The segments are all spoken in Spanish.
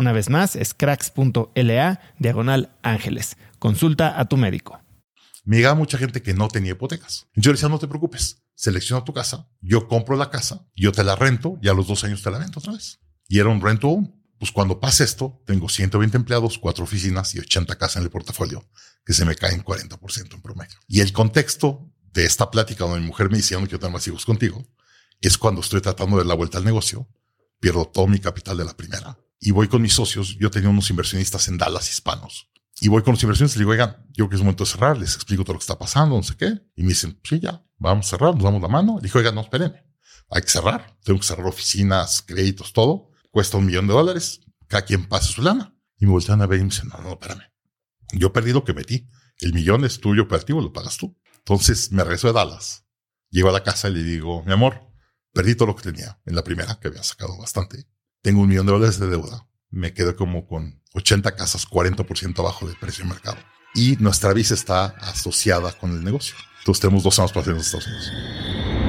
Una vez más, es cracks.la diagonal ángeles. Consulta a tu médico. Me llegaba mucha gente que no tenía hipotecas. Yo le decía, no te preocupes, selecciona tu casa, yo compro la casa, yo te la rento y a los dos años te la vendo otra vez. Y era un rento Pues cuando pase esto, tengo 120 empleados, cuatro oficinas y 80 casas en el portafolio, que se me caen 40% en promedio. Y el contexto de esta plática donde mi mujer me decía, no quiero tener más hijos contigo, es cuando estoy tratando de dar la vuelta al negocio, pierdo todo mi capital de la primera y voy con mis socios. Yo tenía unos inversionistas en Dallas hispanos. Y voy con los inversionistas y digo, oigan, yo que es momento de cerrar, les explico todo lo que está pasando, no sé qué. Y me dicen, sí, ya, vamos a cerrar, nos damos la mano. Le dije, oigan, no, espérenme, hay que cerrar, tengo que cerrar oficinas, créditos, todo. Cuesta un millón de dólares, cada quien pase su lana. Y me voltean a ver y me dicen, no, no, espérame. Yo perdí lo que metí. El millón es tuyo operativo, lo pagas tú. Entonces me regreso de Dallas, llego a la casa y le digo, mi amor, perdí todo lo que tenía en la primera, que había sacado bastante tengo un millón de dólares de deuda. Me quedo como con 80 casas, 40% abajo del precio de mercado. Y nuestra visa está asociada con el negocio. Entonces tenemos dos años para hacer en Estados Unidos.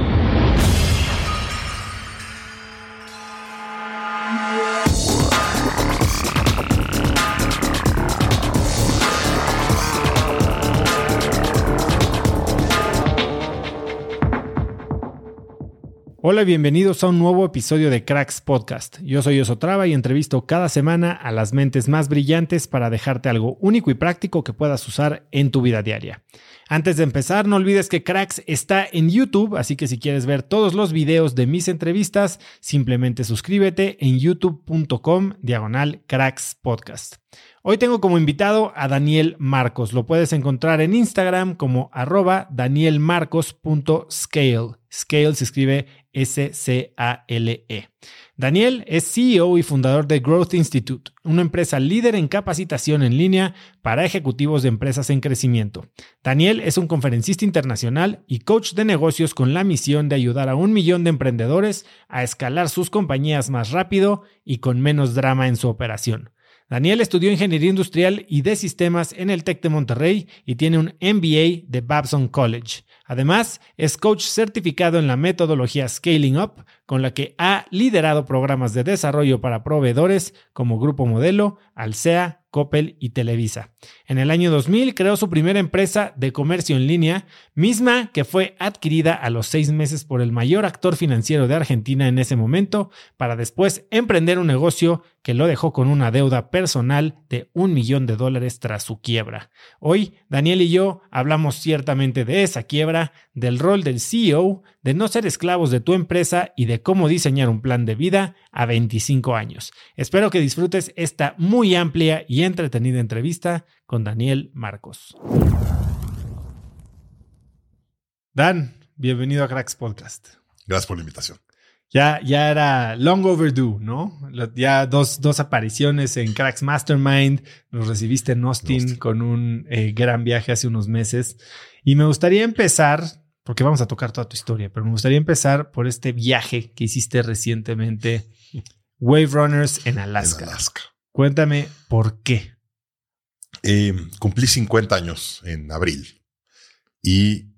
Hola y bienvenidos a un nuevo episodio de Cracks Podcast. Yo soy Osotrava y entrevisto cada semana a las mentes más brillantes para dejarte algo único y práctico que puedas usar en tu vida diaria. Antes de empezar, no olvides que Cracks está en YouTube, así que si quieres ver todos los videos de mis entrevistas, simplemente suscríbete en youtube.com diagonal Cracks Podcast. Hoy tengo como invitado a Daniel Marcos. Lo puedes encontrar en Instagram como arroba danielmarcos.scale. Scale se escribe S-C-A-L-E. Daniel es CEO y fundador de Growth Institute, una empresa líder en capacitación en línea para ejecutivos de empresas en crecimiento. Daniel es un conferencista internacional y coach de negocios con la misión de ayudar a un millón de emprendedores a escalar sus compañías más rápido y con menos drama en su operación. Daniel estudió ingeniería industrial y de sistemas en el TEC de Monterrey y tiene un MBA de Babson College. Además, es coach certificado en la metodología Scaling Up, con la que ha liderado programas de desarrollo para proveedores como Grupo Modelo, Alsea Coppel y Televisa. En el año 2000 creó su primera empresa de comercio en línea, misma que fue adquirida a los seis meses por el mayor actor financiero de Argentina en ese momento, para después emprender un negocio que lo dejó con una deuda personal de un millón de dólares tras su quiebra. Hoy, Daniel y yo hablamos ciertamente de esa quiebra, del rol del CEO, de no ser esclavos de tu empresa y de cómo diseñar un plan de vida a 25 años. Espero que disfrutes esta muy amplia y entretenida entrevista con Daniel Marcos. Dan, bienvenido a Cracks Podcast. Gracias por la invitación. Ya, ya era long overdue, ¿no? Ya dos, dos apariciones en Cracks Mastermind. Nos recibiste en Austin, con un eh, gran viaje hace unos meses. Y me gustaría empezar, porque vamos a tocar toda tu historia, pero me gustaría empezar por este viaje que hiciste recientemente, Wave Runners en Alaska. En Alaska. Cuéntame por qué. Eh, cumplí 50 años en abril y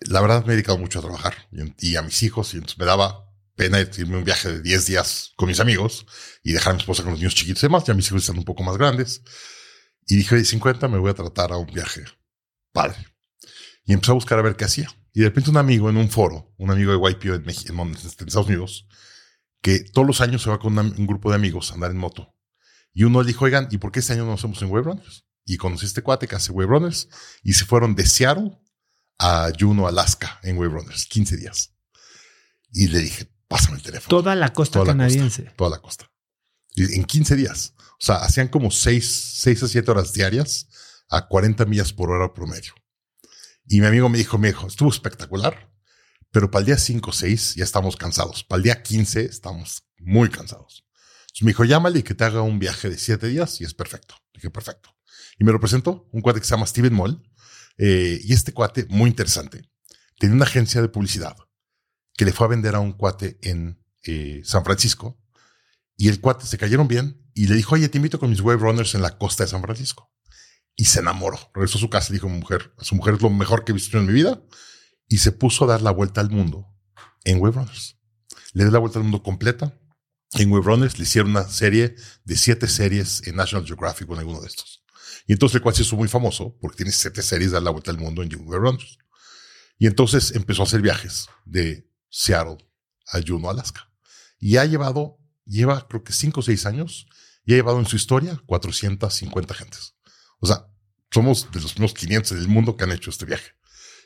la verdad me he dedicado mucho a trabajar y, y a mis hijos y entonces me daba pena irme un viaje de 10 días con mis amigos y dejar a mi esposa con los niños chiquitos y demás. Ya mis hijos están un poco más grandes. Y dije, de 50 me voy a tratar a un viaje padre. Y empecé a buscar a ver qué hacía. Y de repente un amigo en un foro, un amigo de YPO en, México, en Estados Unidos, que todos los años se va con un grupo de amigos a andar en moto. Y uno le dijo, oigan, ¿y por qué este año no hacemos en Wave Runners? Y conocí a este cuate que hace Wave Runners y se fueron de Seattle a Juneau, Alaska, en Wave Runners, 15 días. Y le dije, pásame el teléfono. Toda la costa toda canadiense. La costa, toda la costa. Y en 15 días. O sea, hacían como 6, 6 a 7 horas diarias a 40 millas por hora promedio. Y mi amigo me dijo, me dijo, estuvo espectacular, pero para el día 5 o 6 ya estamos cansados. Para el día 15 estamos muy cansados. Entonces me dijo, llámale y que te haga un viaje de 7 días y es perfecto. Dije, perfecto. Y me lo presentó un cuate que se llama Steven Moll. Eh, y este cuate, muy interesante, tenía una agencia de publicidad que le fue a vender a un cuate en eh, San Francisco y el cuate se cayeron bien y le dijo, oye, te invito con mis wave runners en la costa de San Francisco. Y se enamoró. Regresó a su casa y dijo, mujer, a su mujer es lo mejor que he visto en mi vida. Y se puso a dar la vuelta al mundo en wave runners. Le dio la vuelta al mundo completa. En Wave Runners le hicieron una serie de siete series en National Geographic con alguno de estos. Y entonces el cuate se hizo muy famoso porque tiene siete series de dar la vuelta al mundo en Wave Runners. Y entonces empezó a hacer viajes de Seattle a Juneau, Alaska. Y ha llevado, lleva creo que cinco o seis años y ha llevado en su historia 450 gentes. O sea, somos de los primeros 500 del mundo que han hecho este viaje.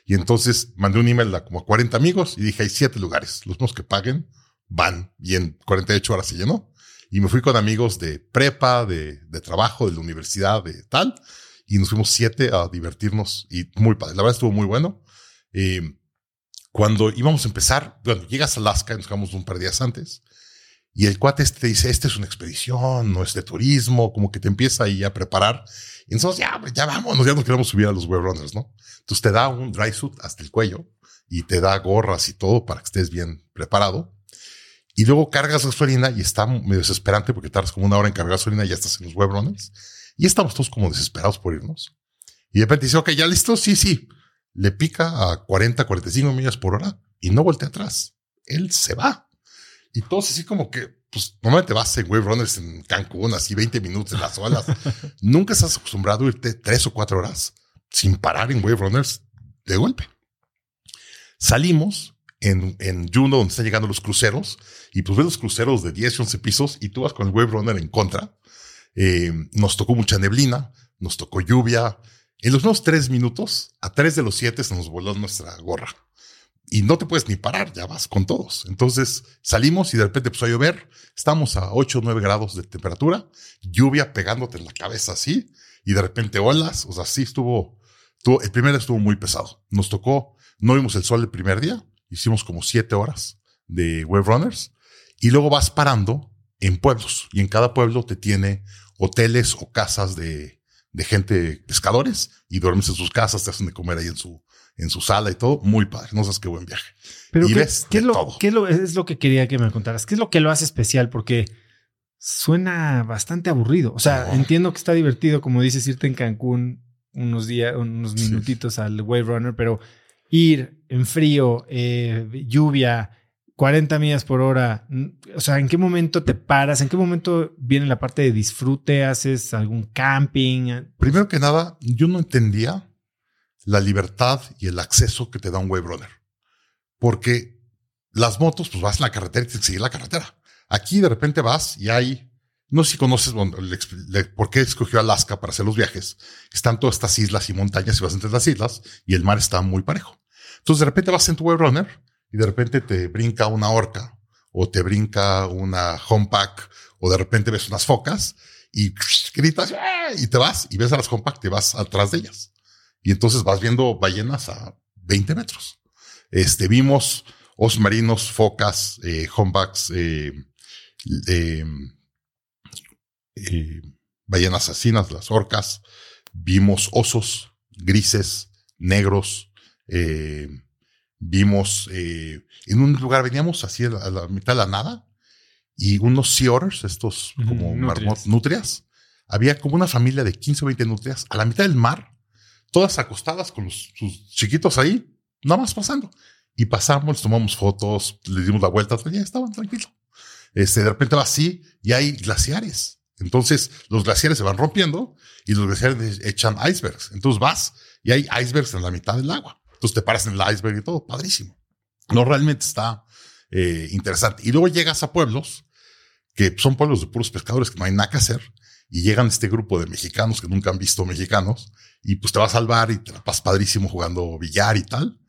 Y entonces mandé un email a como a 40 amigos y dije, hay siete lugares. Los mismos que paguen van y en 48 horas se llenó. Y me fui con amigos de prepa, de, de trabajo, de la universidad, de tal. Y nos fuimos siete a divertirnos y muy padre. La verdad estuvo muy bueno. Eh, cuando íbamos a empezar, bueno, llegas a Alaska, nos quedamos un par de días antes, y el cuate este te dice, esta es una expedición, no es de turismo, como que te empieza ahí a preparar. Y entonces ya, ya vamos, ya nos queremos subir a los web runners, ¿no? Entonces te da un dry suit hasta el cuello y te da gorras y todo para que estés bien preparado. Y luego cargas gasolina y está medio desesperante porque tardas como una hora en cargar gasolina y ya estás en los web runners. Y estamos todos como desesperados por irnos. Y de repente dice, ok, ya listo, sí, sí le pica a 40, 45 millas por hora y no voltea atrás. Él se va. Y todos así como que, pues normalmente vas en Wave Runners en Cancún, así 20 minutos en las olas. Nunca estás acostumbrado a irte tres o cuatro horas sin parar en Wave Runners de golpe. Salimos en, en Juno, donde están llegando los cruceros, y pues ves los cruceros de 10 y 11 pisos y tú vas con el Wave Runner en contra. Eh, nos tocó mucha neblina, nos tocó lluvia, en los nuevos tres minutos, a tres de los siete se nos voló nuestra gorra. Y no te puedes ni parar, ya vas con todos. Entonces salimos y de repente empezó a llover. Estamos a 8 o 9 grados de temperatura, lluvia pegándote en la cabeza así, y de repente olas. O sea, sí estuvo, estuvo el primer día estuvo muy pesado. Nos tocó, no vimos el sol el primer día, hicimos como siete horas de web runners, y luego vas parando en pueblos, y en cada pueblo te tiene hoteles o casas de de gente pescadores y duermes en sus casas, te hacen de comer ahí en su, en su sala y todo. Muy padre. No sabes qué buen viaje. Pero ¿qué, es lo, ¿qué es lo que quería que me contaras? ¿Qué es lo que lo hace especial? Porque suena bastante aburrido. O sea, entiendo que está divertido, como dices, irte en Cancún unos días, unos minutitos al Wave Runner, pero ir en frío, eh, lluvia, 40 millas por hora. O sea, ¿en qué momento te paras? ¿En qué momento viene la parte de disfrute? ¿Haces algún camping? Primero que nada, yo no entendía la libertad y el acceso que te da un wave runner. Porque las motos, pues vas en la carretera y tienes que seguir la carretera. Aquí de repente vas y hay, no sé si conoces por qué escogió Alaska para hacer los viajes. Están todas estas islas y montañas y vas entre las islas y el mar está muy parejo. Entonces de repente vas en tu wave runner y de repente te brinca una orca o te brinca una humpback o de repente ves unas focas y gritas y te vas y ves a las humpback, te vas atrás de ellas. Y entonces vas viendo ballenas a 20 metros. Este, vimos osos marinos, focas, eh, humpbacks, eh, eh, ballenas asesinas, las orcas. Vimos osos grises, negros, eh, Vimos en un lugar, veníamos así a la, mitad de la nada y unos sea otters, estos como nutrias. nutrias. Había como una familia de 15 o 20 nutrias a la mitad del mar, todas acostadas con sus chiquitos ahí, nada más pasando. Y pasamos, tomamos fotos, le dimos la vuelta, ya estaban tranquilos. Este, de repente va así y hay glaciares. Entonces los glaciares se van rompiendo y los glaciares echan icebergs. Entonces vas y hay icebergs en la mitad del agua. Entonces te paras en el iceberg y todo, padrísimo. No, realmente está eh, interesante. Y luego llegas a pueblos que son pueblos de puros pescadores que no hay nada que hacer y llegan este grupo de mexicanos que nunca han visto mexicanos y pues te vas a salvar y te la pasas padrísimo jugando billar y tal.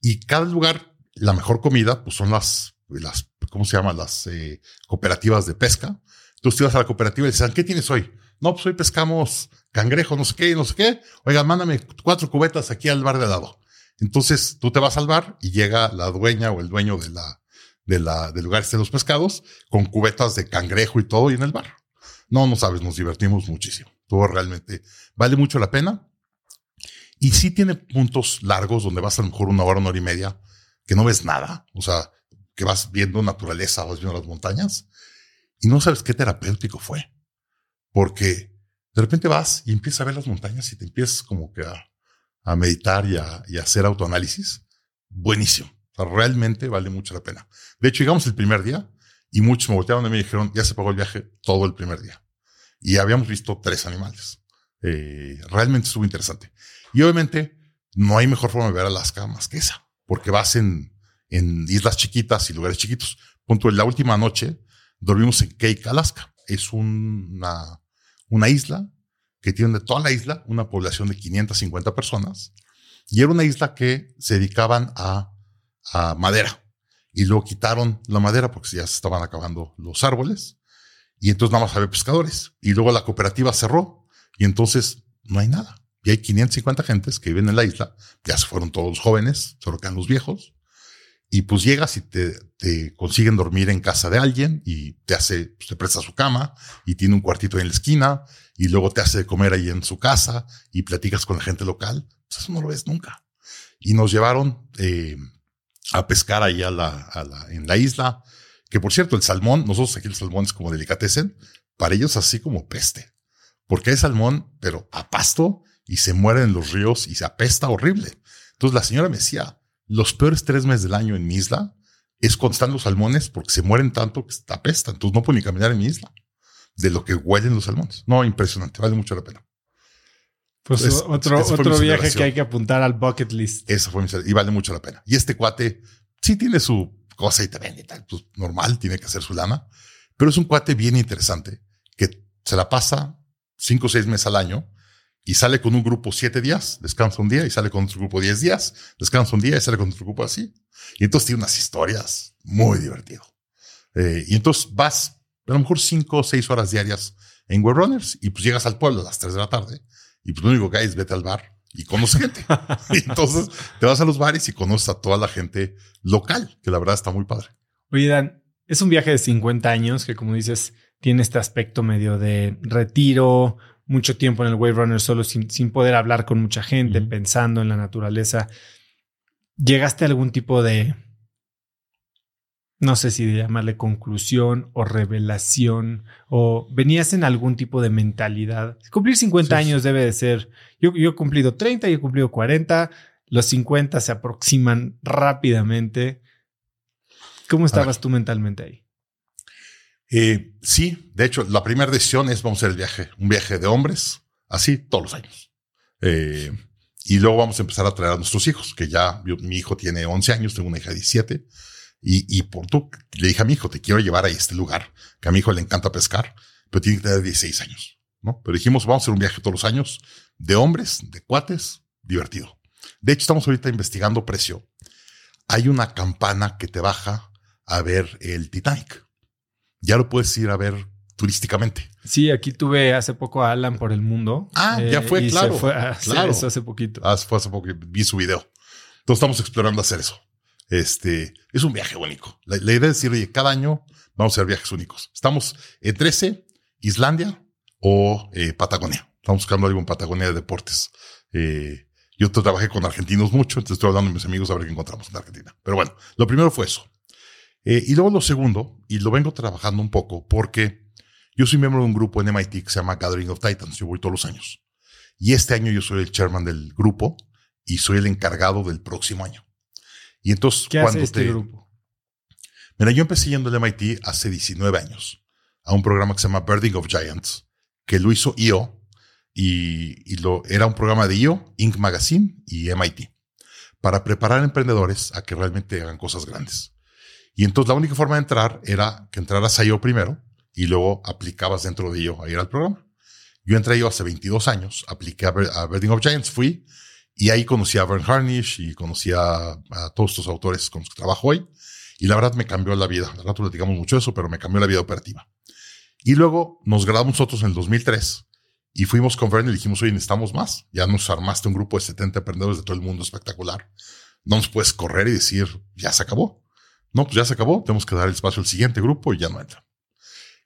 Y cada lugar, la mejor comida, pues son las, las ¿cómo se llama? Las eh, cooperativas de pesca. Entonces tú vas a la cooperativa y dices, ¿qué tienes hoy? No, pues hoy pescamos cangrejo, no sé qué, no sé qué. Oiga, mándame cuatro cubetas aquí al bar de lado. Entonces tú te vas al bar y llega la dueña o el dueño de la, de la, del lugar de los pescados con cubetas de cangrejo y todo y en el bar. No, no sabes, nos divertimos muchísimo. Todo realmente vale mucho la pena. Y sí tiene puntos largos donde vas a lo mejor una hora, una hora y media, que no ves nada. O sea, que vas viendo naturaleza, vas viendo las montañas y no sabes qué terapéutico fue. Porque de repente vas y empiezas a ver las montañas y te empiezas como que a, a meditar y a, hacer autoanálisis, buenísimo. realmente vale mucho la pena. De hecho, llegamos el primer día y muchos me voltearon y me dijeron, ya se pagó el viaje todo el primer día. Y habíamos visto tres animales. Eh, realmente estuvo interesante. Y obviamente no hay mejor forma de ver Alaska más que esa, porque vas en, en islas chiquitas y lugares chiquitos. Punto, la última noche dormimos en Cake, Alaska. Es una, una isla que tiene de toda la isla una población de 550 personas. Y era una isla que se dedicaban a, a madera. Y luego quitaron la madera porque ya se estaban acabando los árboles. Y entonces nada más había pescadores. Y luego la cooperativa cerró. Y entonces no hay nada. Y hay 550 gentes que viven en la isla. Ya se fueron todos los jóvenes, solo quedan los viejos. Y pues llegas y te, te, consiguen dormir en casa de alguien y te hace, pues, te presta su cama y tiene un cuartito en la esquina y luego te hace comer ahí en su casa y platicas con la gente local. Pues eso no lo ves nunca. Y nos llevaron eh, a pescar ahí a la, a la, en la isla. Que por cierto, el salmón, nosotros aquí el salmón es como delicatecen, para ellos así como peste. Porque hay salmón, pero a pasto y se mueren en los ríos y se apesta horrible. Entonces la señora me decía, los peores tres meses del año en mi isla es cuando están los salmones porque se mueren tanto que está apesta. Entonces no puedo ni caminar en mi isla de lo que huelen los salmones. No, impresionante. Vale mucho la pena. Pues otro, otro viaje que hay que apuntar al bucket list. Eso fue mi y vale mucho la pena. Y este cuate sí tiene su cosa y te vende y tal. Pues normal, tiene que hacer su lana. Pero es un cuate bien interesante que se la pasa cinco o seis meses al año y sale con un grupo siete días, descansa un día y sale con otro grupo diez días, descansa un día y sale con otro grupo así. Y entonces tiene unas historias muy divertido. Eh, y entonces vas a lo mejor cinco o seis horas diarias en Web Runners y pues llegas al pueblo a las tres de la tarde y pues lo único que hay es vete al bar y conoces gente. y entonces te vas a los bares y conoces a toda la gente local, que la verdad está muy padre. Oye, Dan, es un viaje de 50 años que como dices, tiene este aspecto medio de retiro, mucho tiempo en el Wave Runner solo sin, sin poder hablar con mucha gente, pensando en la naturaleza. ¿Llegaste a algún tipo de, no sé si llamarle conclusión o revelación, o venías en algún tipo de mentalidad? Cumplir 50 años debe de ser, yo, yo he cumplido 30, yo he cumplido 40, los 50 se aproximan rápidamente. ¿Cómo estabas tú mentalmente ahí? Eh, sí, de hecho, la primera decisión es vamos a hacer el viaje, un viaje de hombres, así todos los años. Eh, y luego vamos a empezar a traer a nuestros hijos, que ya mi hijo tiene 11 años, tengo una hija de 17. Y, y por tú le dije a mi hijo, te quiero llevar a este lugar, que a mi hijo le encanta pescar, pero tiene que tener 16 años. ¿no? Pero dijimos, vamos a hacer un viaje todos los años de hombres, de cuates, divertido. De hecho, estamos ahorita investigando precio. Hay una campana que te baja a ver el Titanic. Ya lo puedes ir a ver turísticamente. Sí, aquí tuve hace poco a Alan por el mundo. Ah, ya fue, y claro. Se fue a hacer claro. eso hace poquito. Ah, fue hace poco, vi su video. Entonces estamos explorando hacer eso. Este, es un viaje único. La, la idea es decir, oye, cada año vamos a hacer viajes únicos. Estamos en 13, Islandia o eh, Patagonia. Estamos buscando algo en Patagonia de deportes. Eh, yo trabajé con argentinos mucho, entonces estoy hablando con mis amigos a ver qué encontramos en Argentina. Pero bueno, lo primero fue eso. Eh, y luego lo segundo, y lo vengo trabajando un poco porque yo soy miembro de un grupo en MIT que se llama Gathering of Titans. Yo voy todos los años. Y este año yo soy el chairman del grupo y soy el encargado del próximo año. Y entonces, ¿Qué cuando hace este te. grupo? Mira, yo empecé yendo al MIT hace 19 años a un programa que se llama Birding of Giants, que lo hizo IO y, y lo, era un programa de IO, Inc. Magazine y MIT para preparar emprendedores a que realmente hagan cosas grandes. Y entonces la única forma de entrar era que entraras a IO primero y luego aplicabas dentro de IO a ir al programa. Yo entré a hace 22 años, apliqué a, a Birding of Giants, fui y ahí conocí a Vern Harnish y conocí a, todos estos autores con los que trabajo hoy. Y la verdad me cambió la vida. Al rato platicamos mucho eso, pero me cambió la vida operativa. Y luego nos graduamos nosotros en el 2003 y fuimos con Vern y dijimos, oye, necesitamos más. Ya nos armaste un grupo de 70 emprendedores de todo el mundo espectacular. No nos puedes correr y decir, ya se acabó. No, pues ya se acabó. Tenemos que dar el espacio al siguiente grupo y ya no entra.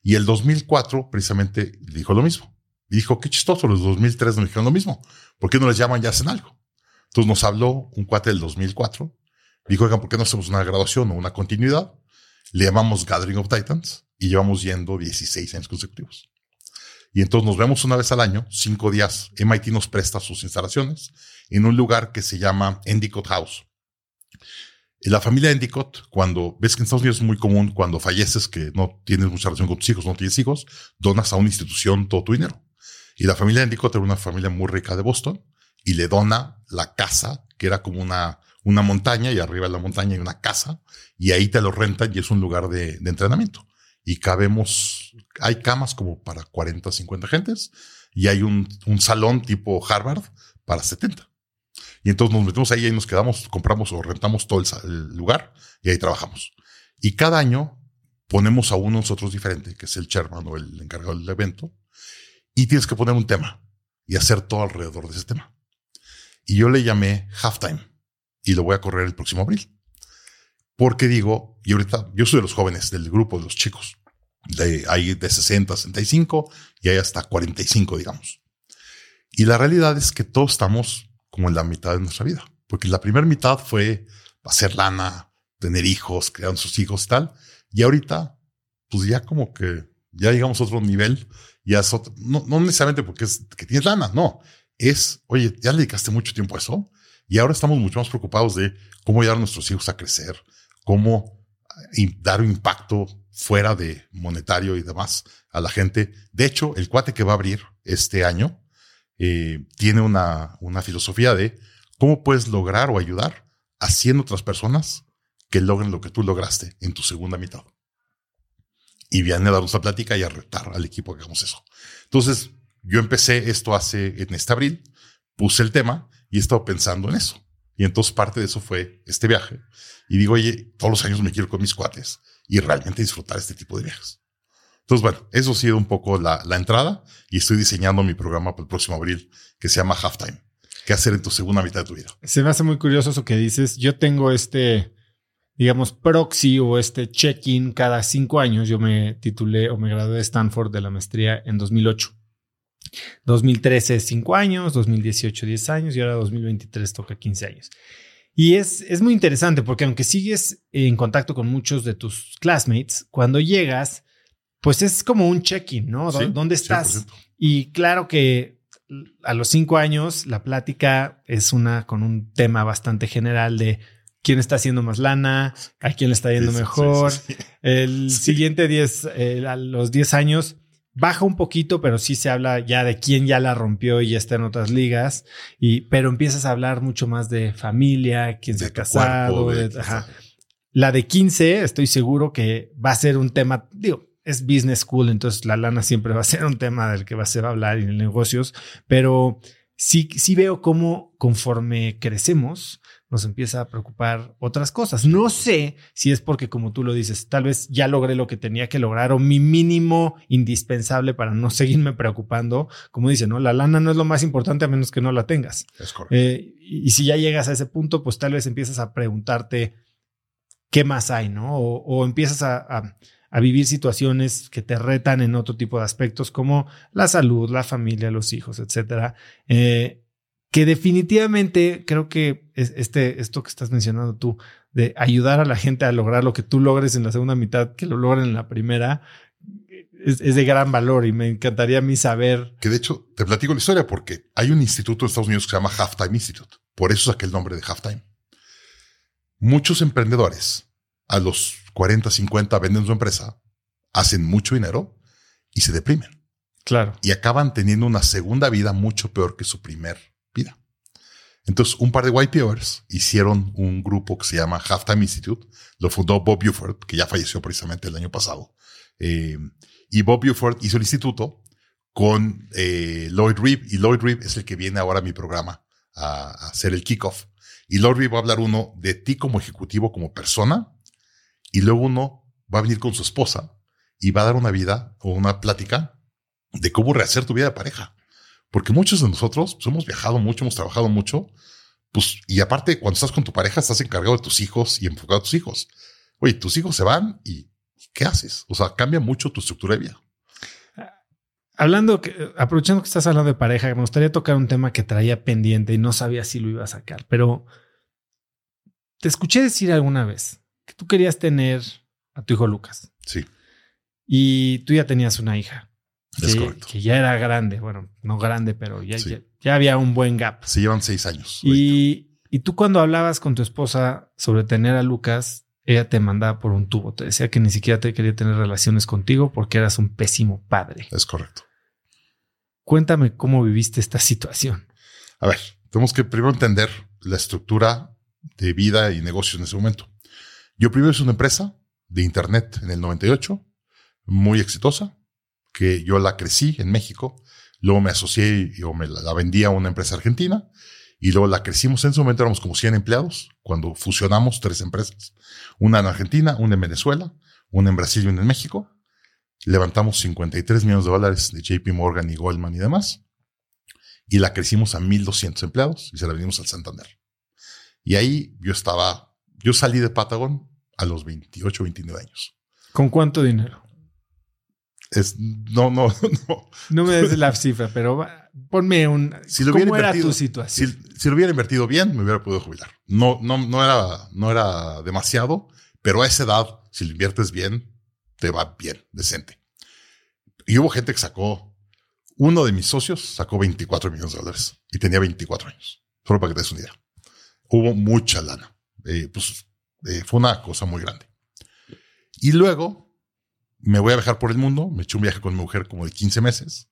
Y el 2004 precisamente dijo lo mismo. Dijo, qué chistoso, los 2003 nos dijeron lo mismo. ¿Por qué no les llaman y hacen algo? Entonces nos habló un cuate del 2004. Dijo, oigan, ¿por qué no hacemos una graduación o una continuidad? Le llamamos Gathering of Titans y llevamos yendo 16 años consecutivos. Y entonces nos vemos una vez al año, cinco días. MIT nos presta sus instalaciones en un lugar que se llama Endicott House. La familia Endicott, cuando ves que en Estados Unidos es muy común, cuando falleces, que no tienes mucha relación con tus hijos, no tienes hijos, donas a una institución todo tu dinero. Y la familia Endicott era una familia muy rica de Boston y le dona la casa, que era como una, una montaña y arriba de la montaña hay una casa y ahí te lo rentan y es un lugar de, de entrenamiento. Y cabemos, hay camas como para 40, 50 gentes y hay un, un salón tipo Harvard para 70. Y entonces nos metemos ahí y nos quedamos, compramos o rentamos todo el, lugar y ahí trabajamos. Y cada año ponemos a uno nosotros diferente, que es el chairman o el encargado del evento, y tienes que poner un tema y hacer todo alrededor de ese tema. Y yo le llamé Halftime y lo voy a correr el próximo abril. Porque digo, y ahorita yo soy de los jóvenes del grupo de los chicos, de, hay de 60, 65 y hay hasta 45, digamos. Y la realidad es que todos estamos como en la mitad de nuestra vida, porque la primera mitad fue hacer lana, tener hijos, crear sus hijos tal. Y ahorita, pues ya como que ya llegamos a otro nivel, ya es otro- no, no necesariamente porque es que tienes lana, no. Es, oye, ya le dedicaste mucho tiempo a eso y ahora estamos mucho más preocupados de cómo ayudar a nuestros hijos a crecer, cómo eh, dar un impacto fuera de monetario y demás a la gente. De hecho, el cuate que va a abrir este año eh, tiene una, una filosofía de cómo puedes lograr o ayudar haciendo otras personas que logren lo que tú lograste en tu segunda mitad. Y viene a darnos la plática y a retar al equipo que hagamos eso. Entonces, yo empecé esto hace en este abril, puse el tema y he estado pensando en eso. Y entonces parte de eso fue este viaje. Y digo, oye, todos los años me quiero con mis cuates y realmente disfrutar este tipo de viajes. Entonces, bueno, eso ha sido un poco la, la entrada y estoy diseñando mi programa para el próximo abril que se llama Halftime. ¿Qué hacer en tu segunda mitad de tu vida? Se me hace muy curioso eso que dices. Yo tengo este, digamos, proxy o este check-in cada cinco años. Yo me titulé o me gradué de Stanford de la maestría en 2008. 2013, 5 años, 2018, 10 años y ahora 2023 toca 15 años. Y es, es muy interesante porque aunque sigues en contacto con muchos de tus classmates, cuando llegas, pues es como un check-in, ¿no? ¿Dó- Sí, ¿Dónde estás? 100%. Y claro que a los cinco años la plática es una con un tema bastante general de quién está haciendo más lana, a quién le está yendo Sí, mejor. sí. El siguiente 10, eh, a los 10 años, baja un poquito, pero sí se habla ya de quién ya la rompió y ya está en otras ligas. Y, pero empiezas a hablar mucho más de familia, quién se ha casado. cuerpo, de- de- ajá. La de 15, estoy seguro que va a ser un tema, digo, es business school, entonces la lana siempre va a ser un tema del que va a ser hablar en negocios, pero sí, sí veo cómo conforme crecemos nos empieza a preocupar otras cosas. No sé si es porque, como tú lo dices, tal vez ya logré lo que tenía que lograr o mi mínimo indispensable para no seguirme preocupando. Como dice, ¿no? La lana no es lo más importante a menos que no la tengas. Es correcto. Eh, y, y si ya llegas a ese punto, pues tal vez empiezas a preguntarte qué más hay, ¿no? O, o empiezas a, a- a vivir situaciones que te retan en otro tipo de aspectos como la salud, la familia, los hijos, etcétera. Eh, que definitivamente creo que es- este, esto que estás mencionando tú, de ayudar a la gente a lograr lo que tú logres en la segunda mitad, que lo logren en la primera, es, es de gran valor y me encantaría a mí saber. Que de hecho, te platico la historia porque hay un instituto en Estados Unidos que se llama Halftime Institute. Por eso saqué el nombre de Halftime. Muchos emprendedores a los 40, 50 venden su empresa, hacen mucho dinero y se deprimen. Claro. y acaban teniendo una segunda vida mucho peor que su primer vida. Entonces, un par de YPOers hicieron un grupo que se llama Halftime Institute. Lo fundó Bob Buford, que ya falleció precisamente el año pasado. Eh, y Bob Buford hizo el instituto con eh, Lloyd Reeb. Y Lloyd Reeb es el que viene ahora a mi programa a, a hacer el kickoff. Y Lloyd Reeb va a hablar uno de ti como ejecutivo, como persona. Y luego uno va a venir con su esposa y va a dar una vida o una plática de cómo rehacer tu vida de pareja. Porque muchos de nosotros pues, hemos viajado mucho, hemos trabajado mucho, pues, y aparte, cuando estás con tu pareja, estás encargado de tus hijos y enfocado a tus hijos. Oye, tus hijos se van y ¿qué haces? O sea, cambia mucho tu estructura de vida. Hablando, aprovechando que estás hablando de pareja, me gustaría tocar un tema que traía pendiente y no sabía si lo iba a sacar, pero te escuché decir alguna vez que tú querías tener a tu hijo Lucas Sí, y tú ya tenías una hija. es que, correcto. que ya era grande, bueno, no grande, pero ya, Sí. ya, ya había un buen gap. Se llevan seis años. Y, y tú cuando hablabas con tu esposa sobre tener a Lucas, ella te mandaba por un tubo, te decía que ni siquiera te quería tener relaciones contigo porque eras un pésimo padre. Es correcto. Cuéntame cómo viviste esta situación. A ver, tenemos que primero entender la estructura de vida y negocios en ese momento. Yo primero hice una empresa de internet en el 98, muy exitosa, que yo la crecí en México, luego me asocié y me la, vendí a una empresa argentina y luego la crecimos. En ese momento éramos como 100 empleados cuando fusionamos tres empresas, una en Argentina, una en Venezuela, una en Brasil y una en México. Levantamos 53 millones de dólares de JP Morgan y Goldman y demás y la crecimos a 1200 empleados y se la vendimos al Santander. Y ahí yo estaba, yo salí de Patagon a los 28, 29 años. ¿Con cuánto dinero? Es, no, no, no. No me des la cifra, pero ponme un... Si lo ¿Cómo era tu Si, situación? si lo hubiera invertido bien, me hubiera podido jubilar. No, no, no era, no era demasiado, pero a esa edad, si lo inviertes bien, te va bien, decente. Y hubo gente que sacó, uno de mis socios sacó 24 millones de dólares y tenía 24 años. Solo para que te des una idea. Hubo mucha lana. Eh, pues eh, fue una cosa muy grande. Y luego me voy a viajar por el mundo. Me eché un viaje con mi mujer como de 15 meses.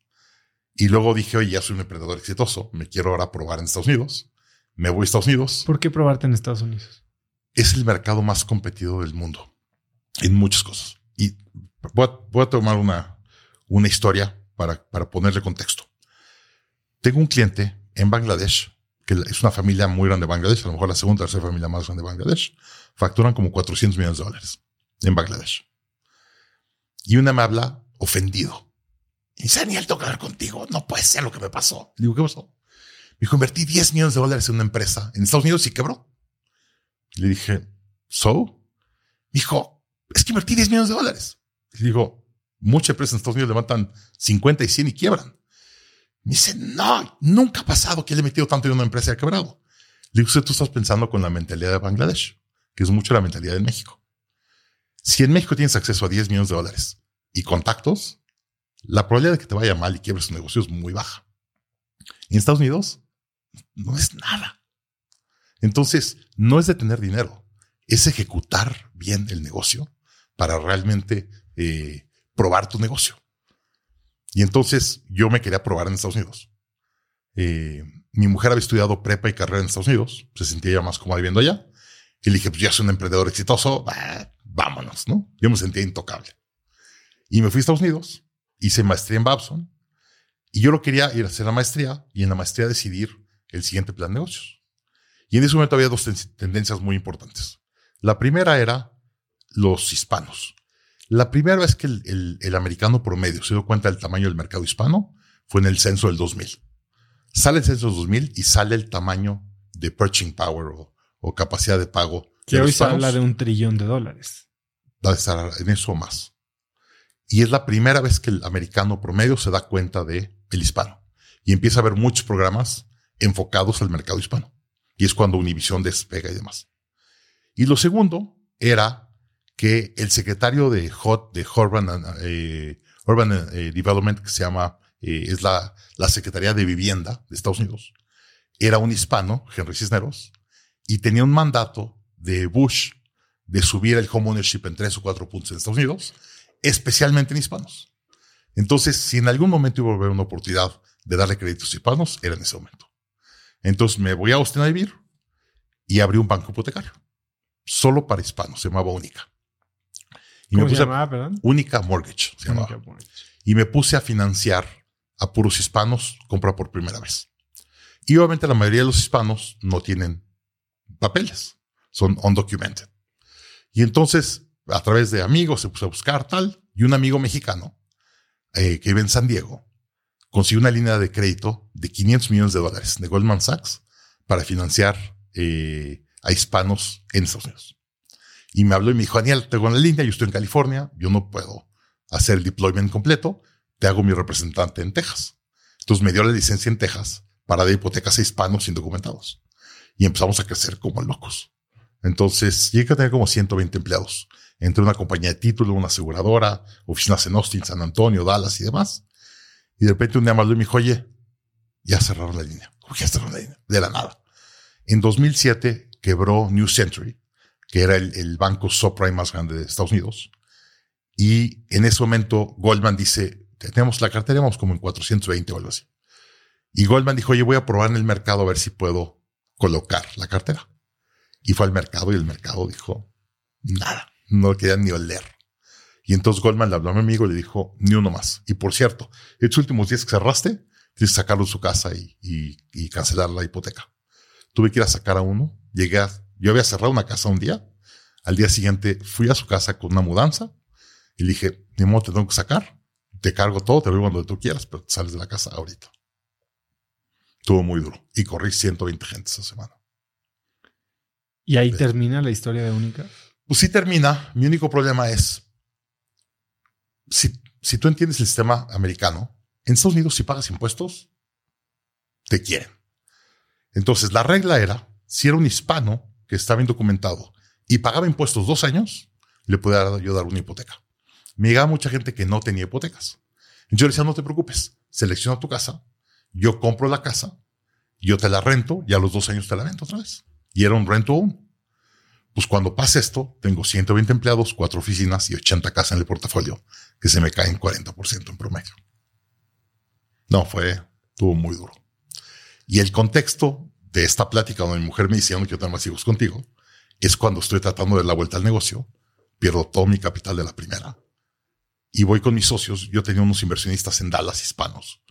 Y luego dije, oye, ya soy un emprendedor exitoso. Me quiero ahora probar en Estados Unidos. Me voy a Estados Unidos. ¿Por qué probarte en Estados Unidos? Es el mercado más competido del mundo en muchas cosas. Y voy a, voy a tomar una, una historia para, para ponerle contexto. Tengo un cliente en Bangladesh, que es una familia muy grande de Bangladesh, a lo mejor la segunda o tercera familia más grande de Bangladesh. Facturan como 400 millones de dólares en Bangladesh. Y una me habla ofendido. Y dice, Daniel, tengo que hablar contigo. No puede ser lo que me pasó. Le digo, ¿qué pasó? Me dijo, invertí 10 millones de dólares en una empresa en Estados Unidos y quebró. Le dije, ¿so? Me dijo, es que invertí 10 millones de dólares. Le digo, muchas empresas en Estados Unidos levantan 50 y 100 y quiebran. Me dice, no, nunca ha pasado que le he metido tanto en una empresa y ha quebrado. Le digo, tú estás pensando con la mentalidad de Bangladesh, que es mucho la mentalidad de México. Si en México tienes acceso a 10 millones de dólares y contactos, la probabilidad de que te vaya mal y quiebres tu negocio es muy baja. En Estados Unidos no es nada. Entonces, no es de tener dinero, es ejecutar bien el negocio para realmente eh, probar tu negocio. Y entonces yo me quería probar en Estados Unidos. Eh, mi mujer había estudiado prepa y carrera en Estados Unidos, se sentía ya más cómoda viviendo allá. Y le dije, pues ya soy un emprendedor exitoso, vámonos, ¿no? Yo me sentía intocable. Y me fui a Estados Unidos, hice maestría en Babson, y yo lo quería ir a hacer la maestría y en la maestría decidir el siguiente plan de negocios. Y en ese momento había dos tendencias muy importantes. La primera era los hispanos. La primera vez que el, el, americano promedio se dio cuenta del tamaño del mercado hispano fue en el censo del 2000. Sale el censo del 2000 y sale el tamaño de purchasing power o, capacidad de pago. Que hoy se habla de un trillón de dólares. Va a estar en eso más. Y es la primera vez que el americano promedio se da cuenta de el hispano y empieza a haber muchos programas enfocados al mercado hispano. Y es cuando Univision despega y demás. Y lo segundo era que el secretario de HOT, de Urban, eh, Urban eh, Development, que se llama, eh, es la, la Secretaría de Vivienda de Estados Unidos, era un hispano, Henry Cisneros, y tenía un mandato de Bush de subir el home ownership en tres o cuatro puntos en Estados Unidos, especialmente en hispanos. Entonces, si en algún momento iba a haber una oportunidad de darle créditos a hispanos, era en ese momento. Entonces me voy a Austin a vivir y abrí un banco hipotecario, solo para hispanos, se llamaba Única. Y ¿Cómo me puse se llamaba, perdón? Única Mortgage, se llamaba. Y me puse a financiar a puros hispanos, compra por primera vez. Y obviamente la mayoría de los hispanos no tienen papeles, son undocumented. Y entonces, a través de amigos, se puso a buscar tal, y un amigo mexicano eh, que vive en San Diego consiguió una línea de crédito de 500 millones de dólares de Goldman Sachs para financiar eh, a hispanos en Estados Unidos. Y me habló y me dijo, Daniel, tengo una línea, yo estoy en California, yo no puedo hacer el deployment completo, te hago mi representante en Texas. Entonces me dio la licencia en Texas para dar hipotecas a hispanos indocumentados. Y empezamos a crecer como locos. Entonces llegué a tener como 120 empleados entre una compañía de título, una aseguradora, oficinas en Austin, San Antonio, Dallas y demás. Y de repente un día habló y me dijo, oye, ya cerraron la línea. ¿Cómo ya cerraron la línea? De la nada. En 2007 quebró New Century, que era el, banco subprime más grande de Estados Unidos. Y en ese momento Goldman dice, tenemos la cartera, vamos como en 420 o algo así. Y Goldman dijo, oye, voy a probar en el mercado a ver si puedo colocar la cartera. Y fue al mercado y el mercado dijo, nada no querían ni oler. Y entonces Goldman le habló a mi amigo y le dijo, ni uno más. Y por cierto, estos últimos días que cerraste, tienes que sacarlo de su casa y, cancelar la hipoteca. Tuve que ir a sacar a uno. Llegué a, yo había cerrado una casa un día. Al día siguiente fui a su casa con una mudanza y le dije, ni modo, te tengo que sacar. Te cargo todo, te voy cuando tú quieras, pero sales de la casa ahorita. Estuvo muy duro. Y corrí 120 gente esa semana. ¿Y ahí termina la historia de Única? Pues sí termina. Mi único problema es, si, si tú entiendes el sistema americano, en Estados Unidos si pagas impuestos, te quieren. Entonces la regla era, si era un hispano que estaba indocumentado y pagaba impuestos dos años, le podía ayudar una hipoteca. Me llegaba mucha gente que no tenía hipotecas. Yo le decía, no te preocupes, selecciona tu casa, yo compro la casa, yo te la rento y a los dos años te la vendo otra vez. Y era un rento uno. Pues cuando pasa esto, tengo 120 empleados, cuatro oficinas y 80 casas en el portafolio, que se me caen 40% en promedio. No, fue, estuvo muy duro. Y el contexto de esta plática donde mi mujer me dice, no quiero tener más hijos contigo, es cuando estoy tratando de dar la vuelta al negocio, pierdo todo mi capital de la primera y voy con mis socios. Yo tenía unos inversionistas en Dallas hispanos.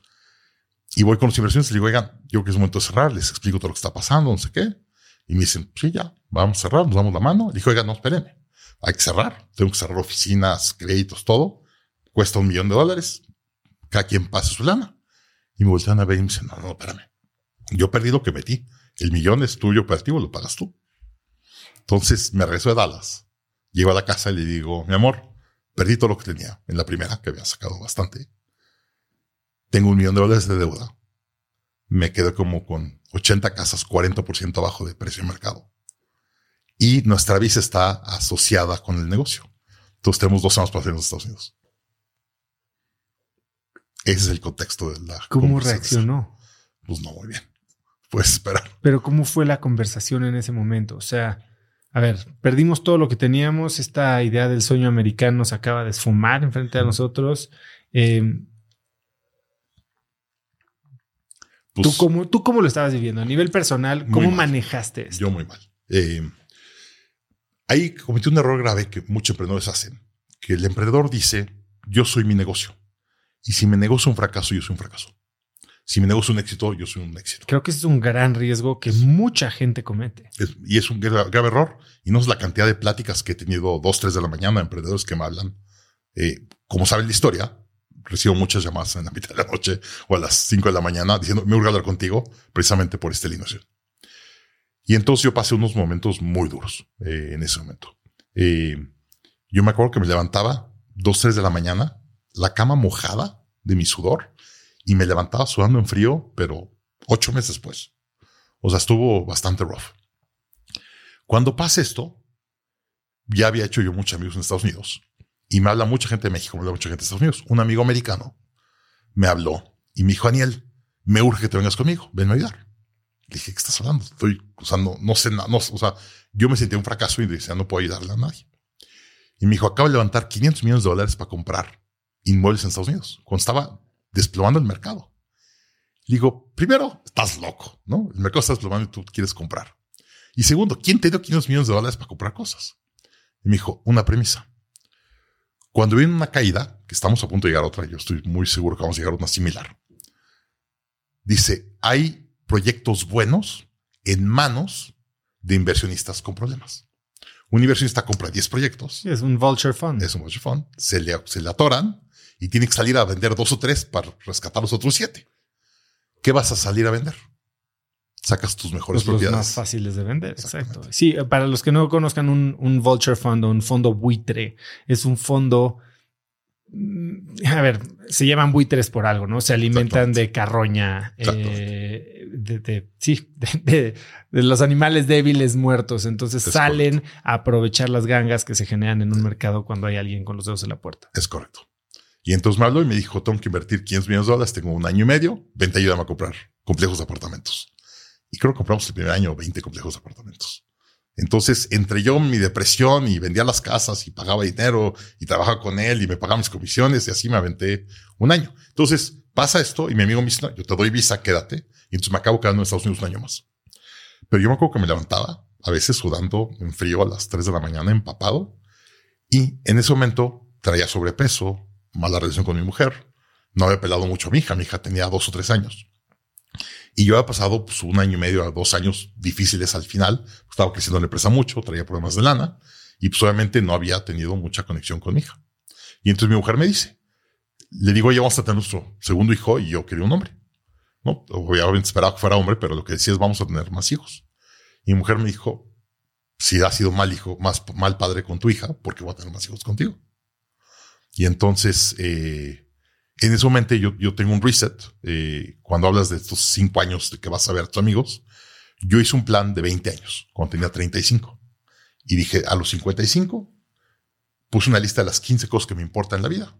Y voy con los inversionistas y digo, oigan, yo creo que es momento de cerrar, les explico todo lo que está pasando, no sé qué. Y me dicen, sí, ya, vamos a cerrar, nos damos la mano. Dijo, oiga, no, espérenme. Hay que cerrar. Tengo que cerrar oficinas, créditos, todo. Cuesta un millón de dólares. Cada quien pase su lana. Y me voltean a ver y me dicen, no, no, espérame. Yo perdí lo que metí. El millón es tuyo operativo, lo pagas tú. Entonces me regreso de Dallas. Llego a la casa y le digo, mi amor, perdí todo lo que tenía en la primera, que había sacado bastante. Tengo un millón de dólares de deuda. Me quedo como con 80 casas, 40% abajo de precio de mercado. Y nuestra visa está asociada con el negocio. Entonces tenemos dos años para hacer en los Estados Unidos. Ese es el contexto de la. ¿Cómo reaccionó? Pues no, muy bien. puedes esperar. Pero ¿cómo fue la conversación en ese momento? O sea, a ver, perdimos todo lo que teníamos, esta idea del sueño americano se acaba de esfumar enfrente de nosotros. Eh, ¿tú, Pues, cómo, ¿Tú cómo lo estabas viviendo? A nivel personal, ¿cómo manejaste esto? Yo muy mal. Eh, ahí cometí un error grave que muchos emprendedores hacen, que el emprendedor dice, yo soy mi negocio. Y si mi negocio es un fracaso, yo soy un fracaso. Si mi negocio es un éxito, yo soy un éxito. Creo que ese es un gran riesgo que mucha gente comete. Es- y es un gra- grave error. Y no es la cantidad de pláticas que he tenido dos, tres de la mañana, emprendedores que me hablan. Eh, como saben la historia, recibo muchas llamadas en la mitad de la noche o a las cinco de la mañana diciendo, me urge hablar contigo precisamente por esta alineación. Y entonces yo pasé unos momentos muy duros eh, en ese momento. Eh, yo me acuerdo que me levantaba dos, tres de la mañana, la cama mojada de mi sudor y me levantaba sudando en frío, pero ocho meses después. O sea, estuvo bastante rough. Cuando pasa esto, ya había hecho yo muchos amigos en Estados Unidos y me habla mucha gente de México, me habla mucha gente de Estados Unidos. Un amigo americano me habló y me dijo, Daniel, me urge que te vengas conmigo, ven a ayudar. Le dije, ¿qué estás hablando? Estoy, o sea, no, no sé nada, no, o sea, yo me sentía un fracaso y decía, no puedo ayudarle a nadie. Y me dijo, acabo de levantar 500 millones de dólares para comprar inmuebles en Estados Unidos, cuando estaba desplomando el mercado. Le digo, primero, estás loco, ¿no? El mercado está desplomando y tú quieres comprar. Y segundo, ¿quién te dio 500 millones de dólares para comprar cosas? Y me dijo, una premisa. Cuando viene una caída, que estamos a punto de llegar a otra, yo estoy muy seguro que vamos a llegar a una similar. Dice, hay proyectos buenos en manos de inversionistas con problemas. Un inversionista compra 10 proyectos, es un vulture fund. es un mutual fund, se le, se le atoran y tiene que salir a vender dos o tres para rescatar los otros siete. ¿Qué vas a salir a vender? Sacas tus mejores Pues los propiedades. más fáciles de vender. Exacto. Sí, para los que no conozcan un, un vulture fund o un fondo buitre, es un fondo. mm, A ver, se llaman buitres por algo, ¿no? Se alimentan de carroña, eh, de, de- sí, de, los animales débiles muertos. Entonces Es salen a aprovechar las gangas que se generan en un mercado cuando hay alguien con los dedos en la puerta. Es correcto. Y entonces me habló y me dijo, tengo que invertir 500 millones de dólares, tengo un año y medio, vente, ayúdame a comprar complejos de apartamentos. Y creo que compramos el primer año 20 complejos de apartamentos. Entonces, entre yo, mi depresión y vendía las casas y pagaba dinero y trabajaba con él y me pagaba mis comisiones y así me aventé un año. Entonces pasa esto y mi amigo me dice, "No, yo te doy visa, quédate. Y entonces me acabo quedando en Estados Unidos un año más. Pero yo me acuerdo que me levantaba, a veces sudando en frío a las 3 de la mañana, empapado. Y en ese momento traía sobrepeso, mala relación con mi mujer. No había pelado mucho a mi hija. Mi hija tenía dos o tres años. Y yo había pasado pues, un año y medio a dos años difíciles al final. Estaba creciendo la empresa mucho, traía problemas de lana y pues obviamente no había tenido mucha conexión con mi hija. Y entonces mi mujer me dice, le digo, ya vamos a tener nuestro segundo hijo y yo quería un hombre. No, obviamente esperaba que fuera hombre, pero lo que decía es vamos a tener más hijos. Y mi mujer me dijo, si has sido mal hijo, más mal padre con tu hija, ¿por qué voy a tener más hijos contigo? Y entonces, eh, en ese momento yo, yo tengo un reset. eh, cuando hablas de estos cinco años de que vas a ver a tus amigos, yo hice un plan de 20 años cuando tenía 35 y dije a los 55 puse una lista de las 15 cosas que me importan en la vida.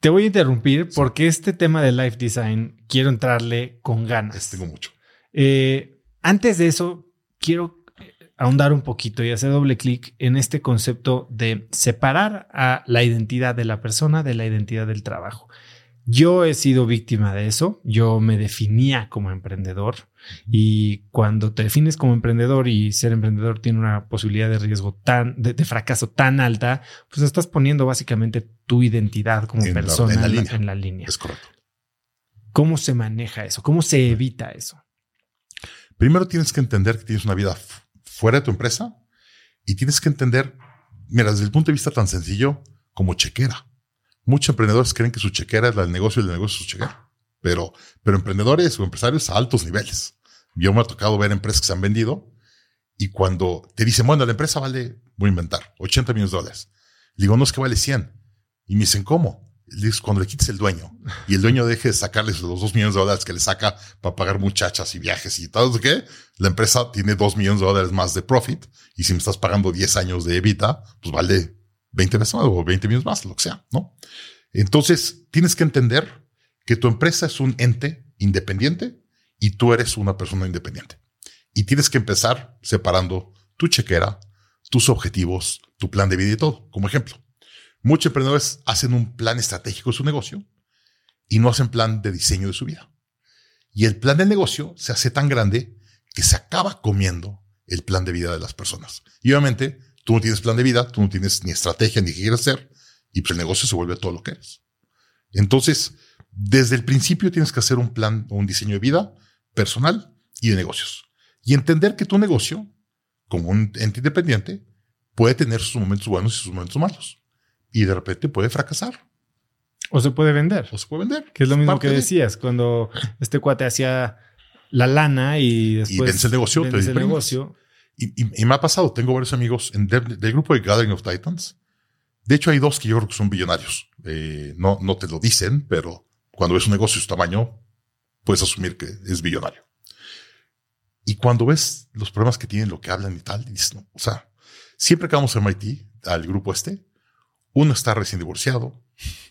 Te voy a interrumpir porque este tema de life design quiero entrarle con ganas. Les tengo mucho. Eh, antes de eso, quiero ahondar un poquito y hacer doble clic en este concepto de separar a la identidad de la persona de la identidad del trabajo. Yo he sido víctima de eso. Yo me definía como emprendedor y cuando te defines como emprendedor y ser emprendedor tiene una posibilidad de riesgo tan de, de fracaso tan alta, pues estás poniendo básicamente tu identidad como En la- persona en la en la- línea. en la línea. Es correcto. ¿Cómo se maneja eso? ¿Cómo se evita eso? Primero tienes que entender que tienes una vida fuera de tu empresa y tienes que entender, mira, desde el punto de vista tan sencillo como chequera. Muchos emprendedores creen que su chequera es la del negocio y el negocio es su chequera. Pero, pero emprendedores o empresarios a altos niveles. Yo me ha tocado ver empresas que se han vendido y cuando te dicen, bueno, la empresa vale, voy a inventar, 80 millones de dólares. Le digo, no es que vale 100. Y me dicen, ¿cómo? Le cuando le quites el dueño y el dueño deje de sacarles los 2 millones de dólares que le saca para pagar muchachas y viajes y todo que la empresa tiene 2 millones de dólares más de profit y si me estás pagando 10 años de evita, pues vale 20 veces más o 20 millones más, lo que sea, ¿no? Entonces tienes que entender que tu empresa es un ente independiente y tú eres una persona independiente. Y tienes que empezar separando tu chequera, tus objetivos, tu plan de vida y todo. Como ejemplo, muchos emprendedores hacen un plan estratégico de su negocio y no hacen plan de diseño de su vida. Y el plan del negocio se hace tan grande que se acaba comiendo el plan de vida de las personas. Y obviamente tú no tienes plan de vida, tú no tienes ni estrategia ni qué quieres hacer y pues el negocio se vuelve todo lo que eres. Entonces, desde el principio tienes que hacer un plan o un diseño de vida personal y de negocios. Y entender que tu negocio, como un ente independiente, puede tener sus momentos buenos y sus momentos malos. Y de repente puede fracasar. O se puede vender. O se puede vender. Que es lo mismo que decías, cuando este cuate hacía la lana y después... Y vence el negocio. Vence el negocio. Y, me ha pasado, tengo varios amigos del, grupo de Gathering of Titans. De hecho, hay dos que yo creo que son billonarios. Eh, no, no te lo dicen, pero cuando ves un negocio de su tamaño, puedes asumir que es billonario. Y cuando ves los problemas que tienen, lo que hablan y tal, dices, no, o sea, siempre que vamos a MIT, al grupo este, uno está recién divorciado,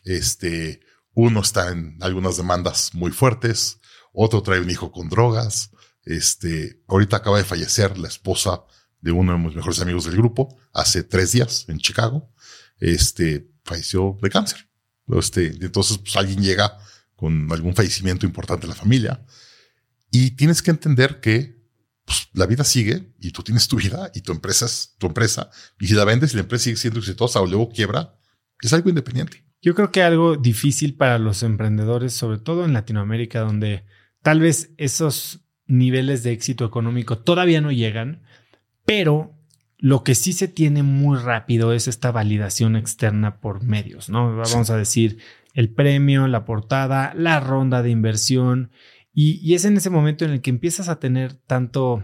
este, uno está en algunas demandas muy fuertes, otro trae un hijo con drogas, este, ahorita acaba de fallecer la esposa de uno de mis mejores amigos del grupo, hace tres días en Chicago, este, falleció de cáncer. Este, entonces, pues alguien llega con algún fallecimiento importante en la familia. Y tienes que entender que pues, la vida sigue y tú tienes tu vida y tu empresa es tu empresa. Y si la vendes y la empresa sigue siendo exitosa o luego quiebra, es algo independiente. Yo creo que algo difícil para los emprendedores, sobre todo en Latinoamérica, donde tal vez esos niveles de éxito económico todavía no llegan, pero lo que sí se tiene muy rápido es esta validación externa por medios, ¿no? Vamos a decir, el premio, la portada, la ronda de inversión. Y, es en ese momento en el que empiezas a tener tanto,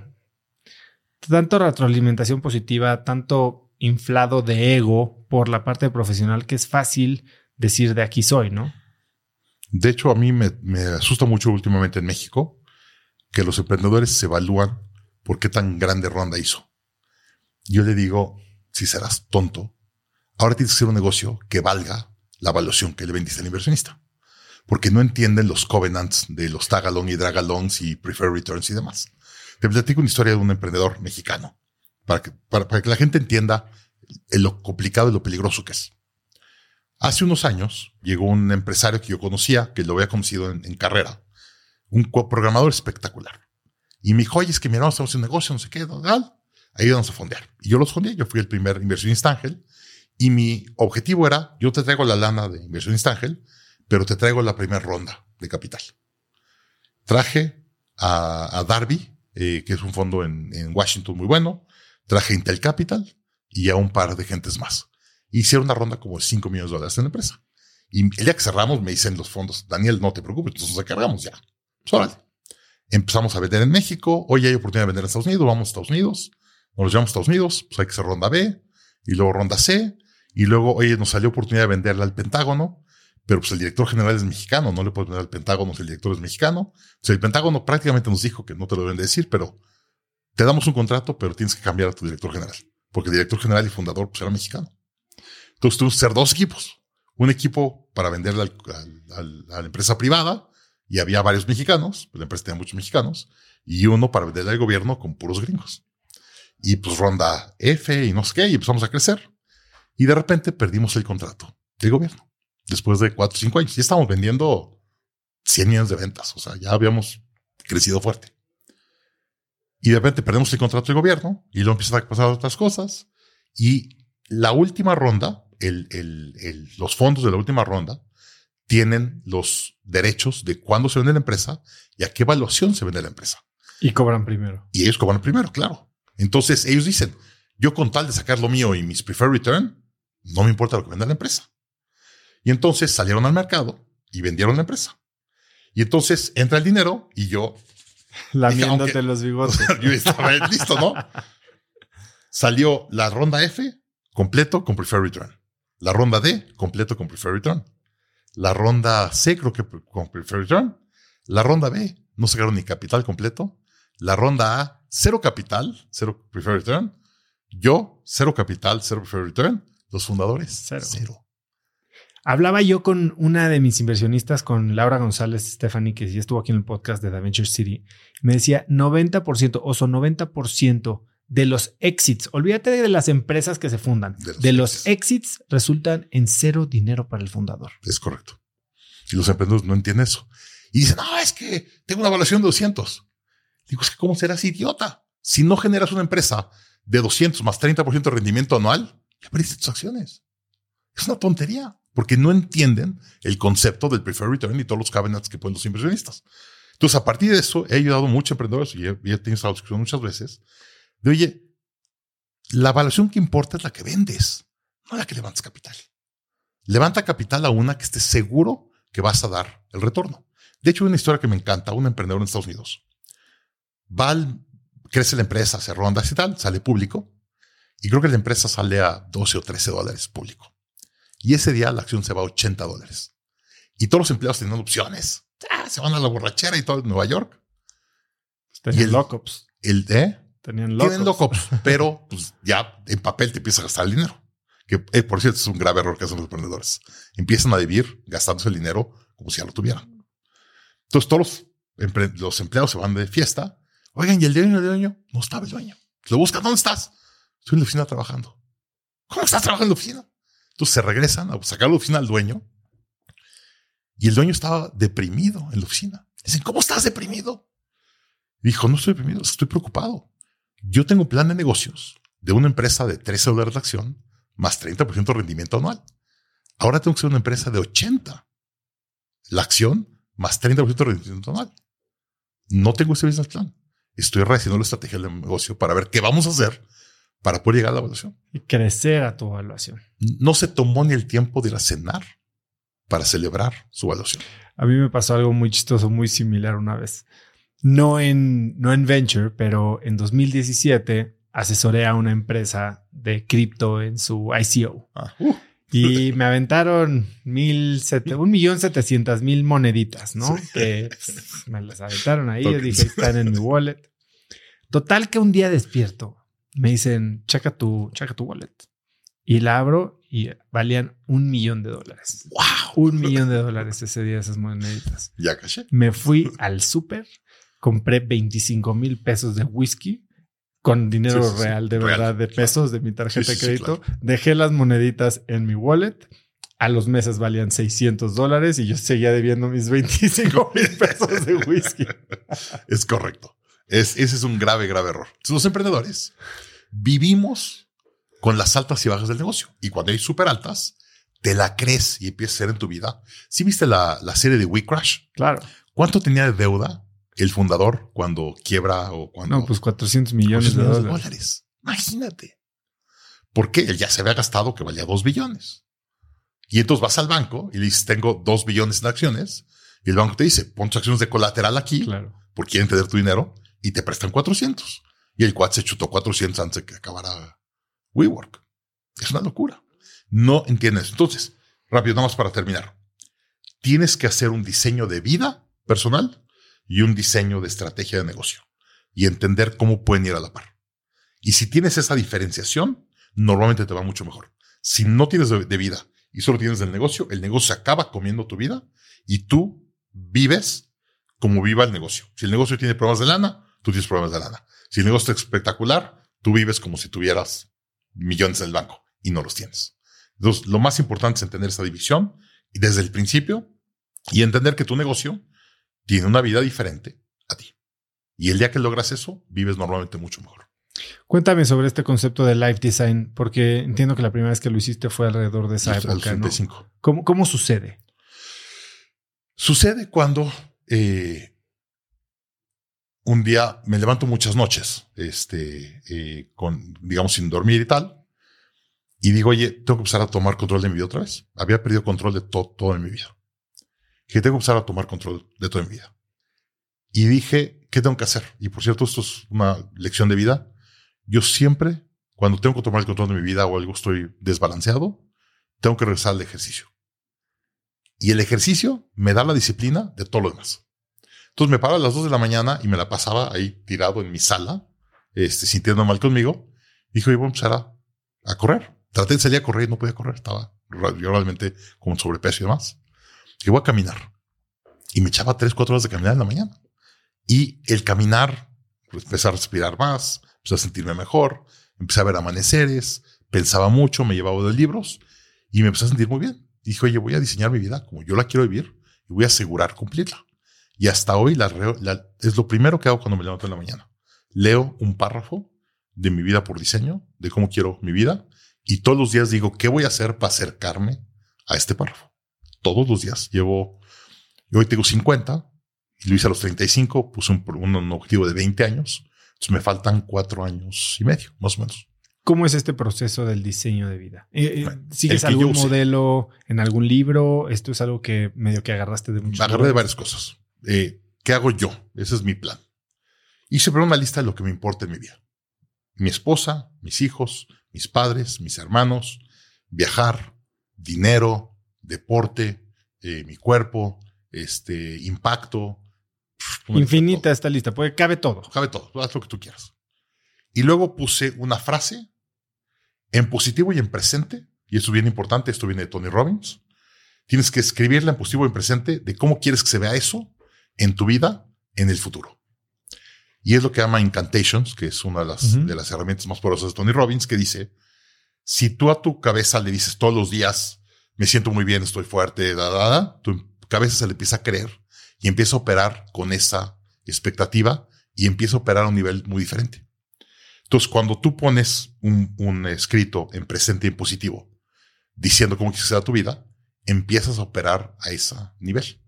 tanto retroalimentación positiva, tanto inflado de ego por la parte profesional que es fácil decir de aquí soy, ¿no? De hecho, a mí me, me asusta mucho últimamente en México que los emprendedores se evalúan por qué tan grande ronda hizo. Yo le digo, si serás tonto, ahora tienes que hacer un negocio que valga la evaluación que le vendiste al inversionista. Porque no entienden los covenants de los tagalong y dragalongs y prefer returns y demás. Te platico una historia de un emprendedor mexicano para que, para, que la gente entienda lo complicado y lo peligroso que es. Hace unos años llegó un empresario que yo conocía, que lo había conocido en, carrera, un programador espectacular. Y me dijo, oye, es que mi hermano estamos en negocio, no sé qué, ahí vamos a fondear. Y yo los fondeé, yo fui el primer inversionista ángel y mi objetivo era, yo te traigo la lana de inversión Ángel, pero te traigo la primera ronda de capital. Traje a, Darby, eh, que es un fondo en, Washington muy bueno. Traje Intel Capital y a un par de gentes más. Hicieron una ronda como de 5 millones de dólares en la empresa. Y el día que cerramos me dicen los fondos, Daniel, no te preocupes, nosotros nos cargamos ya. Pues Empezamos a vender en México. Hoy hay oportunidad de vender en Estados Unidos. Vamos a Estados Unidos. Nos llevamos a Estados Unidos. Pues hay que hacer ronda B y luego ronda C y luego, oye, nos salió oportunidad de venderla al Pentágono, pero pues el director general es mexicano, no le puedes vender al Pentágono si el director es mexicano. El Pentágono prácticamente nos dijo que no te lo deben decir, pero te damos un contrato, pero tienes que cambiar a tu director general, porque el director general y fundador pues, era mexicano. Entonces tuvimos que ser dos equipos. Un equipo para venderla a la empresa privada, y había varios mexicanos, pues la empresa tenía muchos mexicanos, y uno para venderle al gobierno con puros gringos. Y pues ronda F y no sé qué, y empezamos a crecer. Y de repente perdimos el contrato del gobierno. Después de cuatro o cinco años. Ya estábamos vendiendo 100 millones de ventas. O sea, ya habíamos crecido fuerte. Y de repente perdemos el contrato del gobierno y luego empiezan a pasar otras cosas. Y la última ronda, los fondos de la última ronda, tienen los derechos de cuándo se vende la empresa y a qué evaluación se vende la empresa. Y cobran primero. Y ellos cobran primero, claro. Entonces ellos dicen, yo con tal de sacar lo mío y mis preferred return, no me importa lo que venda la empresa. Y entonces salieron al mercado y vendieron la empresa. Y entonces entra el dinero y yo... Lamiéndote los bigotes. yo estaba listo, ¿no? Salió la ronda F completo con preferred return. La ronda D completo con preferred return. La ronda C creo que con preferred return. La ronda B no sacaron ni capital completo. La ronda A cero capital, cero preferred return. Yo, cero capital, cero preferred return. Los fundadores, cero. Hablaba yo con una de mis inversionistas, con Laura González Stephanie, que ya estuvo aquí en el podcast de The Venture City. Me decía 90%, oso 90% de los exits, olvídate de las empresas que se fundan, de los, de los exits resultan en cero dinero para el fundador. Es correcto. Y los emprendedores no entienden eso. Y dicen, no, es que tengo una evaluación de 200. Digo, es que ¿cómo serás idiota? Si no generas una empresa de 200 más 30% de rendimiento anual, ya perdiste tus acciones. Es una tontería, porque no entienden el concepto del preferred return y todos los cabinets que ponen los inversionistas. Entonces, a partir de eso, he ayudado a muchos emprendedores y he, he tenido esta discusión muchas veces de, oye, la evaluación que importa es la que vendes, no la que levantas capital. Levanta capital a una que estés seguro que vas a dar el retorno. De hecho, hay una historia que me encanta, un emprendedor en Estados Unidos. Va crece la empresa, hace rondas y tal, sale público. Y creo que la empresa sale a 12 o 13 dólares público. Y ese día la acción se va a 80 dólares. Y todos los empleados tenían opciones. Ah, se van a la borrachera y todo en Nueva York. Tenían y el, lockups. El, ¿eh? Tenían lockups. Tienen lockups, pero pues, ya en papel te empieza a gastar el dinero. Que, eh, por cierto, es un grave error que hacen los emprendedores. Empiezan a vivir gastándose el dinero como si ya lo tuvieran. Entonces, todos los, los empleados se van de fiesta Oigan, ¿y el dueño del dueño? No estaba el dueño. Lo busca, ¿dónde estás? Estoy en la oficina trabajando. ¿Cómo estás trabajando en la oficina? Entonces se regresan a sacar la oficina al dueño y el dueño estaba deprimido en la oficina. Dicen, ¿cómo estás deprimido? dijo, no estoy deprimido, estoy preocupado. Yo tengo un plan de negocios de una empresa de 13 dólares de acción más 30% de rendimiento anual. Ahora tengo que ser una empresa de 80. La acción más 30% de rendimiento anual. No tengo ese business plan estoy rehaciendo la estrategia del negocio para ver qué vamos a hacer para poder llegar a la evaluación. Y crecer a tu evaluación. No se tomó ni el tiempo de ir a cenar para celebrar su evaluación. A mí me pasó algo muy chistoso, muy similar una vez. No en, no en Venture, pero en 2017 asesoré a una empresa de cripto en su ICO. Ah, uh. Y me aventaron mil un millón setecientas mil moneditas, ¿no? Que pues, me las aventaron ahí. Yo dije, están en mi wallet. Total que un día despierto. Me dicen, checa tu, checa tu wallet. Y la abro y valían un millón de dólares. ¡Wow! Un millón de dólares ese día esas moneditas. Ya caché. Me fui al súper, compré 25 mil pesos de whisky con dinero real, de verdad, de pesos de mi tarjeta de crédito. Dejé las moneditas en mi wallet. A los meses valían 600 dólares y yo seguía debiendo mis 25 mil pesos de whisky. Es correcto. Es, ese es un grave, grave error. Los emprendedores vivimos con las altas y bajas del negocio. Y cuando hay súper altas, te la crees y empieza a ser en tu vida. ¿Sí viste la, la serie de We Crash? Claro. ¿Cuánto tenía de deuda el fundador cuando quiebra o cuando... No, pues 400 millones, de, dólares. Imagínate. Porque él ya se había gastado que valía 2 billones. Y entonces vas al banco y le dices, tengo 2 billones en acciones. Y el banco te dice, pon tus acciones de colateral aquí. Claro. Porque quieren tener tu dinero y te prestan 400. Y el cuate se chutó 400 antes de que acabara WeWork. Es una locura. No entiendes. Entonces, rápido, nada más para terminar. Tienes que hacer un diseño de vida personal y un diseño de estrategia de negocio y entender cómo pueden ir a la par. Y si tienes esa diferenciación, normalmente te va mucho mejor. Si no tienes de, vida y solo tienes del negocio, el negocio acaba comiendo tu vida y tú vives como viva el negocio. Si el negocio tiene problemas de lana, tú tienes problemas de lana. Si el negocio es espectacular, tú vives como si tuvieras millones en el banco y no los tienes. Entonces, lo más importante es entender esa división y desde el principio y entender que tu negocio tiene una vida diferente a ti. Y el día que logras eso, vives normalmente mucho mejor. Cuéntame sobre este concepto de life design, porque entiendo que la primera vez que lo hiciste fue alrededor de esa época. ¿Cómo, ¿Cómo, sucede? Sucede cuando eh, un día me levanto muchas noches, este, eh, con, digamos, sin dormir y tal, y digo, oye, tengo que empezar a tomar control de mi vida otra vez. Había perdido control de todo, todo en mi vida que tengo que empezar a tomar control de toda mi vida. Y dije, ¿qué tengo que hacer? Y por cierto, esto es una lección de vida. Yo siempre, cuando tengo que tomar el control de mi vida o algo estoy desbalanceado, tengo que regresar al ejercicio. Y el ejercicio me da la disciplina de todo lo demás. Entonces me paro a las 2 de la mañana y me la pasaba ahí tirado en mi sala, este, sintiendo mal conmigo. Dije, voy a empezar a, a correr. Traté de salir a correr y no podía correr, estaba yo realmente con sobrepeso y demás, que voy a caminar. Y me echaba tres, cuatro horas de caminar en la mañana. Y el caminar, pues empecé a respirar más, empecé a sentirme mejor, empecé a ver amaneceres, pensaba mucho, me llevaba de libros y me empecé a sentir muy bien. dije, oye, voy a diseñar mi vida como yo la quiero vivir y voy a asegurar cumplirla. Y hasta hoy la, es lo primero que hago cuando me levanto en la mañana. Leo un párrafo de mi vida por diseño, de cómo quiero mi vida, y todos los días digo, ¿qué voy a hacer para acercarme a este párrafo? Todos los días. Llevo, yo hoy tengo 50, y lo hice a los 35, puse un, un objetivo de 20 años, entonces me faltan cuatro años y medio, más o menos. ¿Cómo es este proceso del diseño de vida? Eh, eh, ¿Sigues algún modelo en algún libro? ¿Esto es algo que medio que agarraste de muchos Agarré de varias cosas. Eh, ¿Qué hago yo? Ese es mi plan. Hice primero una lista de lo que me importa en mi vida. Mi esposa, mis hijos, mis padres, mis hermanos, viajar, dinero, deporte, mi cuerpo, este, impacto. Infinita esta lista, porque cabe todo. Cabe todo, haz lo que tú quieras. Y luego puse una frase en positivo y en presente, y eso es bien importante, esto viene de Tony Robbins. Tienes que escribirla en positivo y en presente de cómo quieres que se vea eso en tu vida en el futuro. Y es lo que llama Incantations, que es una de las, de las herramientas más poderosas de Tony Robbins, que dice, si tú a tu cabeza le dices todos los días, me siento muy bien, estoy fuerte, da, da, da, tu cabeza se le empieza a creer y empieza a operar con esa expectativa y empieza a operar a un nivel muy diferente. Entonces, cuando tú pones un, escrito en presente y en positivo, diciendo cómo quieres que sea tu vida, empiezas a operar a ese nivel.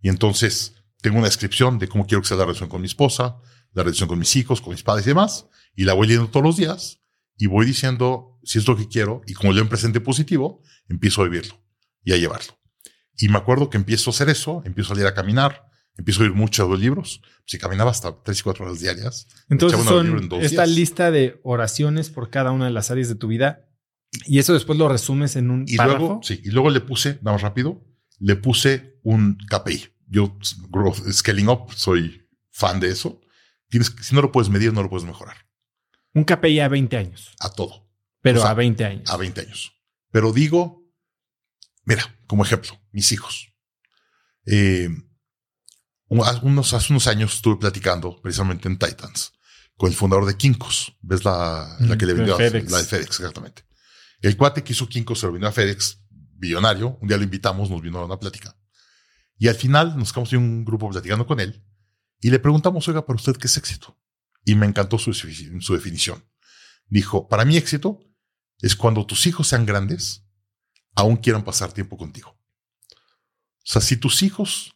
Y entonces tengo una descripción de cómo quiero que sea la relación con mi esposa, la relación con mis hijos, con mis padres y demás, y la voy leyendo todos los días y voy diciendo si es lo que quiero y como yo en presente positivo, empiezo a vivirlo y a llevarlo. Y me acuerdo que empiezo a hacer eso, empiezo a salir a caminar, empiezo a oír muchos los libros. Si caminaba hasta tres y cuatro horas diarias. Entonces son esta lista de oraciones por cada una de las áreas de tu vida y eso después lo resumes en un y Luego, sí, y luego le puse, vamos rápido, le puse un KPI. Yo, growth, scaling up, soy fan de eso. Tienes, si no lo puedes medir, no lo puedes mejorar. Un KPI a 20 años. A todo. Pero a 20 años. A 20 años. Pero digo, mira, como ejemplo, mis hijos. Eh, unos, hace unos años estuve platicando precisamente en Titans con el fundador de Kinkos. ¿Ves la, la que le vendió? La de FedEx, exactamente. El cuate que hizo Kinkos se lo vendió a FedEx, billonario. Un día lo invitamos, nos vino a una plática. Y al final nos quedamos en un grupo platicando con él y le preguntamos, oiga, para usted, ¿qué es éxito? Y me encantó su, definición. Dijo, para mí éxito es cuando tus hijos sean grandes, aún quieran pasar tiempo contigo. O sea, si tus hijos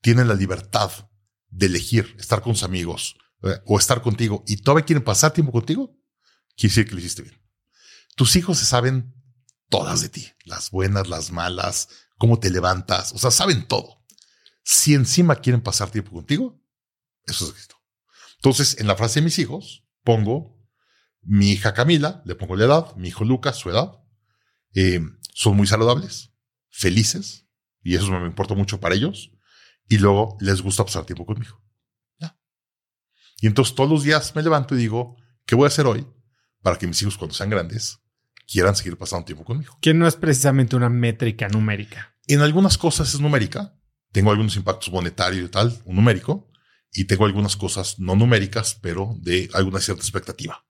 tienen la libertad de elegir estar con sus amigos eh, o estar contigo y todavía quieren pasar tiempo contigo, quiere decir que lo hiciste bien. Tus hijos se saben todas de ti, las buenas, las malas, cómo te levantas, o sea, saben todo. Si encima quieren pasar tiempo contigo, eso es éxito. Entonces, en la frase de mis hijos, pongo mi hija Camila, le pongo la edad, mi hijo Lucas, su edad, eh, son muy saludables, felices, y eso me importa mucho para ellos y luego les gusta pasar tiempo conmigo. ¿Ya? Y entonces todos los días me levanto y digo, ¿qué voy a hacer hoy para que mis hijos cuando sean grandes quieran seguir pasando tiempo conmigo? Que no es precisamente una métrica numérica. En algunas cosas es numérica. Tengo algunos impactos monetarios y tal, un numérico. Y tengo algunas cosas no numéricas, pero de alguna cierta expectativa.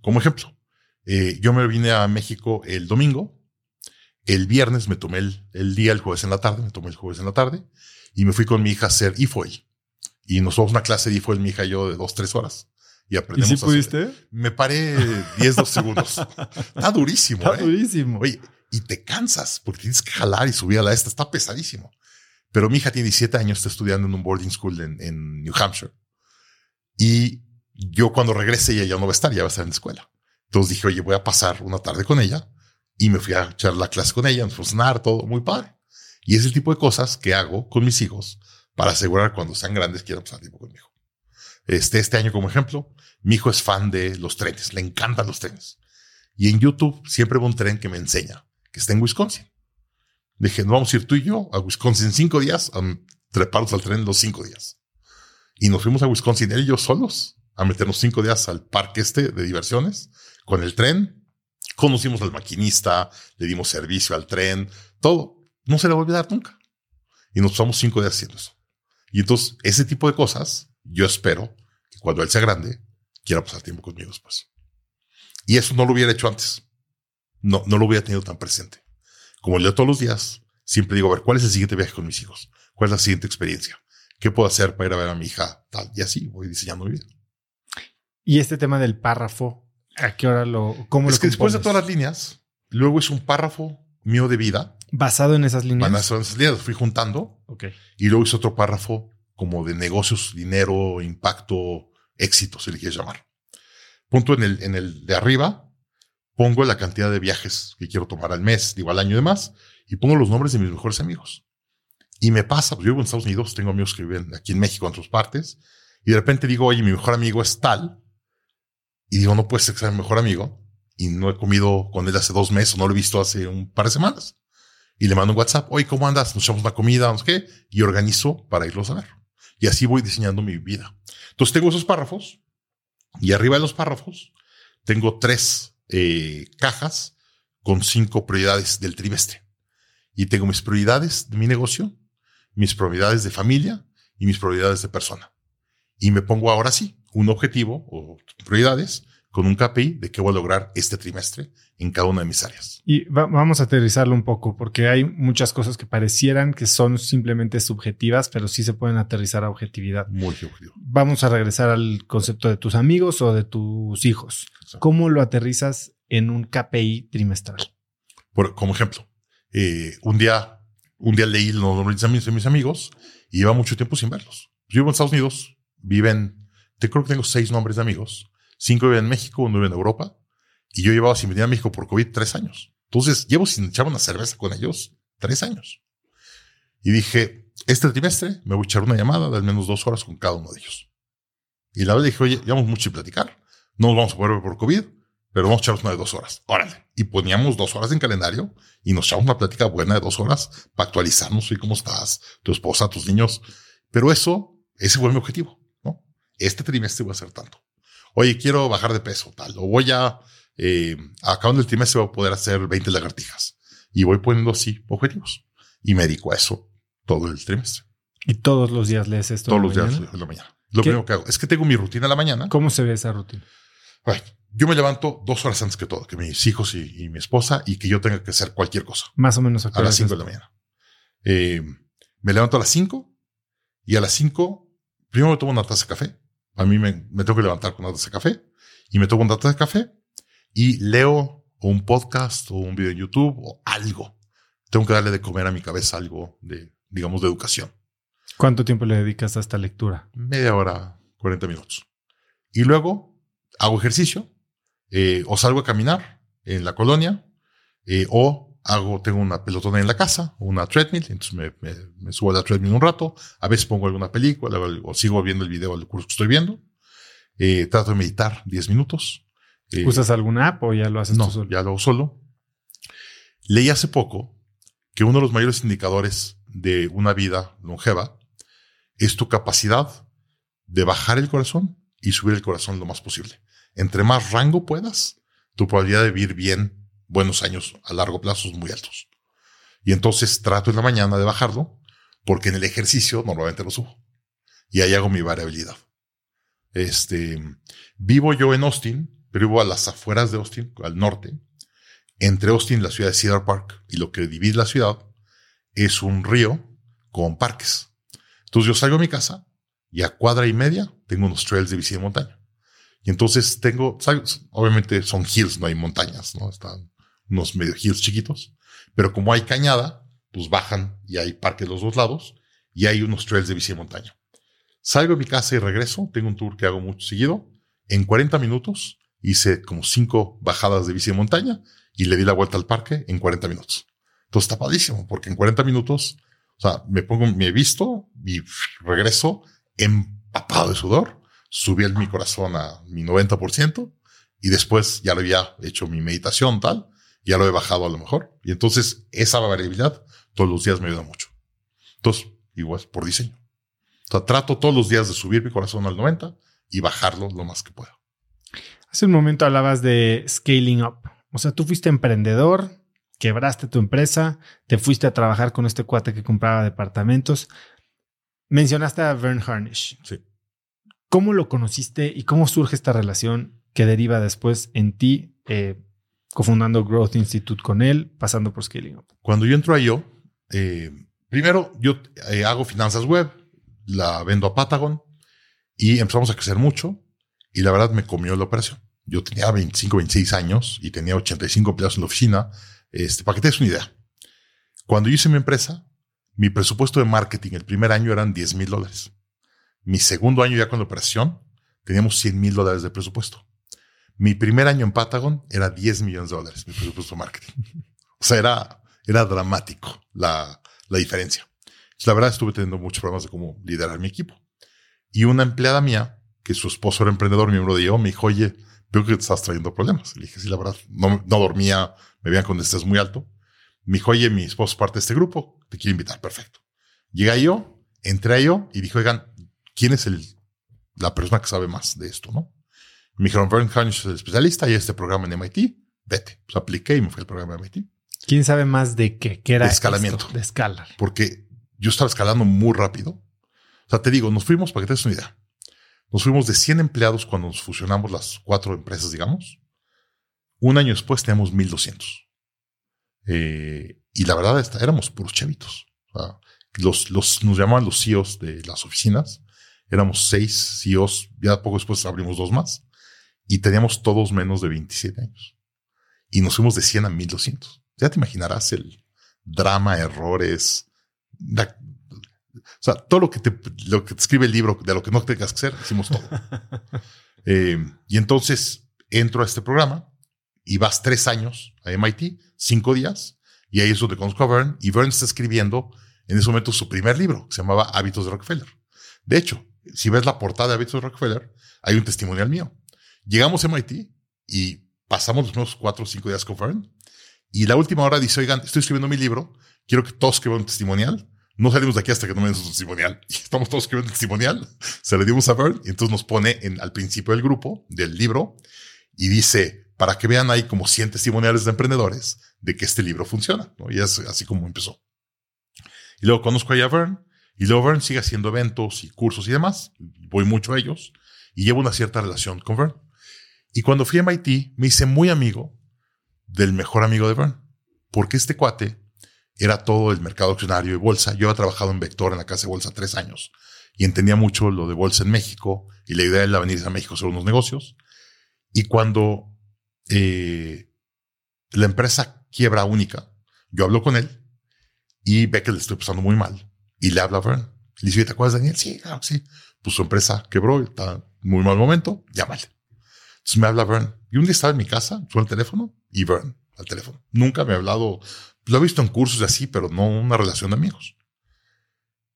Como ejemplo, eh, yo me vine a México el domingo. El viernes me tomé el, el, día, el jueves en la tarde, me tomé el jueves en la tarde y me fui con mi hija a hacer e-foil. Y nos fuimos una clase de e-foil, mi hija y yo, de dos, tres horas. Y aprendemos. ¿Y si pudiste? Me paré 10, 2 segundos. Está durísimo. Está ¿eh? durísimo. Oye, y te cansas porque tienes que jalar y subir a la esta. Está pesadísimo. Pero mi hija tiene 17 años, está estudiando en un boarding school en, New Hampshire. Y yo cuando regrese ella ya no va a estar, ya va a estar en la escuela. Entonces dije, oye, voy a pasar una tarde con ella. Y me fui a echar la clase con ella, a cenar, todo muy padre. Y es el tipo de cosas que hago con mis hijos para asegurar cuando sean grandes quieran pasar tiempo conmigo. Este, este año, como ejemplo, mi hijo es fan de los trenes, le encantan los trenes. Y en YouTube siempre veo un tren que me enseña, que está en Wisconsin. Dije, no vamos a ir tú y yo a Wisconsin cinco días, a treparnos al tren los cinco días. Y nos fuimos a Wisconsin, él y yo solos, a meternos cinco días al parque este de diversiones, con el tren, Conocimos al maquinista, le dimos servicio al tren, todo. No se le va a olvidar nunca. Y nos pasamos cinco días haciendo eso. Y entonces, ese tipo de cosas, yo espero que cuando él sea grande, quiera pasar tiempo conmigo después. Y eso no lo hubiera hecho antes. No, no lo hubiera tenido tan presente. Como leo todos los días, siempre digo, a ver, ¿cuál es el siguiente viaje con mis hijos? ¿Cuál es la siguiente experiencia? ¿Qué puedo hacer para ir a ver a mi hija? Tal. Y así voy diseñando mi vida. Y este tema del párrafo, ¿a qué hora lo, cómo es lo que después de todas las líneas, luego es un párrafo mío de vida. Basado en esas líneas. A ser esas líneas, fui juntando Ok. y luego hice otro párrafo como de negocios, dinero, impacto, éxito, si le quieres llamar. Punto en el, en el de arriba, pongo la cantidad de viajes que quiero tomar al mes, digo al año y demás, y pongo los nombres de mis mejores amigos. Y me pasa, pues yo vivo en Estados Unidos, tengo amigos que viven aquí en México, en otras partes, y de repente digo, oye, mi mejor amigo es tal, y digo, no puede ser mi mejor amigo, y no he comido con él hace dos meses, o no lo he visto hace un par de semanas. Y le mando un WhatsApp, oye, ¿cómo andas? Nos echamos una comida, no sé qué, y organizo para irlos a ver. Y así voy diseñando mi vida. Entonces tengo esos párrafos, y arriba de los párrafos tengo tres eh, cajas con cinco prioridades del trimestre. Y tengo mis prioridades de mi negocio, mis prioridades de familia y mis prioridades de persona. Y me pongo ahora sí un objetivo o prioridades con un KPI de qué voy a lograr este trimestre en cada una de mis áreas. Y va- vamos a aterrizarlo un poco, porque hay muchas cosas que parecieran que son simplemente subjetivas, pero sí se pueden aterrizar a objetividad. Muy objetivo. Vamos a regresar al concepto de tus amigos o de tus hijos. ¿Cómo lo aterrizas en un KPI trimestral? Por, como ejemplo, eh, un día, un día leí los nombres de mis, de mis amigos y lleva mucho tiempo sin verlos. Yo vivo en Estados Unidos, viven, te creo que tengo seis nombres de amigos, cinco viven en México, uno vive en Europa, y yo llevaba sin venir a México por COVID tres años. Entonces, llevo sin echar una cerveza con ellos tres años. Y dije, este trimestre me voy a echar una llamada de al menos dos horas con cada uno de ellos. Y la verdad dije, oye, llevamos mucho sin platicar. No nos vamos a poder por COVID, pero vamos a echarnos una de dos horas. Órale. Y poníamos dos horas en calendario y nos echamos una plática buena de dos horas para actualizarnos y cómo estás, tu esposa, tus niños. Pero eso, ese fue mi objetivo, ¿no? Este trimestre voy a hacer tanto. Oye, quiero bajar de peso, tal. O voy a, eh, acabando el trimestre voy a poder hacer 20 lagartijas. Y voy poniendo así objetivos. Y me dedico a eso todo el trimestre. Y todos los días lees esto. Todos los la días mañana? de la mañana. Lo ¿Qué? primero que hago es que tengo mi rutina en la mañana. ¿Cómo se ve esa rutina? Yo me levanto dos horas antes que todo, que mis hijos y, y mi esposa y que yo tenga que hacer cualquier cosa Más o menos a las 5 de la mañana. Eh, me levanto a las 5 y a las 5 primero me tomo una taza de café. A mí me, me tengo que levantar con una taza de café y me tomo una taza de café y leo o un podcast o un video de YouTube o algo. Tengo que darle de comer a mi cabeza algo de, digamos, de educación. ¿Cuánto tiempo le dedicas a esta lectura? media hora, 40 minutos. Y luego hago ejercicio, eh, o salgo a caminar en la colonia, eh, o hago, tengo una pelotona en la casa, una treadmill, entonces me, me- me subo a la treadmill un rato, a veces pongo alguna película o, o sigo viendo el video del curso que estoy viendo, Eh, trato de meditar 10 minutos. Eh, ¿Usas alguna app o ya lo haces no, tú solo? ya lo hago solo. Leí hace poco que uno de los mayores indicadores de una vida longeva es tu capacidad de bajar el corazón y subir el corazón lo más posible. Entre más rango puedas, tu probabilidad de vivir bien buenos años a largo plazo es muy altos. Y entonces trato en la mañana de bajarlo porque en el ejercicio normalmente lo subo. Y ahí hago mi variabilidad. Este, vivo yo en Austin, pero vivo a las afueras de Austin, al norte. Entre Austin y la ciudad de Cedar Park y lo que divide la ciudad es un río con parques. Entonces yo salgo a mi casa y a cuadra y media tengo unos trails de bici de montaña. Y entonces tengo, ¿sabes? obviamente son hills, no hay montañas, ¿no? Están unos medio hills chiquitos. Pero como hay cañada, pues bajan y hay parques los dos lados y hay unos trails de bici de montaña. Salgo de mi casa y regreso. Tengo un tour que hago mucho seguido. En 40 minutos hice como cinco bajadas de bici de montaña y le di la vuelta al parque en 40 minutos. Entonces está porque en 40 minutos, o sea, me pongo, me he visto y regreso empapado de sudor. Subí el, mi corazón a mi 90% y después ya lo había hecho mi meditación tal, ya lo he bajado a lo mejor. Y entonces esa variabilidad todos los días me ayuda mucho. Entonces, igual por diseño. O sea, trato todos los días de subir mi corazón al 90 y bajarlo lo más que pueda. Hace un momento hablabas de scaling up O sea, tú fuiste emprendedor, quebraste tu empresa, te fuiste a trabajar con este cuate que compraba departamentos. Mencionaste a Vern Harnish. Sí. ¿Cómo lo conociste y cómo surge esta relación que deriva después en ti, eh, cofundando Growth Institute con él, pasando por Scaling Up? Cuando yo entro a yo, eh, primero yo eh, hago finanzas web, la vendo a Patagon y empezamos a crecer mucho y la verdad me comió la operación. Yo tenía 25, 26 años y tenía 85 empleados en la oficina. Este, para que te des una idea. Cuando yo hice mi empresa, mi presupuesto de marketing el primer año eran 10 mil dólares. Mi segundo año ya con la operación, teníamos 100 mil dólares de presupuesto. Mi primer año en Patagon era 10 millones de dólares, mi presupuesto de marketing. O sea, era, era dramático la, la diferencia. La verdad, estuve teniendo muchos problemas de cómo liderar mi equipo. Y una empleada mía, que su esposo era emprendedor, miembro de yo, me dijo, oye, veo que te estás trayendo problemas. Le dije, sí, la verdad, no, no dormía, me veían con estrés muy alto. Me dijo, oye, mi esposo es parte de este grupo, te quiero invitar, perfecto. Llega yo, entré yo y dijo, oigan, ¿quién es el, la persona que sabe más de esto, no? Me dijeron, Vern Harnish es el especialista y este programa en MIT, vete. Pues apliqué y me fui al programa de MIT. ¿Quién sabe más de qué? ¿Qué era De escalamiento. esto? De escalar. Porque yo estaba escalando muy rápido. O sea, te digo, nos fuimos, para que te des una idea, nos fuimos de 100 empleados cuando nos fusionamos las cuatro empresas, digamos. Un año después teníamos 1200. Eh, y la verdad, esta, éramos puros chavitos. O sea, los, los, nos llamaban los CEOs de las oficinas. Éramos seis CEOs. Ya poco después abrimos dos más. Y teníamos todos menos de 27 años. Y nos fuimos de 100 a 1200. Ya te imaginarás el drama, errores. Sea, todo lo que te, lo que te escribe el libro, de lo que no tengas que hacer, hicimos todo. Eh, y entonces entro a este programa y vas tres años a MIT, cinco días, y ahí es donde conozco a Vern. Y Vern está escribiendo en ese momento su primer libro, que se llamaba Hábitos de Rockefeller. De hecho, si ves la portada de Hábitos de Rockefeller, hay un testimonial mío. Llegamos a MIT y pasamos los primeros cuatro o cinco días con Vern. Y la última hora dice, oigan, estoy escribiendo mi libro, quiero que todos escriban un testimonial. No salimos de aquí hasta que no me den su testimonial. Y estamos todos escribiendo el testimonial. Se le dimos a Vern y entonces nos pone en, al principio del grupo, del libro, y dice, para que vean ahí como 100 testimoniales de emprendedores de que este libro funciona. ¿no? Y es así como empezó. Y luego conozco a Vern, y luego Vern sigue haciendo eventos y cursos y demás. Voy mucho a ellos y llevo una cierta relación con Vern. Y cuando fui a MIT, me hice muy amigo del mejor amigo de Vern, porque este cuate era todo el mercado accionario y bolsa. Yo había trabajado en Vector en la casa de bolsa tres años y entendía mucho lo de bolsa en México y la idea era venir a México hacer unos negocios. Y cuando eh, la empresa quiebra única, yo hablo con él y ve que le estoy pasando muy mal y le habla a Vern. Le dice, ¿te acuerdas de Daniel? Sí, claro sí. Pues su empresa quebró, está en muy mal momento, llámale. Entonces me habla Vern. Y un día estaba en mi casa, suena el teléfono y Vern al teléfono. Nunca me ha hablado, lo he visto en cursos y así, pero no una relación de amigos.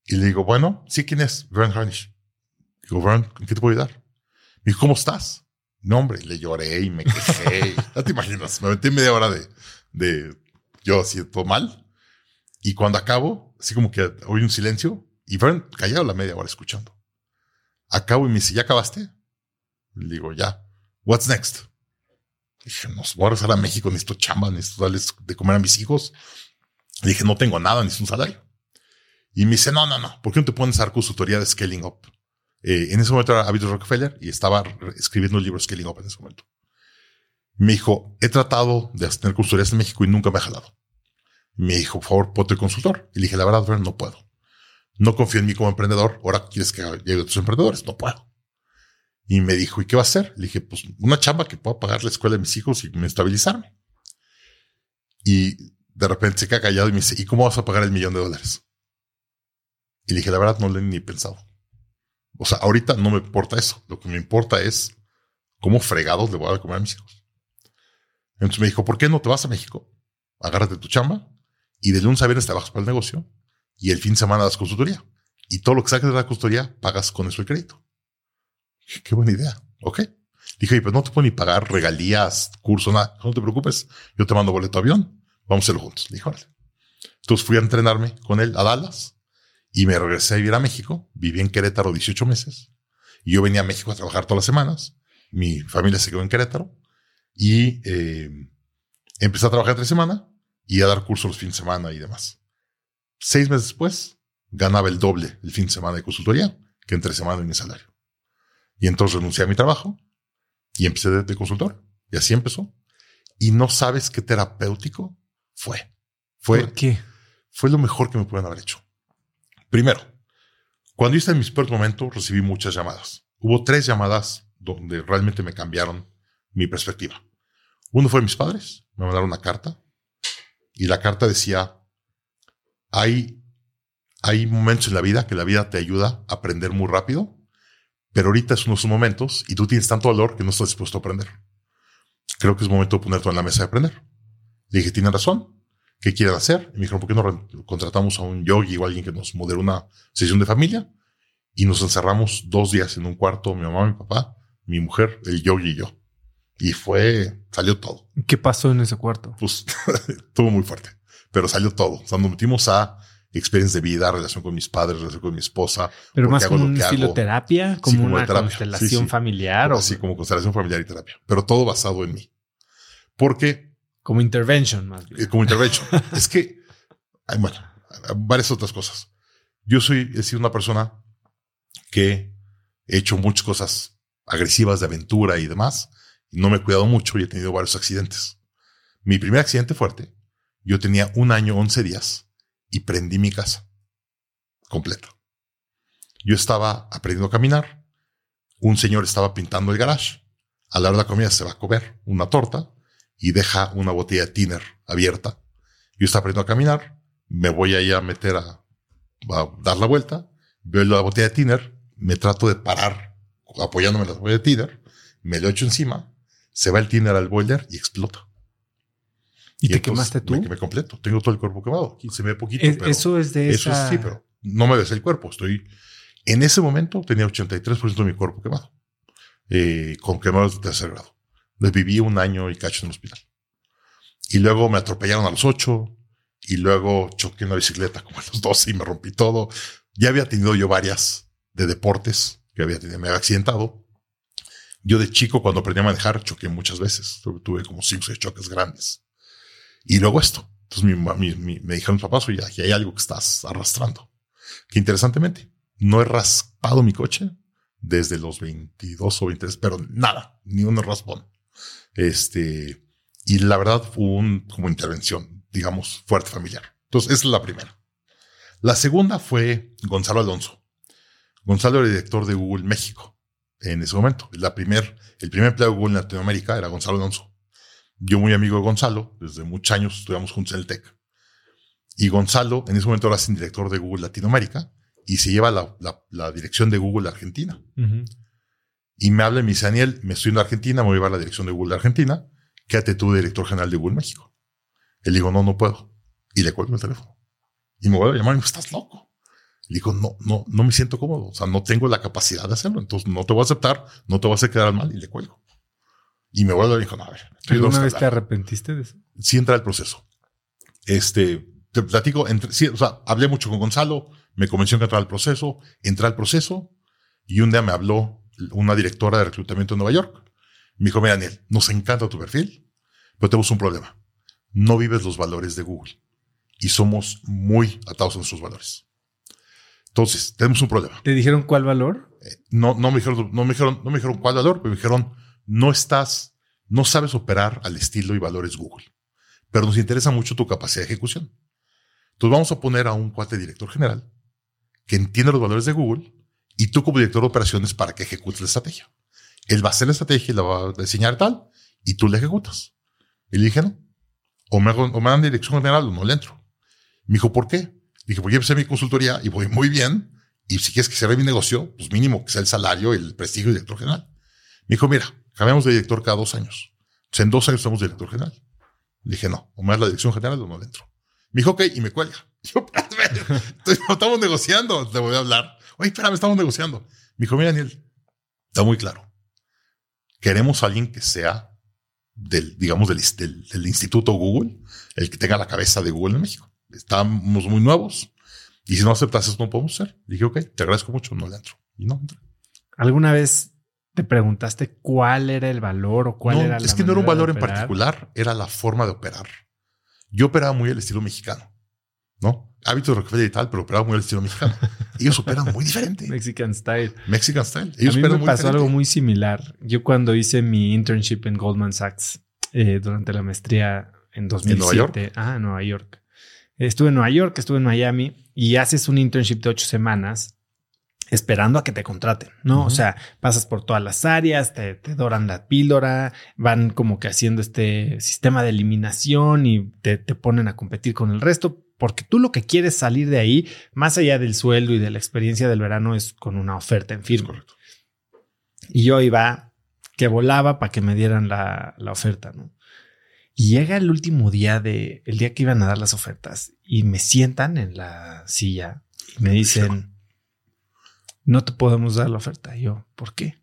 Y le digo, bueno, sí, ¿quién es? Vern Harnish. Digo, Vern, ¿en qué te puedo ayudar? Me dijo, ¿cómo estás? No, hombre, le lloré y me quejé. ya te imaginas, me metí media hora de, de yo así todo mal. Y cuando acabo, así como que oí un silencio y Vern callado la media hora escuchando. Acabo y me dice, ¿ya acabaste? Le digo, ya. What's next? Dije, nos voy a regresar a México, necesito chamba, necesito darles de comer a mis hijos. Le dije, no tengo nada, necesito un salario. Y me dice, no, no, no, ¿por qué no te pones a dar consultoría de Scaling Up? Eh, en ese momento era Hábitos Rockefeller y estaba escribiendo el libro Scaling Up en ese momento. Me dijo, he tratado de tener consultorías en México y nunca me ha jalado. Me dijo, por favor, ponte consultor. Y le dije, la verdad, no puedo. No confío en mí como emprendedor. Ahora quieres que llegue a otros emprendedores. No puedo. Y me dijo, ¿y qué va a hacer? Le dije, pues una chamba que pueda pagar la escuela de mis hijos y me estabilizarme. Y de repente se queda callado y me dice, ¿y cómo vas a pagar el millón de dólares? Y le dije, la verdad, no lo he ni pensado. O sea, ahorita no me importa eso. Lo que me importa es cómo fregados le voy a dar comer a mis hijos. Entonces me dijo, ¿por qué no te vas a México? Agárrate tu chamba y de lunes a viernes trabajas para el negocio y el fin de semana das consultoría. Y todo lo que saques de la consultoría pagas con eso el crédito. Qué buena idea. Ok. Dije, "Oye, pues no te puedo ni pagar regalías, curso, nada. No te preocupes. Yo te mando boleto de avión. Vamos a hacerlo juntos. Dije. Entonces fui a entrenarme con él a Dallas y me regresé a vivir a México. Viví en Querétaro 18 meses y yo venía a México a trabajar todas las semanas. Mi familia se quedó en Querétaro y eh, Empecé a trabajar entre semana y a dar cursos los fines de semana y demás. Seis meses después, ganaba el doble el fin de semana de consultoría que entre semana en mi salario. Y entonces renuncié a mi trabajo y empecé de, de consultor. Y así empezó. Y no sabes qué terapéutico fue. Fue, ¿Por qué? fue lo mejor que me pueden haber hecho. Primero, cuando en mis peores momentos, recibí muchas llamadas. Hubo tres llamadas donde realmente me cambiaron mi perspectiva. Uno fue mis padres, me mandaron una carta y la carta decía, hay, hay momentos en la vida que la vida te ayuda a aprender muy rápido, pero ahorita es uno de esos momentos y tú tienes tanto valor que no estás dispuesto a aprender. Creo que es momento de ponerte en la mesa de aprender. Le dije, tienen razón. ¿Qué quieren hacer? Y me dijeron, ¿por qué no contratamos a un yogi o alguien que nos modere una sesión de familia? Y nos encerramos dos días en un cuarto, mi mamá, mi papá, mi mujer, el yogi y yo. Y fue, salió todo. ¿Qué pasó en ese cuarto? Pues estuvo muy fuerte, pero salió todo. O sea, nos metimos a experiencias de vida, relación con mis padres, relación con mi esposa. Pero ¿Por más como un estilo hago? terapia, como, como una terapia. constelación Sí, sí. familiar o Así como constelación familiar y terapia, pero todo basado en mí. Porque como intervention más bien. eh, como intervention. es que, hay, bueno, varias otras cosas. Yo soy, he sido una persona que he hecho muchas cosas agresivas de aventura y demás. Y no me he cuidado mucho y he tenido varios accidentes. Mi primer accidente fuerte, yo tenía un año, 11 días y prendí mi casa completa. Yo estaba aprendiendo a caminar. Un señor estaba pintando el garage. A la hora de la comida se va a comer una torta y deja una botella de tiner abierta. Yo estaba aprendiendo a caminar, me voy ahí a meter a, a dar la vuelta, veo la botella de tiner, me trato de parar apoyándome en la botella de tiner, me lo echo encima, se va el tiner al boiler y explota. ¿Y, te entonces quemaste tú? Me quemé completo. Tengo todo el cuerpo quemado. Se me ve poquito, Es- pero eso es de eso esa... sí, pero no me ves el cuerpo. Estoy en ese momento tenía 83% de mi cuerpo quemado, eh, con quemados de tercer grado. Viví un año y cacho en el hospital. Y luego me atropellaron a los 8 y luego choqué una bicicleta como a los 12 y me rompí todo. Ya había tenido yo varias de deportes que había tenido, me había accidentado. Yo de chico cuando aprendí a manejar choqué muchas veces. Tuve, tuve como 5 o 6 choques grandes. Y luego esto. Entonces me dijeron mis papás, oye, aquí hay algo que estás arrastrando. Que interesantemente, no he raspado mi coche desde los 22 o 23, pero nada, ni un raspón. Este, y la verdad fue un, como intervención, digamos, fuerte familiar. Entonces, esa es la primera. La segunda fue Gonzalo Alonso. Gonzalo era director de Google México en ese momento. La primer, el primer empleado de Google en Latinoamérica era Gonzalo Alonso. Yo muy amigo de Gonzalo, desde muchos años estudiamos juntos en el TEC. Y Gonzalo, en ese momento es el director de Google Latinoamérica y se lleva la, la- la dirección de Google Argentina. Y me habla y me dice, Daniel, me estoy en Argentina, me voy a llevar la dirección de Google de Argentina. Quédate tú, director general de Google México. Él digo, no, no puedo. Y le cuelgo el teléfono. Y me vuelve a llamar y me dice, estás loco. Le digo, no, no, no me siento cómodo. O sea, no tengo la capacidad de hacerlo. Entonces no te voy a aceptar, no te voy a hacer quedar mal y le cuelgo. Y me vuelve y dijo, no, a ver. tú ¿Alguna vamos a vez te hablar". arrepentiste de eso? sí entra el proceso. Este, te platico, entre, sí, o sea, hablé mucho con Gonzalo, me convenció que entrara al proceso, entré al proceso y un día me habló una directora de reclutamiento en Nueva York. Me dijo, mira, Daniel, nos encanta tu perfil, pero tenemos un problema. No vives los valores de Google y somos muy atados a nuestros valores. Entonces, tenemos un problema. ¿Te dijeron cuál valor? No, no me dijeron, no me dijeron, no me dijeron cuál valor, pero me dijeron, no estás, no sabes operar al estilo y valores Google, pero nos interesa mucho tu capacidad de ejecución. Entonces vamos a poner a un cuate director general que entiende los valores de Google y tú como director de operaciones para que ejecutes la estrategia. Él va a hacer la estrategia y la va a diseñar tal y tú la ejecutas. Y le dije, no, o me, o dan dirección general o no le entro. Me dijo, ¿por qué? Dije, porque yo empecé mi consultoría y voy muy bien. Y si quieres que cierre mi negocio, pues mínimo que sea el salario el prestigio de director general. Me dijo, mira, cambiamos de director cada dos años. Entonces, en dos años somos director general. Dije, no, o me das la dirección general o no le entro. Me dijo, ok, y me cuelga. Yo, no estamos negociando, te voy a hablar. Oye, espérame, estamos negociando. Me dijo, mira, Daniel, está muy claro. Queremos a alguien que sea del, digamos, del, del, Instituto Google, el que tenga la cabeza de Google en México. Estamos muy nuevos y si no aceptas eso no podemos hacer. Dije, ok, te agradezco mucho, no le entro. Y no entré. ¿Alguna vez te preguntaste cuál era el valor o cuál no, era la Es que no era un valor en particular, era la forma de operar. Yo operaba muy al estilo mexicano, ¿no? Hábitos de Rockefeller y tal, pero operaba muy al estilo mexicano. Ellos operan muy diferente. Mexican Style. Mexican style. A Ellos mí me pasó diferente. algo muy similar. Yo cuando hice mi internship en Goldman Sachs eh, durante la maestría en 2007. Nueva York? Ah, en Nueva York. Estuve en Nueva York, estuve en Miami y haces un internship de ocho semanas esperando a que te contraten, ¿no? O sea, pasas por todas las áreas, te, te doran la píldora, van como que haciendo este sistema de eliminación y te, te ponen a competir con el resto, porque tú lo que quieres salir de ahí, más allá del sueldo y de la experiencia del verano, es con una oferta en firme. correcto. Y yo iba que volaba para que me dieran la, la oferta, ¿no? Y llega el último día de el día que iban a dar las ofertas y me sientan en la silla y me dicen, no te podemos dar la oferta. Y yo, ¿por qué?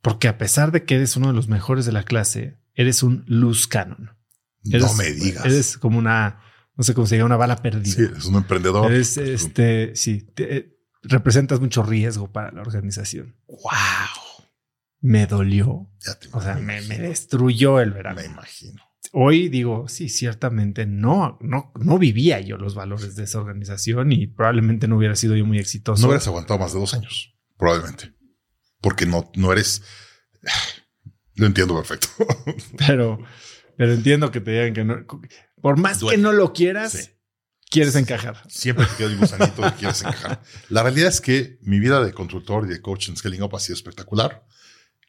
Porque a pesar de que eres uno de los mejores de la clase, eres un loose cannon. Eres, no me digas. Eres como una, no sé cómo se diga, una bala perdida. sí, es un emprendedor. Eres, este, sí, te- eh, representas mucho riesgo para la organización. ¡Wow! Me dolió. ya te- O sea, me, me destruyó el verano. me imagino. Hoy digo, sí, ciertamente no, no, no vivía yo los valores de esa organización y probablemente no hubiera sido yo muy exitoso. No hubieras aguantado más de dos años, probablemente. Porque no, no eres. Lo entiendo perfecto. pero, pero entiendo que te digan que no. Por más Duele. que no lo quieras, Sí. quieres encajar. Siempre te queda el gusanito de quieres encajar. La realidad es que mi vida de consultor y de coach en Scaling Up ha sido espectacular.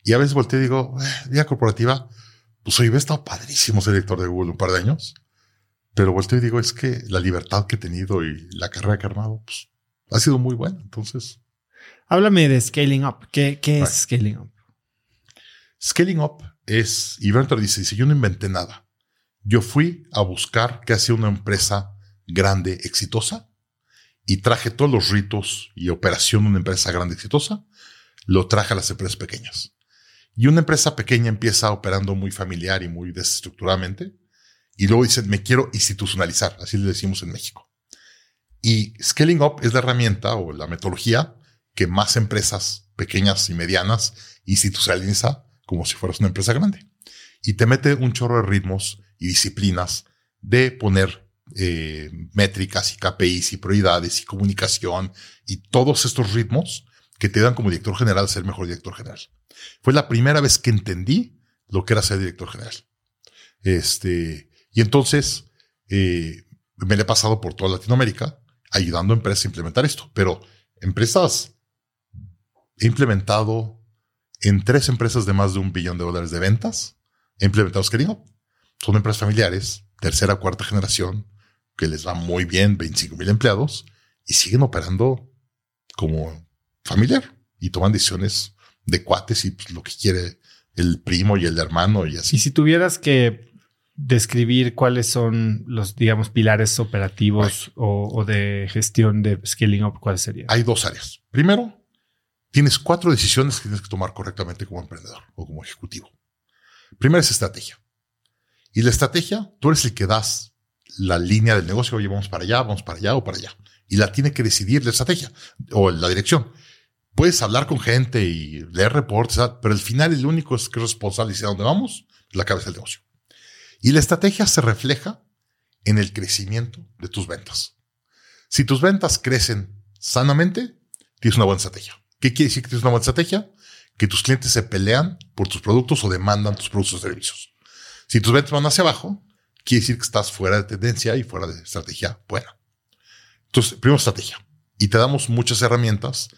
Y a veces volteo y digo, "Eh, vida corporativa, pues hoy he estado padrísimo ser director de Google un par de años. Pero volteo y digo, es que la libertad que he tenido y la carrera que he armado, pues ha sido muy buena. Entonces, Háblame de scaling up. ¿Qué, qué es scaling up? Scaling Up es, y Bertrand dice, dice, yo no inventé nada. Yo fui a buscar qué hacía una empresa grande, exitosa, y traje todos los ritos y operación de una empresa grande, exitosa, lo traje a las empresas pequeñas. Y una empresa pequeña empieza operando muy familiar y muy desestructuradamente, y luego dicen, me quiero institucionalizar, así le decimos en México. Y Scaling Up es la herramienta o la metodología que más empresas pequeñas y medianas institucionaliza como si fueras una empresa grande. Y te mete un chorro de ritmos y disciplinas de poner eh, métricas y KPIs y prioridades y comunicación y todos estos ritmos que te dan como director general ser mejor director general. Fue la primera vez que entendí lo que era ser director general. Este, y entonces eh, me lo he pasado por toda Latinoamérica ayudando a empresas a implementar esto, pero empresas he implementado en tres empresas de más de un billón de dólares de ventas. He implementado Scaling. Son empresas familiares, tercera, cuarta generación, que les va muy bien, 25 mil empleados, y siguen operando como familiar y toman decisiones de cuates y pues, lo que quiere el primo y el hermano y así. Y si tuvieras que describir cuáles son los, digamos, pilares operativos o, o de gestión de scaling up, ¿cuál sería? Hay dos áreas. Primero, tienes cuatro decisiones que tienes que tomar correctamente como emprendedor o como ejecutivo. Primero es estrategia. Y la estrategia, tú eres el que das la línea del negocio. Oye, vamos para allá, vamos para allá o para allá. Y la tiene que decidir la estrategia o la dirección. Puedes hablar con gente y leer reportes, pero al final el único es que es responsable decir a dónde vamos, es la cabeza del negocio. Y la estrategia se refleja en el crecimiento de tus ventas. Si tus ventas crecen sanamente, tienes una buena estrategia. ¿Qué quiere decir que tienes una buena estrategia? Que tus clientes se pelean por tus productos o demandan tus productos o servicios. Si tus ventas van hacia abajo, quiere decir que estás fuera de tendencia y fuera de estrategia buena. Entonces, primero estrategia. Y te damos muchas herramientas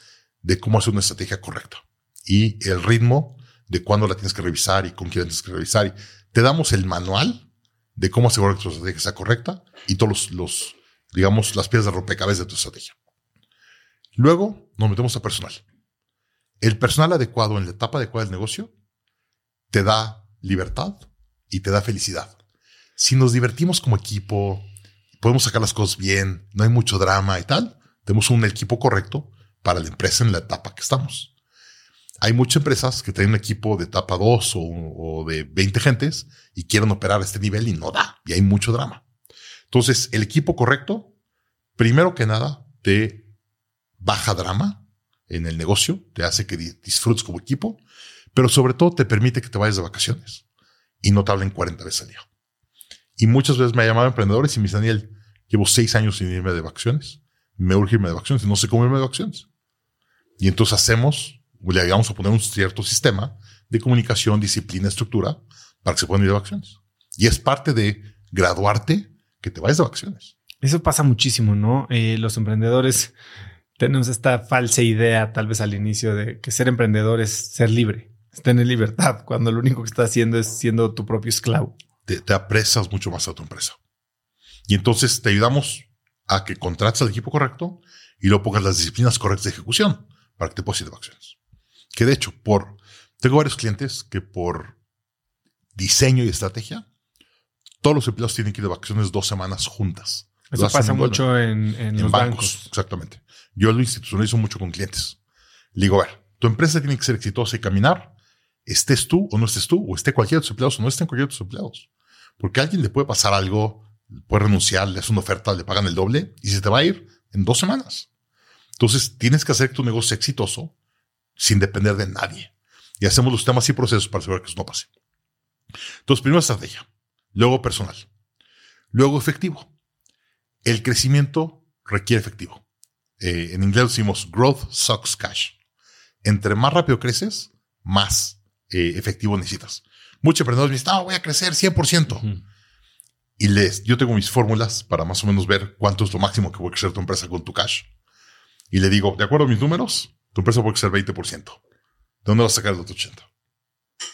de cómo hacer una estrategia correcta y el ritmo de cuándo la tienes que revisar y con quién tienes que revisar. Y te damos el manual de cómo asegurar que tu estrategia sea correcta y todos los, los digamos, las piezas de rompecabezas de tu estrategia. Luego nos metemos a personal. El personal adecuado en la etapa adecuada del negocio te da libertad y te da felicidad. Si nos divertimos como equipo, podemos sacar las cosas bien, no hay mucho drama y tal, tenemos un equipo correcto para la empresa en la etapa que estamos. Hay muchas empresas que tienen un equipo de etapa 2 o, de 20 gentes y quieren operar a este nivel y no da, y hay mucho drama. Entonces, el equipo correcto, primero que nada, te baja drama en el negocio, te hace que disfrutes como equipo, Pero sobre todo te permite que te vayas de vacaciones y no te hablen 40 veces al día. Y muchas veces me ha llamado emprendedores y me dicen, Daniel, llevo seis años sin irme de vacaciones. Me urge irme de vacaciones no sé cómo irme de vacaciones. Y entonces hacemos, le vamos a poner un cierto sistema de comunicación, disciplina, estructura para que se puedan ir de vacaciones. Y es parte de graduarte que te vayas de vacaciones. Eso pasa muchísimo, ¿no? Eh, los emprendedores tenemos esta falsa idea, tal vez al inicio, de que ser emprendedor es ser libre, es tener libertad, cuando lo único que estás haciendo es siendo tu propio esclavo. Te, te apresas mucho más a tu empresa. Y entonces te ayudamos a que contrates al equipo correcto y luego pongas las disciplinas correctas de ejecución para que te puedas ir de vacaciones. Que de hecho, por tengo varios clientes que por diseño y estrategia, todos los empleados tienen que ir de vacaciones dos semanas juntas. Eso pasa mucho en, en, los bancos, Exactamente. Yo lo institucionalizo mucho con clientes. Le digo, a ver, tu empresa tiene que ser exitosa y caminar, estés tú o no estés tú, o esté cualquiera de tus empleados o no estén cualquiera de tus empleados. Porque a alguien le puede pasar algo, puede renunciar, le hace una oferta, le pagan el doble y se te va a ir en dos semanas. Entonces tienes que hacer tu negocio exitoso sin depender de nadie. Y hacemos los temas y procesos para asegurar que eso no pase. Entonces, primero estrategia, luego personal, luego efectivo. El crecimiento requiere efectivo. Eh, en inglés decimos growth sucks cash. Entre más rápido creces, más eh, efectivo necesitas. Muchos emprendedores me dicen, no, voy a crecer 100%. Y les, yo tengo mis fórmulas para más o menos ver cuánto es lo máximo que puede crecer tu empresa con tu cash. Y le digo, de acuerdo a mis números, tu empresa puede crecer 20%. ¿De dónde vas a sacar el otro 80%?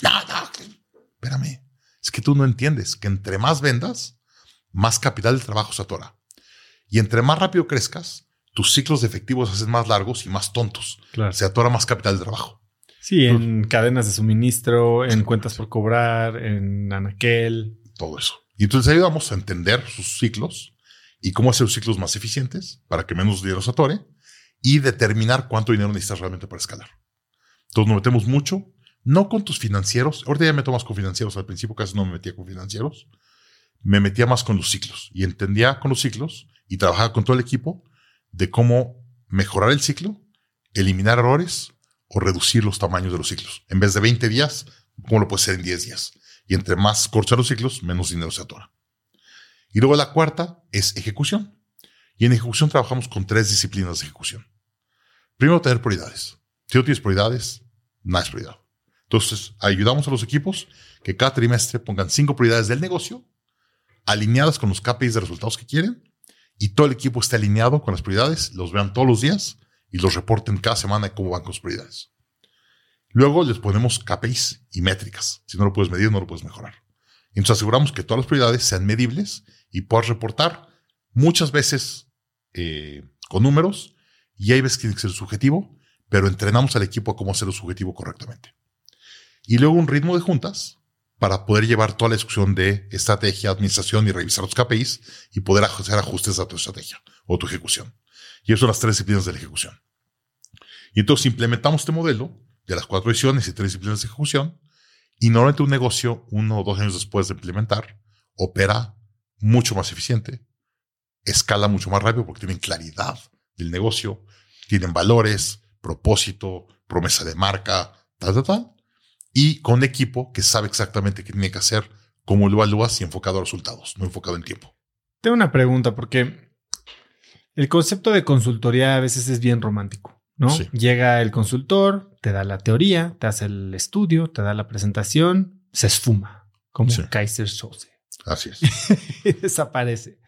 No, no, espérame. Es que tú no entiendes que entre más vendas, más capital de trabajo se atora. Y entre más rápido crezcas, tus ciclos de efectivos se hacen más largos y más tontos. Se atora más capital de trabajo. Sí, en cadenas de suministro, en cuentas por cobrar, en anaquel. Todo eso. Y entonces ayudamos a entender sus ciclos y cómo hacer los ciclos más eficientes para que menos dinero se atore y determinar cuánto dinero necesitas realmente para escalar. Entonces nos metemos mucho, no con tus financieros. Ahorita ya me tomas con financieros. Al principio casi no me metía con financieros. Me metía más con los ciclos y entendía con los ciclos y trabajaba con todo el equipo de cómo mejorar el ciclo, eliminar errores o reducir los tamaños de los ciclos. En vez de 20 días, ¿cómo lo puede ser en 10 días? Y entre más cortos los ciclos, menos dinero se atora. Y luego la cuarta es ejecución. Y en ejecución trabajamos con tres disciplinas de ejecución. Primero, tener prioridades. Si no tienes prioridades, nada es prioridad. Entonces, ayudamos a los equipos que cada trimestre pongan cinco prioridades del negocio alineadas con los KPIs de resultados que quieren y todo el equipo esté alineado con las prioridades, los vean todos los días y los reporten cada semana cómo van con sus prioridades. Luego les ponemos KPIs y métricas. Si no lo puedes medir, no lo puedes mejorar. Entonces aseguramos que todas las prioridades sean medibles y puedas reportar muchas veces eh, con números y hay veces que tiene que ser subjetivo, pero entrenamos al equipo a cómo hacerlo subjetivo correctamente. Y luego un ritmo de juntas para poder llevar toda la discusión de estrategia, administración y revisar los KPIs y poder hacer ajustes a tu estrategia o tu ejecución. Y eso son las tres disciplinas de la ejecución. Y entonces implementamos este modelo de las cuatro visiones y tres disciplinas de ejecución y normalmente un negocio, uno o dos años después de implementar, opera mucho más eficiente, escala mucho más rápido porque tienen claridad del negocio, tienen valores, propósito, promesa de marca, tal, tal, tal, y con equipo que sabe exactamente qué tiene que hacer, cómo lo evalúas y enfocado a resultados, no enfocado en tiempo. Tengo una pregunta porque el concepto de consultoría a veces es bien romántico, ¿no? Llega el consultor, te da la teoría, te hace el estudio, te da la presentación, se esfuma, como Kaiser Soze. Así es. desaparece.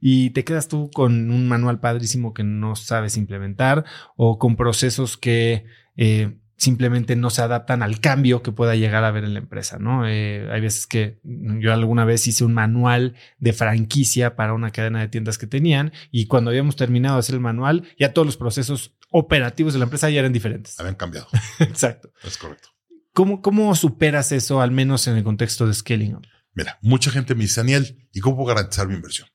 Y te quedas tú con un manual padrísimo que no sabes implementar o con procesos que eh, simplemente no se adaptan al cambio que pueda llegar a haber en la empresa, ¿no? Eh, hay veces que yo alguna vez hice un manual de franquicia para una cadena de tiendas que tenían y cuando habíamos terminado de hacer el manual, ya todos los procesos operativos de la empresa ya eran diferentes. Habían cambiado. Exacto. Es correcto. ¿Cómo, ¿Cómo superas eso, al menos en el contexto de scaling? Mira, mucha gente me dice, Daniel, ¿y cómo puedo garantizar mi inversión?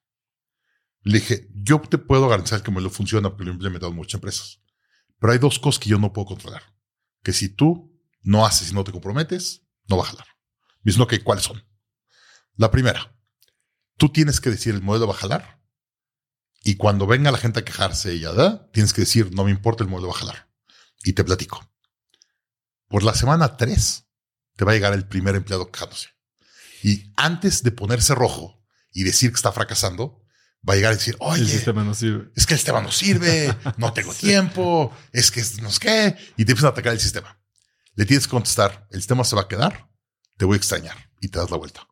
Le dije, yo te puedo garantizar que me lo funciona porque lo he implementado en muchas empresas. Pero hay dos cosas que yo no puedo controlar que si tú no haces y no te comprometes, no va a jalar. Ok, ¿cuáles son? La primera, tú tienes que decir el modelo va a jalar. Y cuando venga la gente a quejarse y ya tienes que decir, no me importa, el modelo va a jalar. Y te platico. Por la semana 3, te va a llegar el primer empleado quejándose. Y antes de ponerse rojo y decir que está fracasando, va a llegar a decir, oye, el sistema no sirve. es que el sistema no sirve, no tengo tiempo, es que no sé qué, y te empiezan a atacar el sistema. Le tienes que contestar, el sistema se va a quedar, te voy a extrañar y te das la vuelta.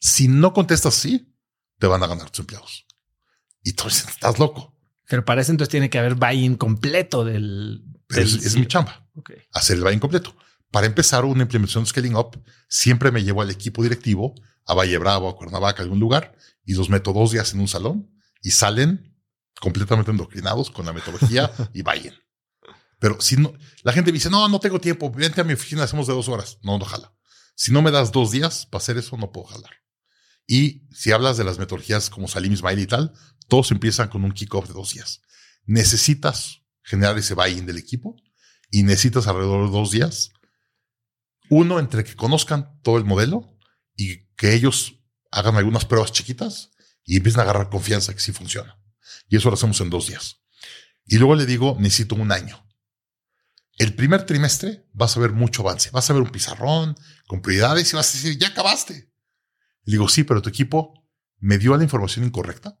Si no contestas así, te van a ganar tus empleados. Y tú dices, estás loco. Pero para eso entonces tiene que haber buy-in completo del... Es, es mi chamba, Ok. hacer el buy-in completo. Para empezar una implementación de Scaling Up, siempre me llevo al equipo directivo a Valle Bravo, a Cuernavaca, a algún lugar, y los meto dos días en un salón y salen completamente endoctrinados con la metodología y vayan. Pero si no, la gente me dice, no, no tengo tiempo, vente a mi oficina, hacemos de dos horas. No, no jala. Si no me das dos días para hacer eso, no puedo jalar. Y si hablas de las metodologías como Salim Ismail y tal, todos empiezan con un kickoff de dos días. Necesitas generar ese buy-in del equipo y necesitas alrededor de dos días. Uno, entre que conozcan todo el modelo y que ellos hagan algunas pruebas chiquitas y empiecen a agarrar confianza que sí funciona. Y eso lo hacemos en dos días. Y luego le digo, necesito un año. El primer trimestre vas a ver mucho avance. Vas a ver un pizarrón con prioridades y vas a decir, ya acabaste. Y digo, sí, pero tu equipo me dio la información incorrecta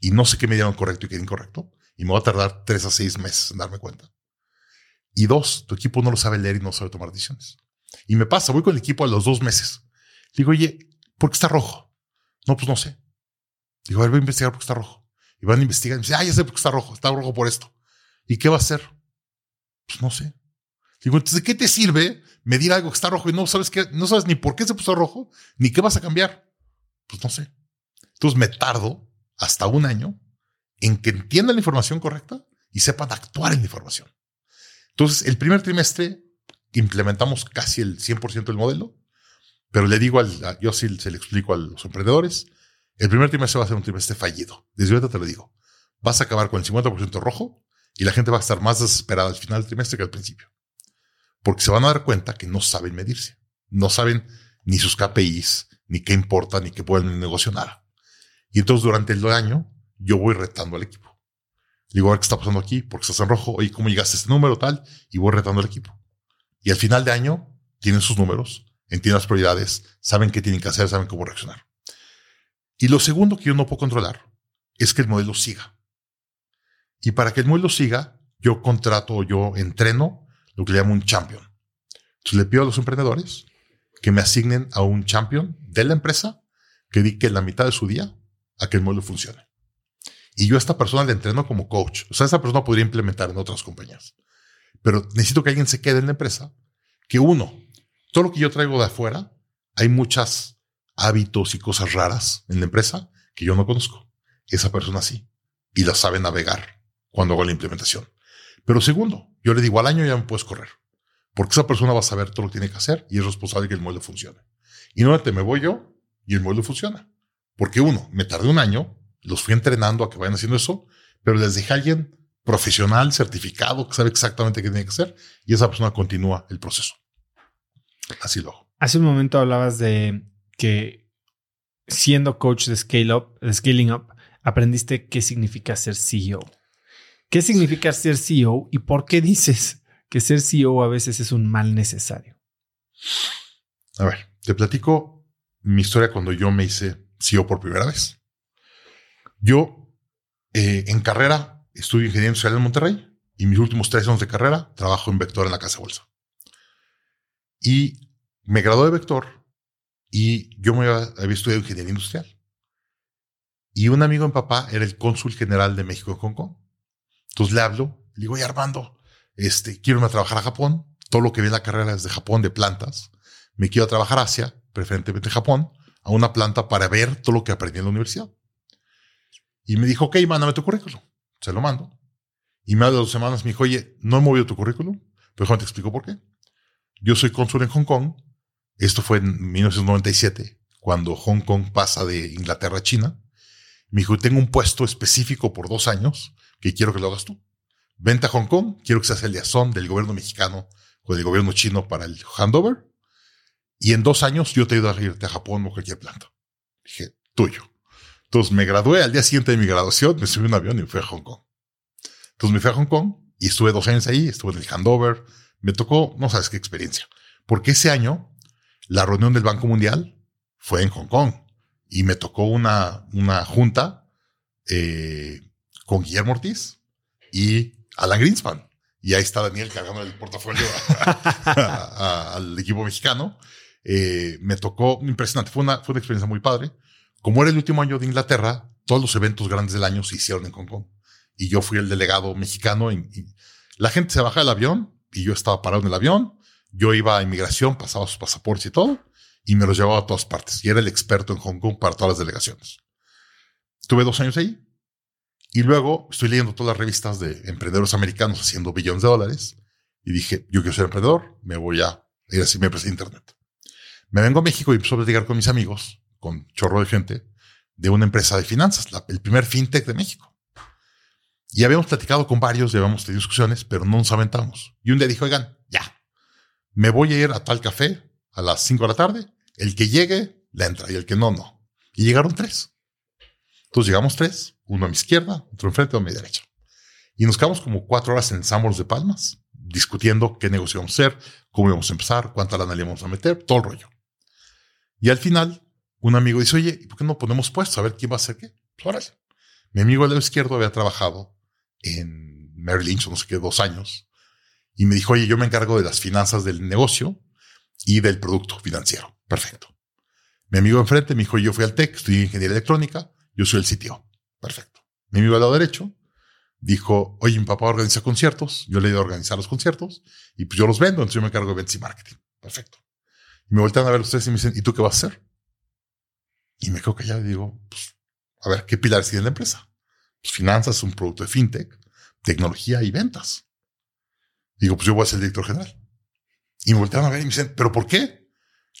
y no sé qué me dieron correcto y qué incorrecto. Y me va a tardar tres a seis meses en darme cuenta. Y dos, tu equipo no lo sabe leer y no sabe tomar decisiones. Y me pasa, voy con el equipo a los dos meses. Digo, oye, ¿por qué está rojo? No, pues no sé. Digo, a ver, voy a investigar por qué está rojo. Y van a investigar y me dicen, ah, ya sé por qué está rojo. Está rojo por esto. ¿Y qué va a hacer? Pues no sé. Digo, entonces, ¿de qué te sirve medir algo que está rojo y no sabes qué, no sabes ni por qué se puso rojo, ni qué vas a cambiar? Pues no sé. Entonces me tardo hasta un año en que entiendan la información correcta y sepan actuar en la información. Entonces, el primer trimestre implementamos casi el 100% del modelo, pero le digo al, a- yo sí se le explico a los emprendedores, el primer trimestre va a ser un trimestre fallido. Desde ahorita te lo digo. Vas a acabar con el 50% rojo y la gente va a estar más desesperada al final del trimestre que al principio. Porque se van a dar cuenta que no saben medirse. No saben ni sus KPIs, ni qué importa, ni qué pueden negocio nada. Y entonces durante el año yo voy retando al equipo. Digo, a ver qué está pasando aquí, porque estás en rojo, oye, ¿cómo llegaste a este número tal? Y voy retando al equipo. Y al final de año tienen sus números, entienden las prioridades, saben qué tienen que hacer, saben cómo reaccionar. Y lo segundo que yo no puedo controlar es que el modelo siga. Y para que el modelo siga, yo contrato yo entreno lo que le llamo un champion. Entonces le pido a los emprendedores que me asignen a un champion de la empresa que dedique la mitad de su día a que el modelo funcione. Y yo a esta persona le entreno como coach. O sea, esta persona podría implementar en otras compañías. Pero necesito que alguien se quede en la empresa. Que uno, todo lo que yo traigo de afuera, hay muchos hábitos y cosas raras en la empresa que yo no conozco. Esa persona sí. Y la sabe navegar cuando hago la implementación. Pero segundo, yo le digo al año ya me puedes correr. Porque esa persona va a saber todo lo que tiene que hacer y es responsable que el modelo funcione. Y no me voy yo y el modelo funciona. Porque uno, me tardé un año, los fui entrenando a que vayan haciendo eso, pero les dejé a alguien profesional, certificado, que sabe exactamente qué tiene que hacer y esa persona continúa el proceso. Así lo hago. Hace un momento hablabas de que siendo coach de Scale Up, de Scaling Up, aprendiste qué significa ser CEO. ¿Qué significa ser CEO y por qué dices que ser CEO a veces es un mal necesario? A ver, te platico mi historia cuando yo me hice CEO por primera vez. Yo eh, en carrera estudio ingeniería industrial en Monterrey y mis últimos tres años de carrera trabajo en Vector en la casa bolsa. Y me gradué de Vector y yo me había, estudiado ingeniería industrial. Y un amigo en papá era el cónsul general de México en Hong Kong. Entonces le hablo, le digo, oye Armando, este, quiero irme a trabajar a Japón. Todo lo que vi en la carrera es de Japón, de plantas. Me quiero trabajar a Asia, preferentemente Japón, a una planta para ver todo lo que aprendí en la universidad. Y me dijo, ok, mándame tu currículum. Se lo mando. Y habla de dos semanas, me dijo, oye, no he movido tu currículum, pero déjame te explico por qué. Yo soy cónsul en Hong Kong. Esto fue en 1997, cuando Hong Kong pasa de Inglaterra a China. Me dijo, tengo un puesto específico por dos años que quiero que lo hagas tú. Vente a Hong Kong, quiero que seas el liazón del gobierno mexicano con el gobierno chino para el handover. Y en dos años yo te ayudo a irte a Japón o cualquier planta. Dije, tuyo. Entonces me gradué al día siguiente de mi graduación, me subí a un avión y fui a Hong Kong. Entonces me fui a Hong Kong y estuve dos años ahí, estuve en el handover. Me tocó, no sabes qué experiencia. Porque ese año La reunión del Banco Mundial fue en Hong Kong y me tocó una, una junta eh, con Guillermo Ortiz y Alan Greenspan. Y ahí está Daniel cargando el portafolio al equipo mexicano. Eh, me tocó impresionante. Fue una, fue una experiencia muy padre. Como era el último año de Inglaterra, todos los eventos grandes del año se hicieron en Hong Kong. Y yo fui el delegado mexicano. la gente se baja del avión y yo estaba parado en el avión. Yo iba a inmigración, pasaba sus pasaportes y todo, y me los llevaba a todas partes. Y era el experto en Hong Kong para todas las delegaciones. Tuve dos años ahí y luego estoy leyendo todas las revistas de emprendedores americanos haciendo billones de dólares. Y dije, yo quiero ser emprendedor, me voy a ir así, me presté internet. Me vengo a México y empiezo a platicar con mis amigos, con chorro de gente, de una empresa de finanzas, el primer fintech de México. Y habíamos platicado con varios, llevamos tenido discusiones, pero no nos aventamos. Y un día dijo, oigan, ya, me voy a ir a tal café a las 5 de la tarde, el que llegue, le entra, y el que no, no. Y llegaron tres. Entonces llegamos tres, uno a mi izquierda, otro enfrente, otro a mi derecha. Y nos quedamos como cuatro horas en Sambors de Palmas, discutiendo qué negocio íbamos a hacer, cómo íbamos a empezar, cuánta lana le íbamos a meter, todo el rollo. Y al final, un amigo dice, oye, ¿y por qué no ponemos puestos a ver quién va a hacer qué? Pues órale. Mi amigo del lado izquierdo había trabajado en Merrill Lynch, no sé qué, dos años. Y me dijo, oye, yo me encargo de las finanzas del negocio y del producto financiero. Perfecto. Mi amigo enfrente me dijo, yo fui al TEC, estudié ingeniería electrónica, yo soy el sitio. Perfecto. Mi amigo al lado derecho dijo, oye, mi papá organiza conciertos, yo le he a organizar los conciertos y pues yo los vendo, entonces yo me encargo de ventas y marketing. Perfecto. Y me voltean a ver ustedes y me dicen, ¿y tú qué vas a hacer? Y me quedo callado y digo, pues, a ver, ¿qué pilares tiene la empresa? Pues finanzas, un producto de fintech, tecnología y ventas. Digo, pues yo voy a ser el director general. Y me voltean a ver y me dicen, ¿pero por qué?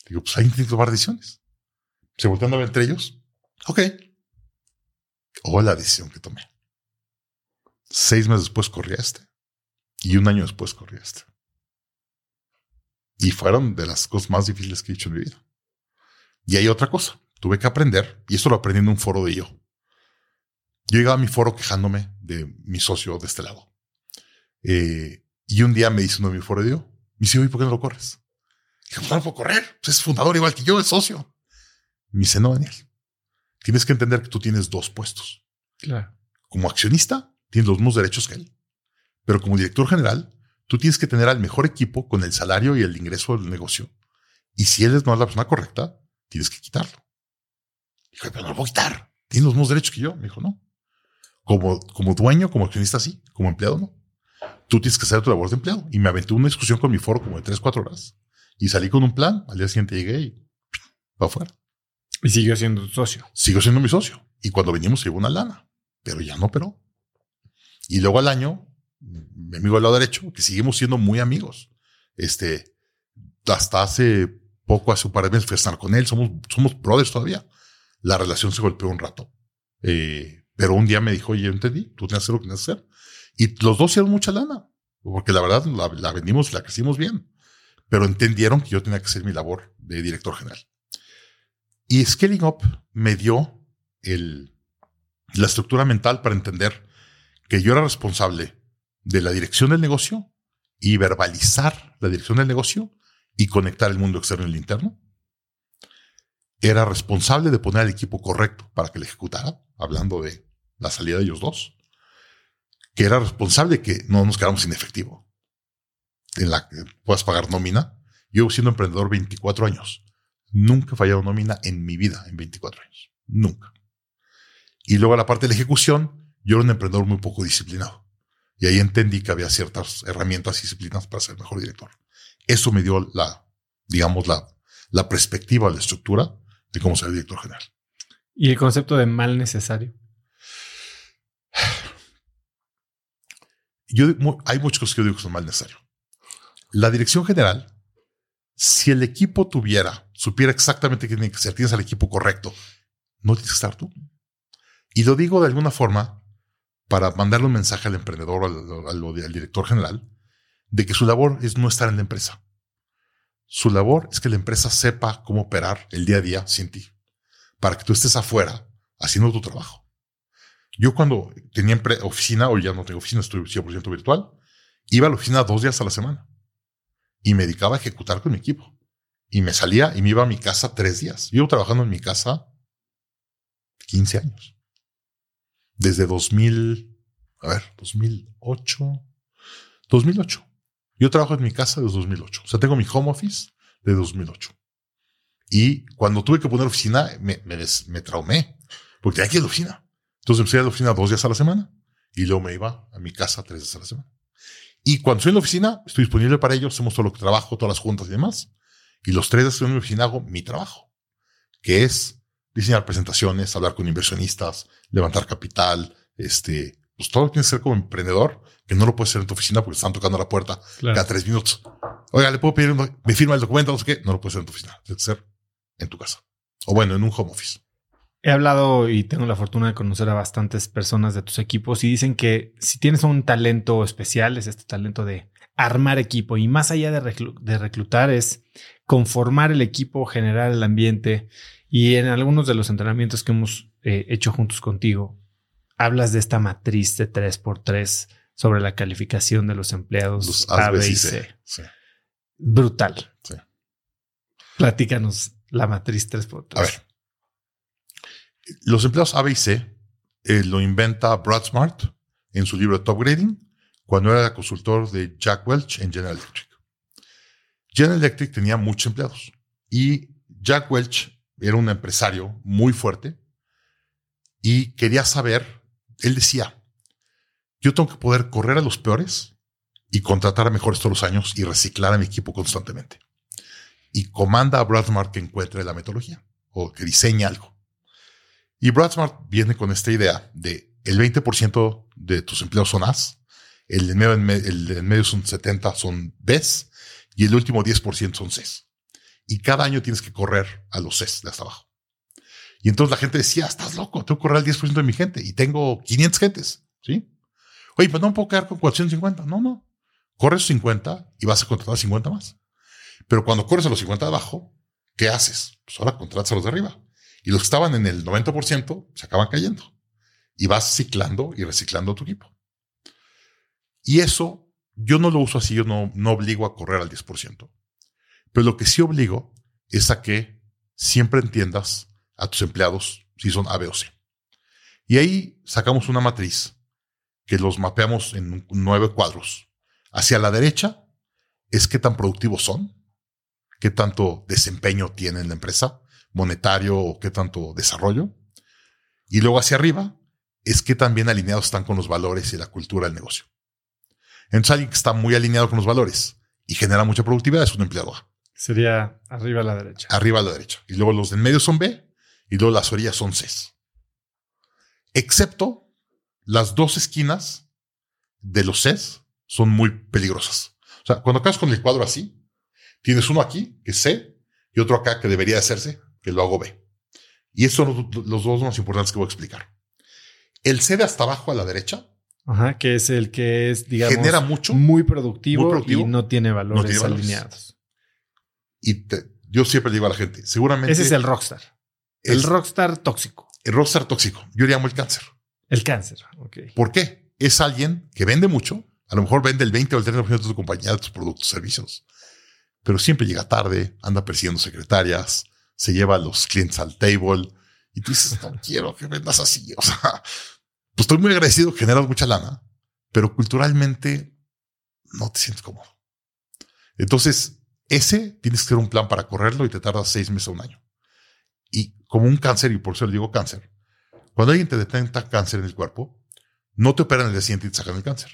Digo, pues hay que tomar decisiones. Se voltean a ver entre ellos. Ok. O la decisión que tomé. Seis meses después corrí este. Y un año después corrí este. Y fueron de las cosas más difíciles que he hecho en mi vida. Y hay otra cosa. Tuve que aprender, y esto lo aprendí en un foro de yo. Yo llegaba a mi foro quejándome de mi socio de este lado. Eh, y un día me dice uno de mi foro de yo, me dice, oye, ¿por qué no lo corres? Dije, no lo puedo correr. Pues es fundador igual que yo, es socio. Me dice, no, Daniel. Tienes que entender que tú tienes dos puestos. Claro. Como accionista, tienes los mismos derechos que él. Pero como director general, tú tienes que tener al mejor equipo con el salario y el ingreso del negocio. Y si él no es la persona correcta, tienes que quitarlo. Dijo, pero no lo voy a quitar. Tiene los mismos derechos que yo. Me dijo, no. Como, como dueño, como accionista, sí. Como empleado, no. Tú tienes que hacer tu labor de empleado. Y me aventé una discusión con mi foro como de tres, cuatro horas. Y salí con un plan. Al día siguiente llegué y va afuera. Y siguió siendo tu socio. Sigo siendo mi socio. Y cuando venimos llevo una lana. Pero ya no operó. Y luego al año, mi amigo al lado derecho, que seguimos siendo muy amigos. Este, hasta hace poco, hace un par de meses fui a estar con él. Somos, somos brothers todavía. La relación se golpeó un rato. Eh, pero un día me dijo, oye, yo entendí, tú tienes que hacer lo que tienes que hacer. Y los dos hicieron mucha lana. Porque la verdad la, la vendimos, la crecimos bien. Pero entendieron que yo tenía que hacer mi labor de director general. Y Scaling Up me dio la estructura mental para entender que yo era responsable de la dirección del negocio y verbalizar la dirección del negocio y conectar el mundo externo y el interno. Era responsable de poner al equipo correcto para que le ejecutara, hablando de la salida de ellos dos. Que era responsable de que no nos quedáramos sin efectivo. En la que puedas pagar nómina. Yo siendo emprendedor 24 años. Nunca he fallado nómina en mi vida en 24 años. Nunca. Y luego la parte de la ejecución, yo era un emprendedor muy poco disciplinado. Y ahí entendí que había ciertas herramientas y disciplinas para ser mejor director. Eso me dio la, digamos, la, la perspectiva, la estructura de cómo ser director general. ¿Y el concepto de mal necesario? Yo, hay muchas cosas que yo digo que son mal necesarios. La dirección general, si el equipo tuviera supiera exactamente qué tiene que ser, tienes al equipo correcto, no tienes que estar tú. Y lo digo de alguna forma para mandarle un mensaje al emprendedor, al, al, director general, de que su labor es no estar en la empresa. Su labor es que la empresa sepa cómo operar el día a día sin ti, para que tú estés afuera haciendo tu trabajo. Yo cuando tenía oficina, hoy ya no tengo oficina, estoy 100% virtual, iba a la oficina dos días a la semana y me dedicaba a ejecutar con mi equipo y me salía y me iba a mi casa tres días. Yo trabajando en mi casa 15 años. Desde 2000, a ver, 2008, 2008. Yo trabajo en mi casa desde 2008. O sea, tengo mi home office de 2008. Y cuando tuve que poner oficina, me, me, traumé, porque tenía que ir a la oficina. Entonces empecé a la oficina dos días a la semana y luego me iba a mi casa tres días a la semana. Y cuando estoy en la oficina, estoy disponible para ellos, hacemos todo lo que trabajo, todas las juntas y demás. Y los tres días en mi oficina hago mi trabajo, que es diseñar presentaciones, hablar con inversionistas, levantar capital, este, pues todo lo que tienes que hacer como emprendedor, que no lo puedes hacer en tu oficina porque están tocando la puerta cada tres minutos. Oiga, le puedo pedir, me firma el documento, no sé qué, no lo puedes hacer en tu oficina, tiene que ser en tu casa. O bueno, en un home office. He hablado y tengo la fortuna de conocer a bastantes personas de tus equipos y dicen que si tienes un talento especial, es este talento de armar equipo y más allá de, reclutar es conformar el equipo, generar el ambiente y en algunos de los entrenamientos que hemos eh, hecho juntos contigo, hablas de esta matriz de 3x3 sobre la calificación de los empleados A, B y C. Brutal. Sí. Platícanos la matriz 3x3. A ver. Los empleados A, B y C eh, lo inventa Brad Smart en su libro Top Grading cuando era consultor de Jack Welch en General Electric. General Electric tenía muchos empleados y Jack Welch era un empresario muy fuerte y quería saber, él decía, yo tengo que poder correr a los peores y contratar a mejores todos los años y reciclar a mi equipo constantemente. Y comanda a Brad Smart que encuentre la metodología o que diseñe algo. Y Brad Smart viene con esta idea de el 20% de tus empleados son As, el de medio, el medio son 70 son Bs y el último 10% son Cs y cada año tienes que correr a los CES de hasta abajo. Y entonces la gente decía, estás loco, tengo que correr al 10% de mi gente y tengo 500 gentes, ¿sí? Oye, pues no puedo quedar con 450. No, no. Corres 50 y vas a contratar 50 más. Pero cuando corres a los 50 de abajo, ¿qué haces? Pues ahora contratas a los de arriba. Y los que estaban en el 90% se acaban cayendo. Y vas ciclando y reciclando tu equipo. Y eso yo no lo uso así, yo no, no obligo a correr al 10%. Pero lo que sí obligo es a que siempre entiendas a tus empleados si son A, B o C. Y ahí sacamos una matriz que los mapeamos en nueve cuadros. Hacia la derecha es qué tan productivos son, qué tanto desempeño tiene la empresa, monetario o qué tanto desarrollo. Y luego hacia arriba es qué tan bien alineados están con los valores y la cultura del negocio. Entonces alguien que está muy alineado con los valores y genera mucha productividad es un empleado A. Sería arriba a la derecha. Arriba a la derecha. Y luego los del medio son B y luego las orillas son C. Excepto las dos esquinas de los C son muy peligrosas. O sea, cuando acabas con el cuadro así, tienes uno aquí, que es C, y otro acá que debería hacerse, que lo hago B. Y estos son los, dos más importantes que voy a explicar. El C de hasta abajo a la derecha. Ajá, que es el que es, digamos, genera mucho, muy productivo, y no tiene valores alineados. Y yo siempre digo a la gente, seguramente. Ese es el rockstar. el rockstar tóxico. El rockstar tóxico. Yo le llamo el cáncer. El cáncer. ¿Por qué? Es alguien que vende mucho. A lo mejor vende el 20 o el 30% de tu compañía, de tus productos, servicios. Pero siempre llega tarde, anda persiguiendo secretarias, se lleva a los clientes al table y tú dices, no quiero que vendas así. O sea, pues estoy muy agradecido, generas mucha lana, pero culturalmente no te sientes cómodo. Entonces, ese tienes que hacer un plan para correrlo y te tarda seis meses o un año. Y como un cáncer, y por eso le digo cáncer, cuando alguien te detecta cáncer en el cuerpo, no te operan el día siguiente y te sacan el cáncer.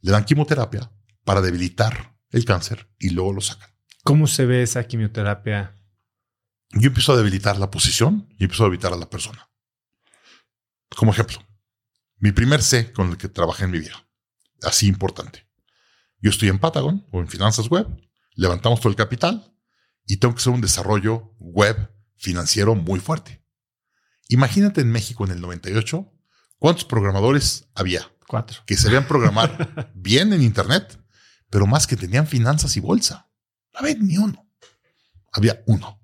Le dan quimioterapia para debilitar el cáncer y luego lo sacan. ¿Cómo se ve esa quimioterapia? Yo empiezo a debilitar la posición y empiezo a debilitar a la persona. Como ejemplo, mi primer C con el que trabajé en mi vida, así importante. Yo estoy en Patagon o en Finanzas Web levantamos todo el capital y tengo que hacer un desarrollo web financiero muy fuerte. Imagínate en México en el 98, ¿cuántos programadores había? Cuatro. Que sabían programar bien en Internet, pero más que tenían finanzas y bolsa. No había ni uno. Había uno,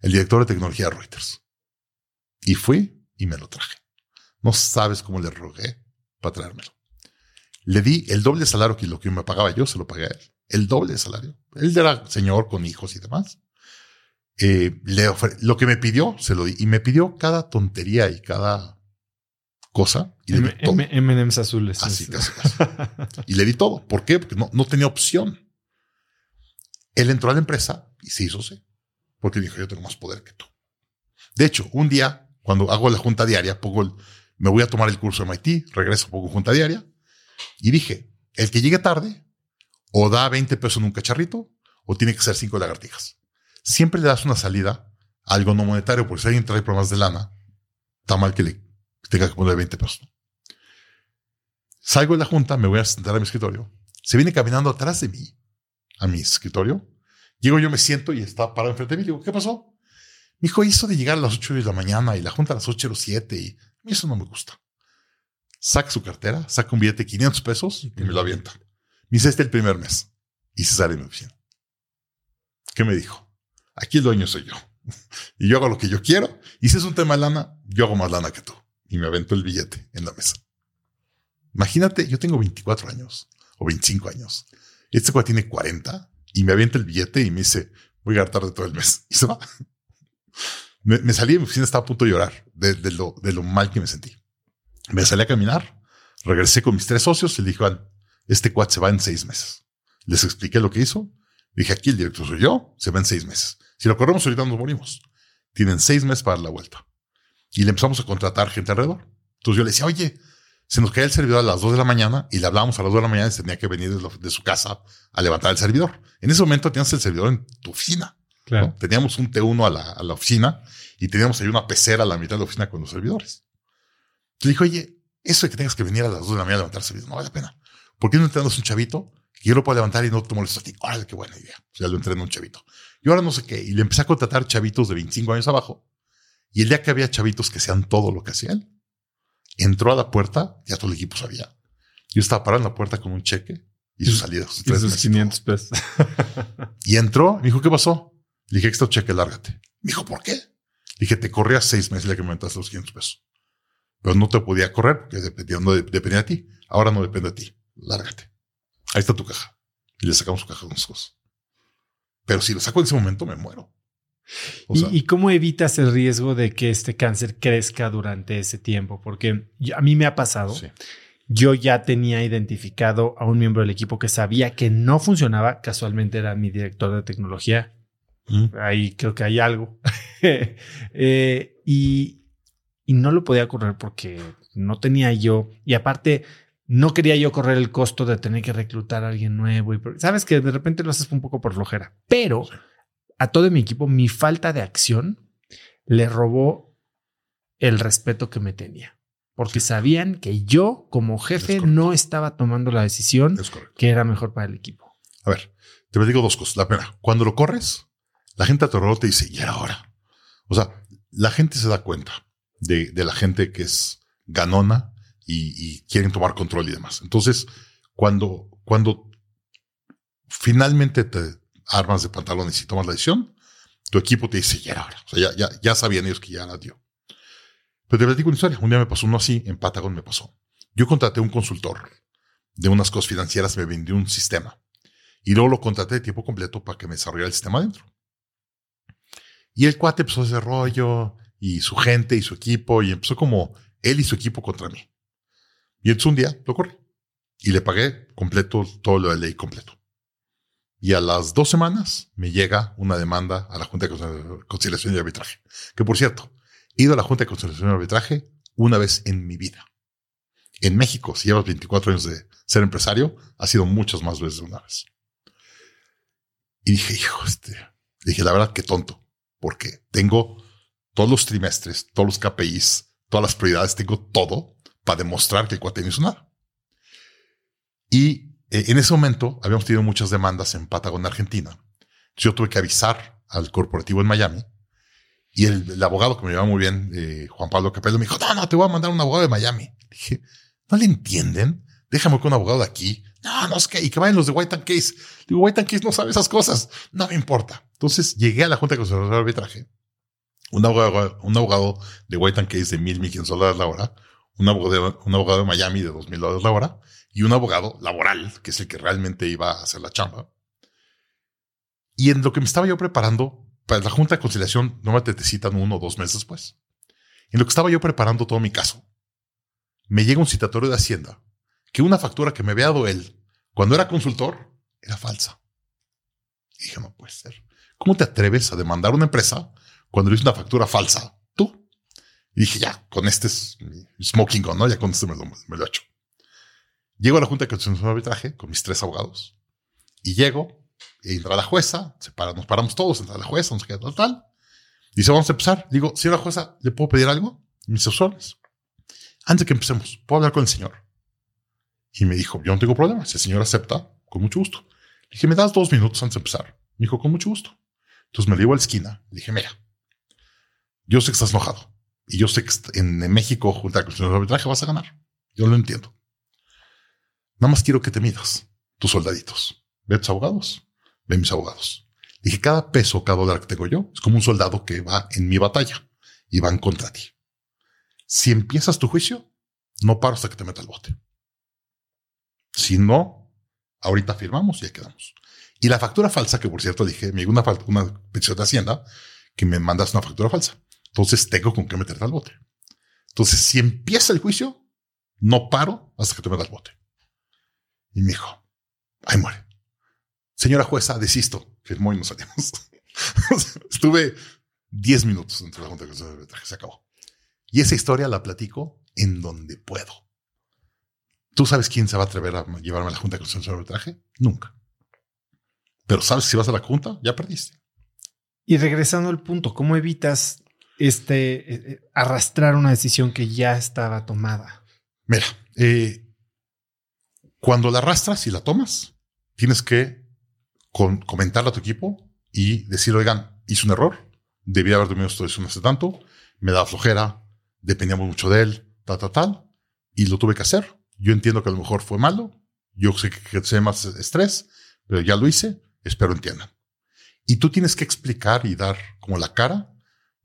el director de tecnología de Reuters. Y fui y me lo traje. No sabes cómo le rogué para traérmelo. Le di el doble salario que lo que me pagaba yo, se lo pagué a él el doble de salario. Él era señor con hijos y demás. Eh, le ofre- lo que me pidió, se lo di. Y me pidió cada tontería y cada cosa. Y le di todo. M&M's azules. Así, casi, casi. Y le di todo. ¿Por qué? Porque no, no tenía opción. Él entró a la empresa y se hizo C. Porque dijo, yo tengo más poder que tú. De hecho, un día, cuando hago la junta diaria, pongo el- me voy a tomar el curso de MIT, regreso, pongo junta diaria. Y dije, el que llegue tarde, o da 20 pesos en un cacharrito, o tiene que ser cinco lagartijas. Siempre le das una salida a algo no monetario, porque si alguien trae problemas de lana, está mal que le tenga que poner 20 pesos. Salgo de la junta, me voy a sentar a mi escritorio. Se viene caminando atrás de mí, a mi escritorio. Llego yo, me siento y está parado enfrente de mí. Digo, ¿qué pasó? Me dijo, hizo de llegar a las 8 de la mañana y la junta a las 8 o 7 y a mí eso no me gusta. Saca su cartera, saca un billete de 500 pesos y me lo avienta. Me dice, este es el primer mes. Y se sale de mi oficina. ¿Qué me dijo? Aquí el dueño soy yo. y yo hago lo que yo quiero. Y si es un tema de lana, yo hago más lana que tú. Y me aventó el billete en la mesa. Imagínate, yo tengo 24 años o 25 años. Este cuate tiene 40 y me avienta el billete y me dice, voy a llegar tarde todo el mes. Y se va. Me, salí de mi oficina, estaba a punto de llorar de, de lo, de mal que me sentí. Me salí a caminar, regresé con mis tres socios y le dije, "Van, este cuate se va en seis meses. Les expliqué lo que hizo. Dije, aquí el director soy yo, se va en seis meses. Si lo corremos ahorita nos morimos. Tienen seis meses para dar la vuelta. Y le empezamos a contratar gente alrededor. Entonces yo le decía, oye, se nos cae el servidor a las 2 de la mañana y le hablábamos a las 2 de la mañana y se tenía que venir de, lo- de su casa a levantar el servidor. En ese momento tenías el servidor en tu oficina. ¿no? Claro. Teníamos un T1 a la, a la oficina y teníamos ahí una pecera a la mitad de la oficina con los servidores. Entonces dijo, oye, eso de que tengas que venir a las 2 de la mañana a levantar el servidor no vale la pena. ¿Por qué no entrenas un chavito que yo lo puedo levantar y no te molestas a ti? Órale, qué buena idea. O sea, lo entreno un chavito. Y ahora no sé qué. Y le empecé a contratar chavitos de 25 años abajo. Y el día que había chavitos que sean todo lo que hacía él, entró a la puerta, ya todo el equipo sabía. Yo estaba parado en la puerta con un cheque y su salida. sus Y tres sus meses y todo. 500 pesos. Y entró, me dijo, ¿qué pasó? Le dije, extra cheque, lárgate. Me dijo, ¿por qué? Le dije, te corría seis meses ya que me aumentaste los 500 pesos. Pero no te podía correr porque dependía, no de- dependía de ti. Ahora no depende de ti. Lárgate. Ahí está tu caja. Y le sacamos su caja con sus cosas. Pero si lo saco en ese momento, me muero. O sea, ¿Y, y cómo evitas el riesgo de que este cáncer crezca durante ese tiempo? Porque a mí me ha pasado. sí. Yo ya tenía identificado a un miembro del equipo que sabía que no funcionaba. Casualmente era mi director de tecnología. Mm. Ahí creo que hay algo. Eh, y, y no lo podía correr porque no tenía yo. Y aparte, no quería yo correr el costo de tener que reclutar a alguien nuevo. Y sabes que de repente lo haces un poco por flojera. Pero a todo mi equipo, mi falta de acción le robó el respeto que me tenía. Porque sabían que yo, como jefe, no estaba tomando la decisión Es que era mejor para el equipo. A ver, te digo dos cosas. La primera, cuando lo corres, la gente a tu alrededor te dice, ¿y ahora? O sea, la gente se da cuenta de, de la gente que es ganona y, quieren tomar control y demás. Entonces, cuando, cuando finalmente te armas de pantalones y tomas la decisión, tu equipo te dice, ya era. O sea, ya, ya, ya sabían ellos que ya era dio. Pero te platico una historia. Un día me pasó uno así, en Patagon me pasó. Yo contraté un consultor de unas cosas financieras, me vendió un sistema. Y luego lo contraté de tiempo completo para que me desarrollara el sistema adentro. Y el cuate empezó ese rollo y su gente y su equipo y empezó como él y su equipo contra mí. Y entonces un día lo corrí y le pagué completo todo lo de ley completo. Y a las dos semanas me llega una demanda a la Junta de Conciliación y Arbitraje. Que por cierto, he ido a la Junta de Conciliación y Arbitraje una vez en mi vida. En México, si llevas 24 años de ser empresario, ha sido muchas más veces de una vez. Y dije, hijo, este, dije, la verdad, qué tonto, porque tengo todos los trimestres, todos los KPIs, todas las prioridades, tengo todo para demostrar que el cuate no hizo nada. Y eh, en ese momento habíamos tenido muchas demandas en Patagonia, Argentina. Yo tuve que avisar al corporativo en Miami y el, abogado que me llevaba muy bien, eh, Juan Pablo Capello, me dijo, no, no, te voy a mandar un abogado de Miami. Dije, ¿no le entienden? Déjame con un abogado de aquí. No, no es que, y que vayan los de White Case. Digo, White Case no sabe esas cosas. No me importa. Entonces llegué a la Junta de Conservación de Arbitraje. Un abogado, un abogado de White Case de mil, mil dólares la hora. Un abogado, un abogado de Miami de dos mil dólares la hora. Y un abogado laboral, que es el que realmente iba a hacer la chamba. Y en lo que me estaba yo preparando para la Junta de Conciliación normalmente te citan uno o dos meses después. En lo que estaba yo preparando todo mi caso, me llega un citatorio de Hacienda que una factura que me había dado él cuando era consultor era falsa. Y dije, no puede ser. ¿Cómo te atreves a demandar una empresa cuando le hice una factura falsa? Y dije, ya, con este es smoking gun, ¿no? Ya con este me lo, me lo he hecho. Llego a la Junta de Conciliación de Arbitraje con mis tres abogados y llego, entra la jueza, se para, nos paramos todos, entra la jueza, no sé qué, tal, tal. Dice, vamos a empezar. Digo, señora jueza, ¿le puedo pedir algo? Mis asesores. Antes de que empecemos, ¿puedo hablar con el señor? Y me dijo, yo no tengo problema. Si el señor acepta, con mucho gusto. Le dije, ¿me das dos minutos antes de empezar? Me dijo, con mucho gusto. Entonces me llevo a la esquina. Le dije, mira, yo sé que estás enojado. Y yo sé que en México, junto a la arbitraje, vas a ganar. Yo lo entiendo. Nada más quiero que te midas, tus soldaditos. Ve tus abogados, ve mis abogados. Dije, cada peso, cada dólar que tengo yo es como un soldado que va en mi batalla y van contra ti. Si empiezas tu juicio, no paro hasta que te meta el bote. Si no, ahorita firmamos y ahí quedamos. Y la factura falsa, que por cierto dije, me llegó una, una petición de Hacienda que me mandas una factura falsa. Entonces tengo con qué meterte al bote. Entonces, si empieza el juicio, no paro hasta que te meta el bote. Y me dijo, ahí muere. Señora jueza, desisto. Firmó y nos salimos. Estuve 10 minutos dentro de la Junta de Arbitraje. Se acabó. Y esa historia la platico en donde puedo. ¿Tú sabes quién se va a atrever a llevarme a la Junta de Conciliación de Arbitraje? Nunca. Pero sabes si vas a la Junta, ya perdiste. Y regresando al punto, ¿cómo evitas este eh, eh, arrastrar una decisión que ya estaba tomada? Mira, eh, cuando la arrastras y la tomas, tienes que con, comentarle a tu equipo y decir, oigan, hice un error, debía haber dormido esto no hace tanto, me da flojera, dependíamos mucho de él, tal, tal, tal, y lo tuve que hacer. Yo entiendo que a lo mejor fue malo, yo sé que sé más estrés, pero ya lo hice, espero entiendan. Y tú tienes que explicar y dar como la cara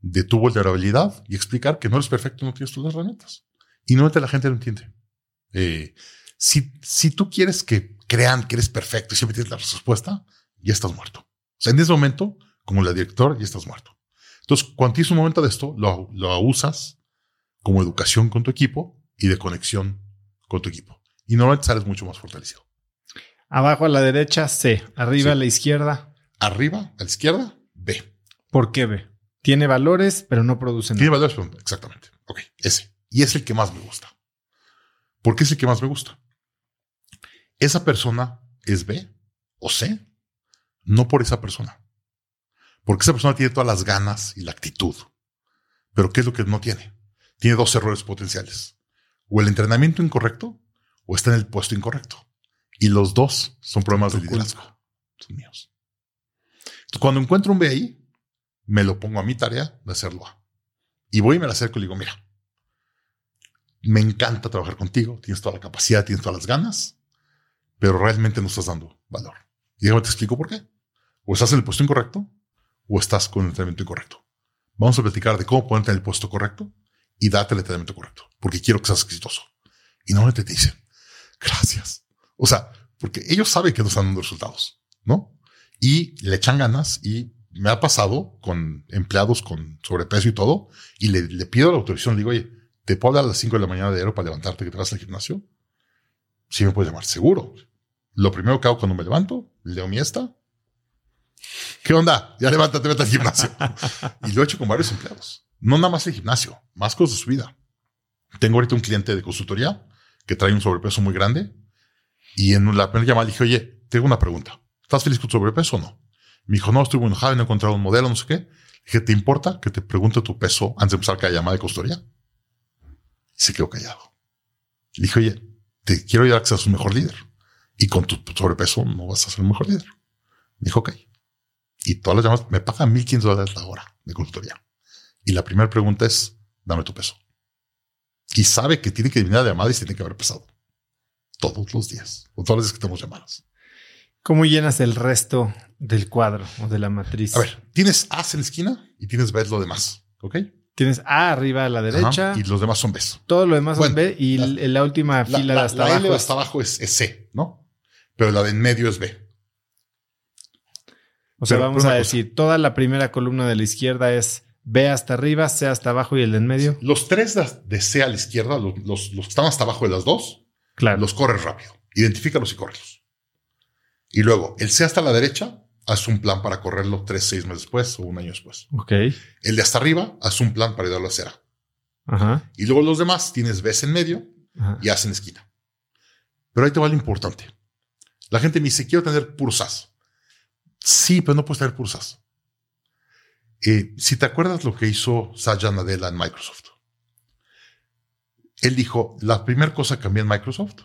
de tu vulnerabilidad y explicar que no eres perfecto, no tienes todas las herramientas. Y no la gente lo entiende. Eh, si, si tú quieres que crean que eres perfecto y siempre tienes la respuesta, ya estás muerto. O sea, en ese momento, como la director, ya estás muerto. Entonces, cuando tienes un momento de esto, lo, lo usas como educación con tu equipo y de conexión con tu equipo. Y normalmente sales mucho más fortalecido. Abajo a la derecha, C. Arriba a la izquierda. Arriba a la izquierda, B. ¿Por qué B? Tiene valores, pero no produce nada. Tiene valores, pero exactamente. Ok, ese. Y es el que más me gusta. ¿Por qué es el que más me gusta? Esa persona es B o C, no por esa persona. Porque esa persona tiene todas las ganas y la actitud. Pero ¿qué es lo que no tiene? Tiene dos errores potenciales. O el entrenamiento incorrecto o está en el puesto incorrecto. Y los dos son problemas de liderazgo. Son míos. Entonces, cuando encuentro un B ahí, me lo pongo a mi tarea de hacerlo A. Y voy y me la acerco y le digo, mira, me encanta trabajar contigo, tienes toda la capacidad, tienes todas las ganas, pero realmente no estás dando valor. Y déjame te explico por qué. O estás en el puesto incorrecto o estás con el entrenamiento incorrecto. Vamos a platicar de cómo ponerte en el puesto correcto y darte el entrenamiento correcto, porque quiero que seas exitoso. Y no te dicen, gracias. O sea, porque ellos saben que no están dando resultados, ¿no? Y le echan ganas y me ha pasado con empleados con sobrepeso y todo, y le, pido la autorización, le digo, oye, ¿te puedo hablar a las 5 de la mañana de enero para levantarte que te vas al gimnasio? Sí me puedes llamar, seguro. Lo primero que hago cuando me levanto, leo mi esta. ¿Qué onda? Ya levántate, vete al gimnasio. y lo he hecho con varios empleados. No nada más el gimnasio, más cosas de su vida. Tengo ahorita un cliente de consultoría que trae un sobrepeso muy grande. Y en la primera llamada dije, oye, tengo una pregunta. ¿Estás feliz con tu sobrepeso o no? Me dijo, no, estoy muy enojado no he encontrado un modelo, no sé qué. Dije, ¿te importa que te pregunte tu peso antes de empezar cada llamada de consultoría? Y se quedó callado. Le dije, oye, te quiero ayudar a que seas un mejor líder. Y con tu sobrepeso no vas a ser un mejor líder. Me dijo, ok. Y todas las llamadas me pagan 1.500 dólares la hora de consultoría. Y la primera pregunta es, dame tu peso. Y sabe que tiene que eliminar la llamada y se tiene que haber pesado. Todos los días. O todas las veces que tenemos llamadas. ¿Cómo llenas el resto del cuadro o de la matriz? A ver, tienes A en la esquina y tienes B lo demás. ¿Ok? Tienes A arriba a la derecha. y los demás son B. Todo lo demás son B y la, última fila de hasta abajo. hasta abajo es, C, ¿no? Pero la de en medio es B. O sea, vamos a decir, toda la primera columna de la izquierda es B hasta arriba, C hasta abajo y el de en medio. Los tres de C a la izquierda, los, los, que están hasta abajo de las dos, claro. los corres rápido. Identifícalos y córrelos. Y luego, el C hasta la derecha, haz un plan para correrlo tres, seis meses después o un año después. Ok. El de hasta arriba, haz un plan para ayudarlo a hacer Ajá. Y luego los demás, tienes B en medio y hacen esquina. Pero ahí te va lo importante. La gente me dice, quiero tener puros SAS. Sí, pero no puedes tener puros SAS. Eh, si te acuerdas lo que hizo Satya Nadella en Microsoft, él dijo, la primera cosa que cambié en Microsoft,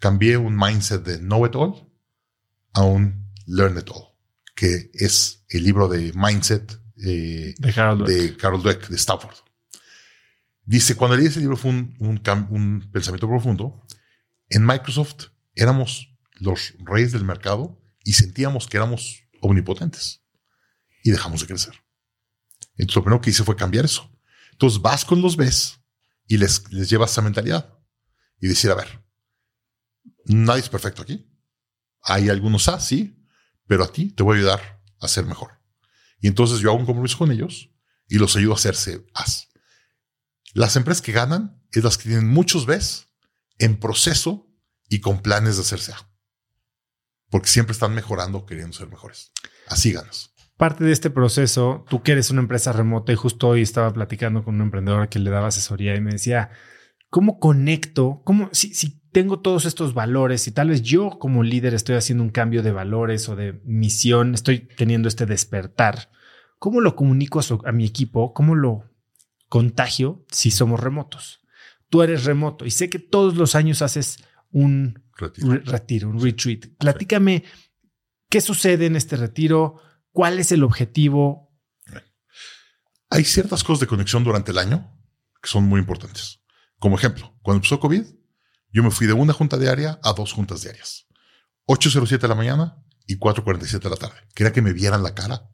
cambié un mindset de know it all a un learn it all, que es el libro de mindset eh, de, Carol de Carol Dweck de Stanford. Dice, cuando leí ese libro fue un, un pensamiento profundo. En Microsoft éramos los reyes del mercado y sentíamos que éramos omnipotentes y dejamos de crecer. Entonces lo primero que hice fue cambiar eso. Entonces vas con los ves y les, les llevas esa mentalidad y decir, a ver, nadie es perfecto aquí. Hay algunos A, sí, pero a ti te voy a ayudar a ser mejor. Y entonces yo hago un compromiso con ellos y los ayudo a hacerse As. Las empresas que ganan es las que tienen muchos Bs en proceso y con planes de hacerse A. Porque siempre están mejorando, queriendo ser mejores. Así ganas parte de este proceso, tú que eres una empresa remota y justo hoy estaba platicando con un emprendedor que le daba asesoría y me decía, ¿cómo conecto? ¿Cómo, si, si tengo todos estos valores y tal vez yo como líder estoy haciendo un cambio de valores o de misión, estoy teniendo este despertar, ¿cómo lo comunico a, mi equipo? ¿Cómo lo contagio si somos remotos? Tú eres remoto y sé que todos los años haces un retiro, un retreat. Platícame qué sucede en este retiro, ¿Cuál es el objetivo? Hay ciertas cosas de conexión durante el año que son muy importantes. Como ejemplo, cuando empezó COVID, yo me fui de una junta diaria a dos juntas diarias. 8.07 de la mañana y 4.47 de la tarde. Quería que me vieran la cara.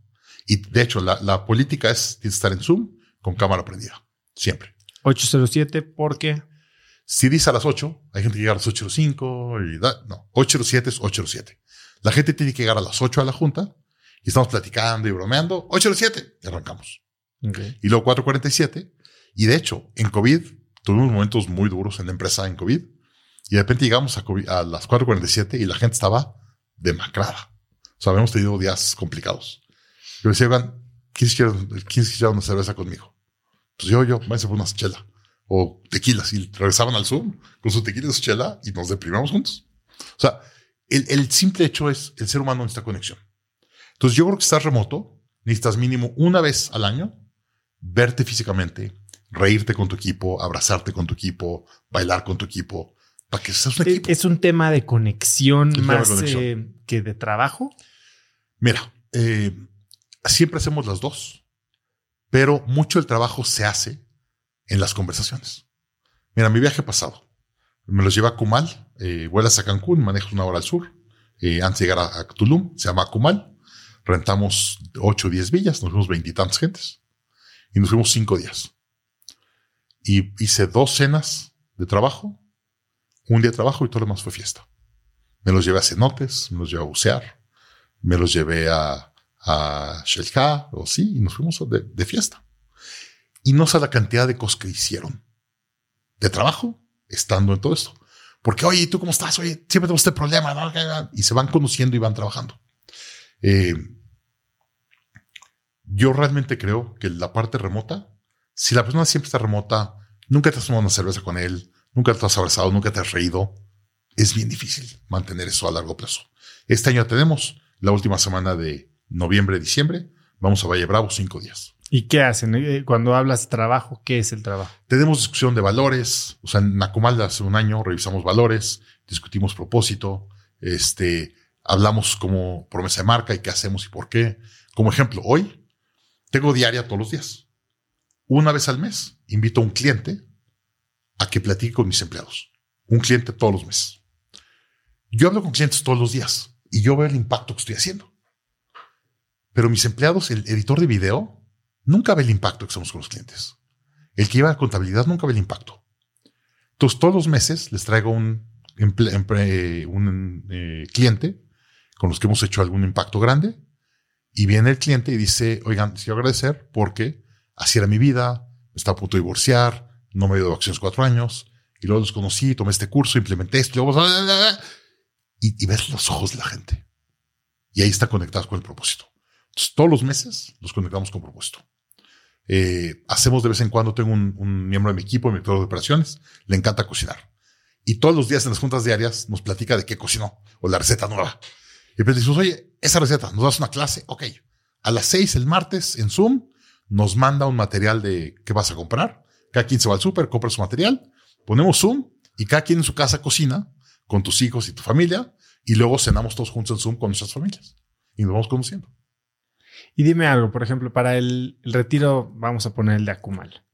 Y de hecho, la, política es estar en Zoom con cámara prendida. Siempre. 8.07 porque... Si dice a las 8, hay gente que llega a las 8.05 y da, no, 8.07 es 8.07. La gente tiene que llegar a las 8 a la junta y estamos platicando y bromeando. 807 y arrancamos. Y luego 447. Y de hecho, en COVID tuvimos momentos muy duros en la empresa en COVID. Y de repente llegamos a, a las 4.47 y la gente estaba demacrada. O sea, habíamos tenido días complicados. Yo decía, ¿quién quiere una cerveza conmigo? Pues yo, yo, váyanse por una chela o tequilas. Y regresaban al Zoom con su tequila y su chela y nos deprimamos juntos. O sea, el, el simple hecho es el ser humano necesita conexión. Entonces yo creo que estás remoto, necesitas mínimo una vez al año verte físicamente, reírte con tu equipo, abrazarte con tu equipo, bailar con tu equipo, para que seas un equipo. ¿Es un tema de conexión más eh, que de trabajo? Mira, eh, siempre hacemos las dos, pero mucho del trabajo se hace en las conversaciones. Mira, mi viaje pasado, me los lleva a Kumal, eh, vuelas a Cancún, manejas una hora al sur, antes de llegar a, a Tulum, se llama Kumal rentamos 8 o 10 villas, nos fuimos veintitantas gentes y nos fuimos cinco días. Y hice dos cenas de trabajo, un día de trabajo y todo lo demás fue fiesta. Me los llevé a cenotes, me los llevé a bucear, me los llevé a, a Shelka, o sí, y nos fuimos de, fiesta. Y no sé la cantidad de cosas que hicieron de trabajo estando en todo esto. Porque, oye, ¿tú cómo estás? Oye, siempre tenemos este problema. Y se van conociendo y van trabajando. Eh, yo realmente creo que la parte remota, si la persona siempre está remota, nunca te has tomado una cerveza con él, nunca te has abrazado, nunca te has reído, es bien difícil mantener eso a largo plazo. Este año tenemos la última semana de noviembre, diciembre, vamos a Valle Bravo cinco días. ¿Y qué hacen? Eh, cuando hablas de trabajo, ¿qué es el trabajo? Tenemos discusión de valores. O sea, en Nacumal hace un año revisamos valores, discutimos propósito, este, hablamos como promesa de marca y qué hacemos y por qué. Como ejemplo, hoy tengo diaria todos los días. Una vez al mes invito a un cliente a que platique con mis empleados. Un cliente todos los meses. Yo hablo con clientes todos los días y yo veo el impacto que estoy haciendo. Pero mis empleados, el editor de video, nunca ve el impacto que hacemos con los clientes. El que lleva la contabilidad nunca ve el impacto. Entonces, todos los meses les traigo un, un eh, cliente con los que hemos hecho algún impacto grande Y viene el cliente y dice, oigan, quiero agradecer porque así era mi vida, estaba a punto de divorciar, no me dio vacaciones cuatro años, y luego los conocí, tomé este curso, implementé esto, y, y ves los ojos de la gente. Y ahí está conectados con el propósito. Entonces, todos los meses los conectamos con propósito. Eh, hacemos de vez en cuando, tengo un, miembro de mi equipo, mi equipo de operaciones, le encanta cocinar. Y todos los días en las juntas diarias nos platica de qué cocinó o la receta nueva. Y pues decimos, oye, esa receta, ¿nos das una clase? Ok. A las seis el martes en Zoom nos manda un material de qué vas a comprar. Cada quien se va al súper, compra su material, ponemos Zoom y cada quien en su casa cocina con tus hijos y tu familia y luego cenamos todos juntos en Zoom con nuestras familias y nos vamos conociendo. Y dime algo, por ejemplo, para el, retiro, vamos a poner el de Akumal.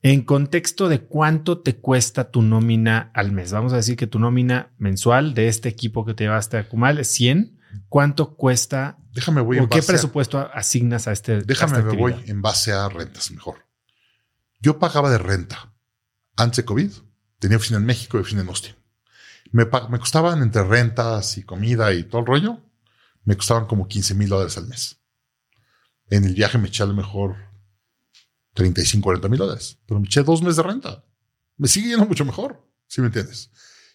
En contexto de cuánto te cuesta tu nómina al mes, vamos a decir que tu nómina mensual de este equipo que te llevaste a Akumal es 100. ¿Cuánto cuesta? Déjame voy ¿O qué presupuesto asignas a este? Déjame me voy en base a rentas mejor. Yo pagaba de renta antes de COVID. Tenía oficina en México y oficina en Austin. Me, me costaban entre rentas y comida y todo el rollo. Me costaban como 15 mil dólares al mes. En el viaje me eché a lo mejor 35, 40 mil dólares, pero me eché dos meses de renta. Me sigue yendo mucho mejor, si me entiendes.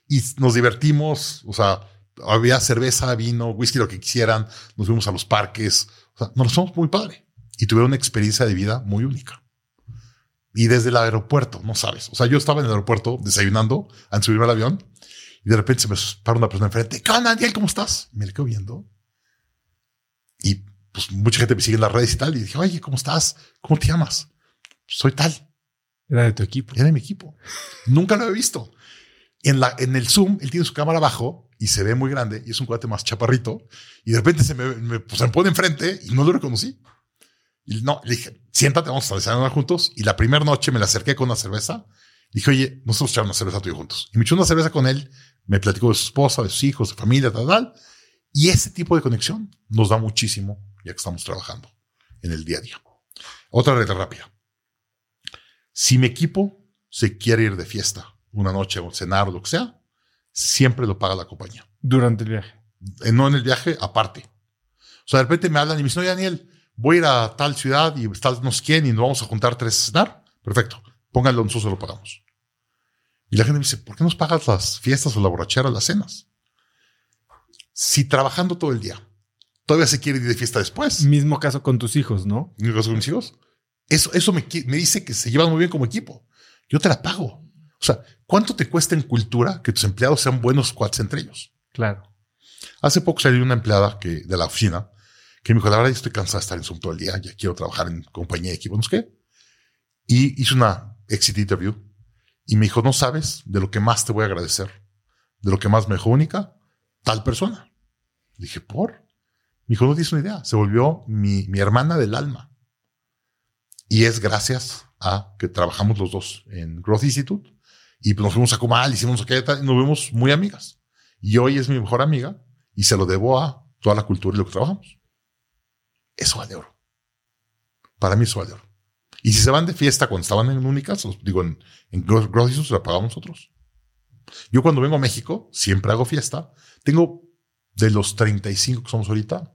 Y nos divertimos, o sea, había cerveza, vino, whisky, lo que quisieran. Nos fuimos a los parques. O sea, nos lo somos muy padre. Y tuvieron una experiencia de vida muy única. Y desde el aeropuerto, no sabes. O sea, yo estaba en el aeropuerto desayunando antes de subirme al avión y de repente se me para una persona enfrente. ¿Qué onda, Daniel? ¿Cómo estás? me le quedo viendo. Y pues mucha gente me sigue en las redes y tal. Y dije, oye, ¿cómo estás? ¿Cómo te llamas? Soy tal. Era de tu equipo. Era de mi equipo. Nunca lo había visto. En, la, en el Zoom, él tiene su cámara abajo y se ve muy grande y es un cuate más chaparrito. Y de repente se me, pues, me pone enfrente y no lo reconocí. Y no, le dije, siéntate, vamos a desayunar juntos. Y la primera noche me la acerqué con una cerveza. Dije, oye, nosotros echamos una cerveza tú y juntos. Y me echó una cerveza con él. Me platicó de su esposa, de sus hijos, de familia, tal, tal. Y ese tipo de conexión nos da muchísimo ya que estamos trabajando en el día a día. Otra regla rápida. Si mi equipo se quiere ir de fiesta una noche o cenar o lo que sea, siempre lo paga la compañía. Durante el viaje. Eh, no en el viaje, aparte. O sea, de repente me hablan y me dicen, no, Daniel, voy a ir a tal ciudad y tal no sé quién y nos vamos a juntar tres a cenar. Perfecto. Pónganlo, nosotros lo pagamos. Y la gente me dice, ¿por qué nos pagas las fiestas o la borrachera, las cenas? Si trabajando todo el día todavía se quiere ir de fiesta después. Mismo caso con tus hijos, ¿no? Mismo caso con mis hijos. Eso, eso me, me dice que se llevan muy bien como equipo. Yo te la pago. O sea, ¿cuánto te cuesta en cultura que tus empleados sean buenos cuates entre ellos? Claro. Hace poco salió una empleada que, de la oficina que me dijo, la verdad, estoy cansada de estar en Zoom todo el día, ya quiero trabajar en compañía de equipo, no sé qué. Y hizo una exit interview y me dijo, no sabes de lo que más te voy a agradecer, de lo que más me dejó única, tal persona. dije, ¿por? Mi hijo no tienes una idea. Se volvió mi, hermana del alma. Y es gracias a que trabajamos los dos en Growth Institute y nos fuimos a Comal, hicimos aquella y nos vemos muy amigas. Y hoy es mi mejor amiga y se lo debo a toda la cultura y lo que trabajamos. Eso vale oro. Para mí eso vale oro. Y si se van de fiesta cuando estaban en únicas, digo, en, en se la pagamos nosotros. Yo cuando vengo a México siempre hago fiesta. Tengo de los 35 que somos ahorita,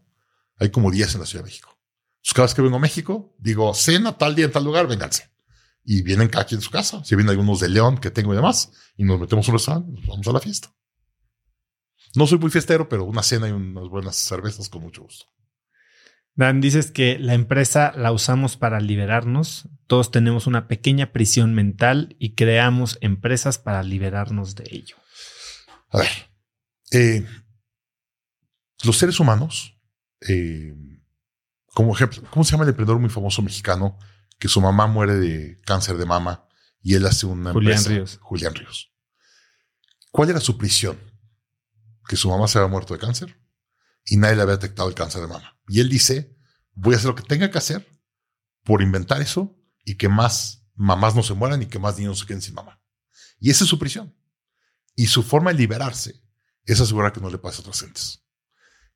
hay como 10 en la Ciudad de México. Entonces, cada vez que vengo a México, digo, cena tal día en tal lugar, vénganse. Y vienen cada quien en su casa. Si vienen algunos de León que tengo y demás, y nos metemos un restaurante, nos vamos a la fiesta. No soy muy fiestero, pero una cena y unas buenas cervezas con mucho gusto. Dan, dices que la empresa la usamos para liberarnos. Todos tenemos una pequeña prisión mental y creamos empresas para liberarnos de ello. A ver, eh, los seres humanos eh, como ejemplo, ¿cómo se llama el emprendedor muy famoso mexicano que su mamá muere de cáncer de mama y él hace una Julián Ríos. Julián Ríos. ¿Cuál era su prisión? Que su mamá se había muerto de cáncer y nadie le había detectado el cáncer de mama. Y él dice, voy a hacer lo que tenga que hacer por inventar eso y que más mamás no se mueran y que más niños se queden sin mamá. Y esa es su prisión. Y su forma de liberarse es asegurar que no le pase a otras gentes.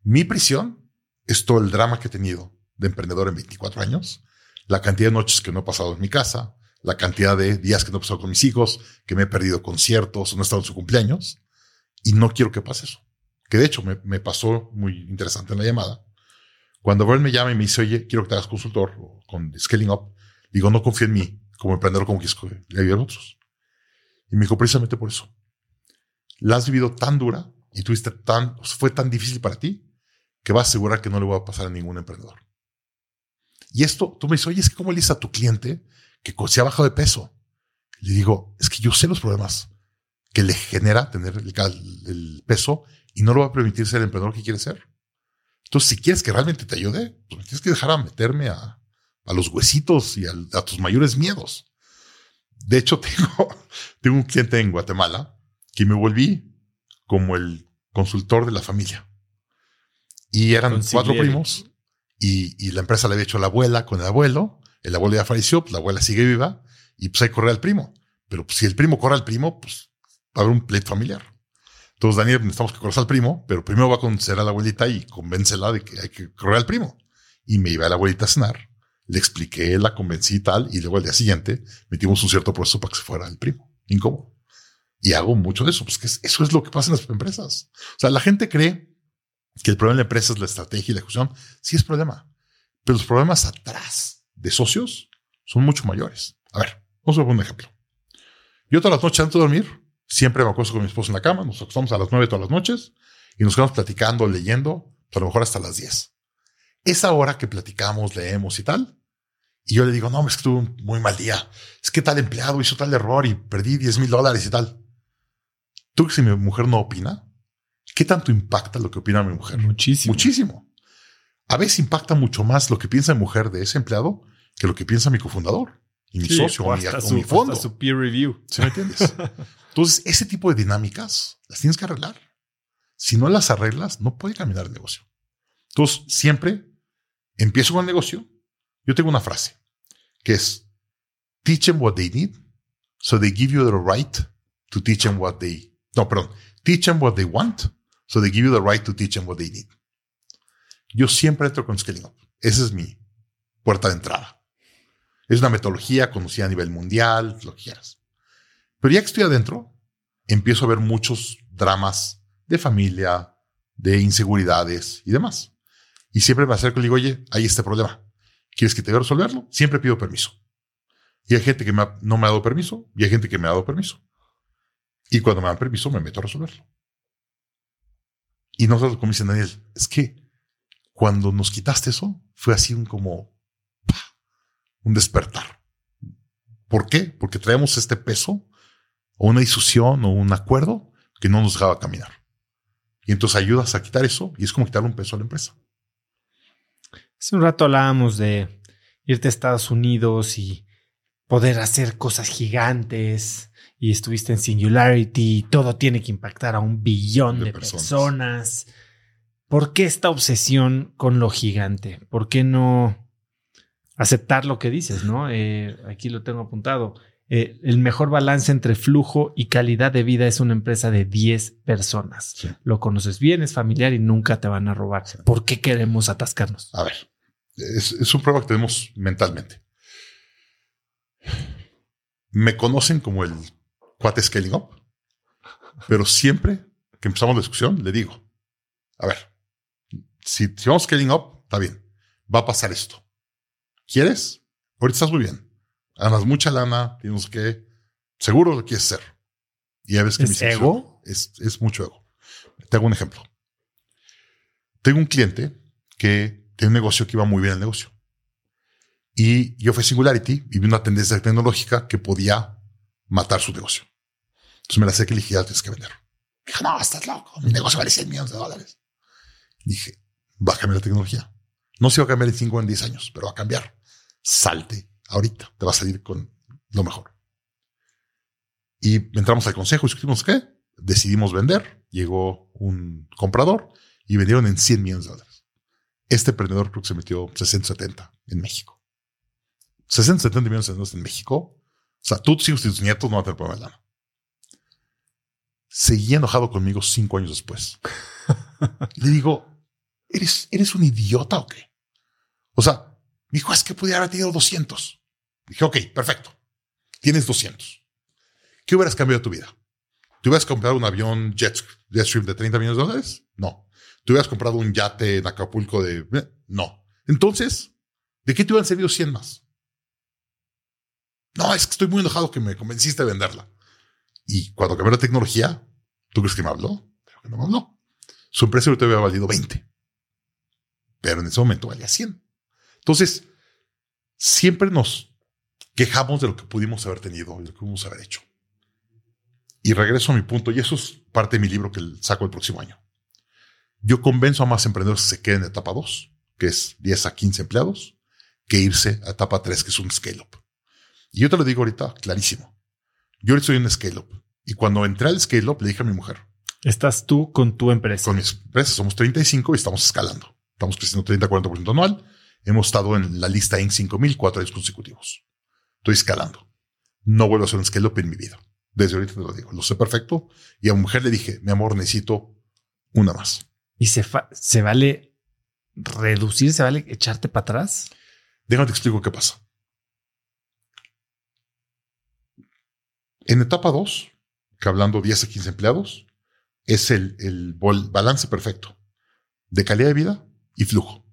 Mi prisión es todo el drama que he tenido de emprendedor en 24 años, la cantidad de noches que no he pasado en mi casa, la cantidad de días que no he pasado con mis hijos, que me he perdido conciertos, no he estado en su cumpleaños, y no quiero que pase eso. Que de hecho me, pasó muy interesante en la llamada. Cuando Bern me llama y me dice, oye, quiero que te hagas consultor con Scaling Up, digo, no confío en mí como emprendedor, como que le ayudar a otros. Y me dijo, precisamente por eso. La has vivido tan dura y tuviste tan, fue tan difícil para ti que vas a asegurar que no le va a pasar a ningún emprendedor. Y esto, tú me dices, oye, es que cómo le dices a tu cliente que se ha bajado de peso. Le digo, es que yo sé los problemas que le genera tener el, peso y no lo va a permitir ser el emprendedor que quiere ser. Entonces, si quieres que realmente te ayude, pues tienes que dejar a meterme a, a los huesitos y a, a, tus mayores miedos. De hecho, tengo, tengo un cliente en Guatemala que me volví como el consultor de la familia. Y eran cuatro primos y, y, la empresa le había hecho a la abuela con el abuelo. El abuelo ya falleció, pues la abuela sigue viva y pues hay que correr al primo. Pero pues, si el primo corre al primo, pues va a haber un pleito familiar. Entonces, Daniel, necesitamos que corras al primo, pero primero va a convencer a la abuelita y convéncela de que hay que correr al primo. Y me iba a la abuelita a cenar, le expliqué, la convencí y tal, y luego al día siguiente metimos un cierto proceso para que se fuera el primo. Incómodo. Y hago mucho de eso, pues que eso es lo que pasa en las empresas. O sea, la gente cree que el problema de la empresa es la estrategia y la ejecución. Sí es problema, pero los problemas atrás de socios son mucho mayores. A ver, vamos a poner un ejemplo. Yo todas las noches antes de dormir, siempre me acuesto con mi esposo en la cama, nos acostamos a las nueve todas las noches y nos quedamos platicando, leyendo, pues, a lo mejor hasta las diez. Esa hora que platicamos, leemos y tal, y yo le digo, no, es que tuve un muy mal día, es que tal empleado hizo tal error y perdí 10 mil dólares y tal. ¿Tú que si mi mujer no opina? ¿Qué tanto impacta lo que opina mi mujer? Muchísimo. Muchísimo. A veces impacta mucho más lo que piensa mi mujer de ese empleado que lo que piensa mi cofundador y mi socio o, mi, fondo. su peer review. ¿Sí me entiendes? Entonces, ese tipo de dinámicas las tienes que arreglar. Si no las arreglas, no puede caminar el negocio. Entonces, siempre empiezo con el negocio. Yo tengo una frase que es teach them what they need so they give you the right to teach them what they no, perdón. Teach them what they want, so they give you the right to teach them what they need. Yo siempre entro con Scaling Up. Esa es mi puerta de entrada. Es una metodología conocida a nivel mundial, lo que quieras. Pero ya que estoy adentro, empiezo a ver muchos dramas de familia, de inseguridades y demás. Y siempre me acerco y digo, oye, hay este problema. ¿Quieres que te a resolverlo? Siempre pido permiso. Y hay gente que no me ha dado permiso y hay gente que me ha dado permiso. Y cuando me dan permiso, me meto a resolverlo. Y nosotros, como dice Daniel, es que cuando nos quitaste eso, fue así un como un despertar. ¿Por qué? Porque traemos este peso o una discusión o un acuerdo que no nos dejaba caminar. Y entonces ayudas a quitar eso y es como quitarle un peso a la empresa. Hace un rato hablábamos de irte a Estados Unidos y poder hacer cosas gigantes, y estuviste en Singularity, todo tiene que impactar a un billón de, personas. ¿Por qué esta obsesión con lo gigante? ¿Por qué no aceptar lo que dices, no? Eh, aquí lo tengo apuntado. Eh, el mejor balance entre flujo y calidad de vida es una empresa de 10 personas. Lo conoces bien, es familiar y nunca te van a robar. ¿Por qué queremos atascarnos? A ver, es, es un problema que tenemos mentalmente. Me conocen como el cuate scaling up. Pero siempre que empezamos la discusión, le digo, a ver, si, si vamos scaling up, está bien, va a pasar esto. ¿Quieres? Ahorita estás muy bien. Ganas mucha lana, tienes que, seguro lo quieres hacer. Y ya ves que ¿Es ego? Es, es mucho ego. Te hago un ejemplo. Tengo un cliente que tiene un negocio que iba muy bien el negocio. Y yo fui Singularity y vi una tendencia tecnológica que podía matar su negocio. Entonces me la sé que le dije, ya tienes que vender. Dijo, no, estás loco. Mi negocio vale 100 millones de dólares. Dije, va a cambiar la tecnología. No se va a cambiar en 5 o en 10 años, pero va a cambiar. Salte ahorita. Te va a salir con lo mejor. Y entramos al consejo, discutimos qué. Decidimos vender. Llegó un comprador y vendieron en 100 millones de dólares. Este emprendedor creo que se metió 60, 70 en México. 60, 70 millones de dólares en México. O sea, tú, hijos y tus nietos no van a tener problema de lana seguía enojado conmigo cinco años después. Le digo, ¿eres, ¿eres un idiota o qué? O sea, me dijo, es que pudiera haber tenido 200. Dije, ok, perfecto. Tienes 200. ¿Qué hubieras cambiado tu vida? ¿Te hubieras comprado un avión Jet, Jetstream de 30 millones de dólares? No. ¿Te hubieras comprado un yate en Acapulco de... No. Entonces, ¿de qué te hubieran servido 100 más? No, es que estoy muy enojado que me convenciste de venderla. Y cuando cambió la tecnología, ¿tú crees que me habló? Creo que no me habló. Su empresa ahorita había valido 20. Pero en ese momento valía 100. Entonces, siempre nos quejamos de lo que pudimos haber tenido y de lo que pudimos haber hecho. Y regreso a mi punto, y eso es parte de mi libro que saco el próximo año. Yo convenzo a más emprendedores que se queden en etapa 2, que es 10 a 15 empleados, que irse a etapa 3, que es un scale-up. Y yo te lo digo ahorita clarísimo. Yo ahorita soy un scale-up. Y cuando entré al scale-up, le dije a mi mujer. Estás tú con tu empresa. Con mi empresa. Somos 35 y estamos escalando. Estamos creciendo 30-40% anual. Hemos estado en la lista en 5000 cuatro años consecutivos. Estoy escalando. No vuelvo a hacer un scale-up en mi vida. Desde ahorita te lo digo. Lo sé perfecto. Y a mi mujer le dije, mi amor, necesito una más. ¿Y se, se vale reducir? ¿Se vale echarte para atrás? Déjame te explico qué pasa. En etapa 2, que hablando 10 a 15 empleados, es el, el balance perfecto de calidad de vida y flujo.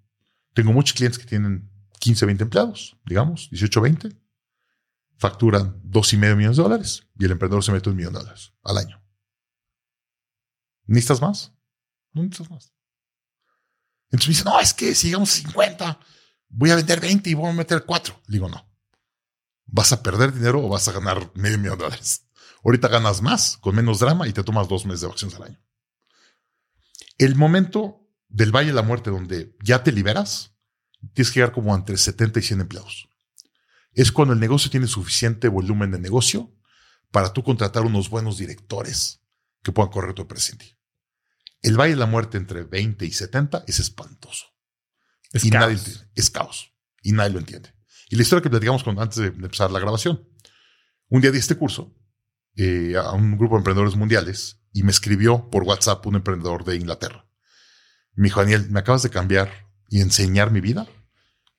Tengo muchos clientes que tienen 15, 20 empleados, digamos, 18, 20. Facturan dos y medio millones de dólares y el emprendedor se mete un millón de dólares al año. ¿Necesitas más? No necesitas más. Entonces me dicen, no, es que si llegamos a 50, voy a vender 20 y voy a meter 4. digo, no. ¿Vas a perder dinero o vas a ganar medio millón de dólares? Ahorita ganas más, con menos drama y te tomas dos meses de vacaciones al año. El momento del Valle de la Muerte donde ya te liberas, tienes que llegar como entre 70 y 100 empleados. Es cuando el negocio tiene suficiente volumen de negocio para tú contratar unos buenos directores que puedan correr tu empresa El Valle de la Muerte entre 20 y 70 es espantoso. Es y caos. Nadie, es caos. Y nadie lo entiende. Y la historia que platicamos con, antes de empezar la grabación. Un día di este curso eh, a un grupo de emprendedores mundiales y me escribió por WhatsApp un emprendedor de Inglaterra. Me dijo, Daniel, me acabas de cambiar y enseñar mi vida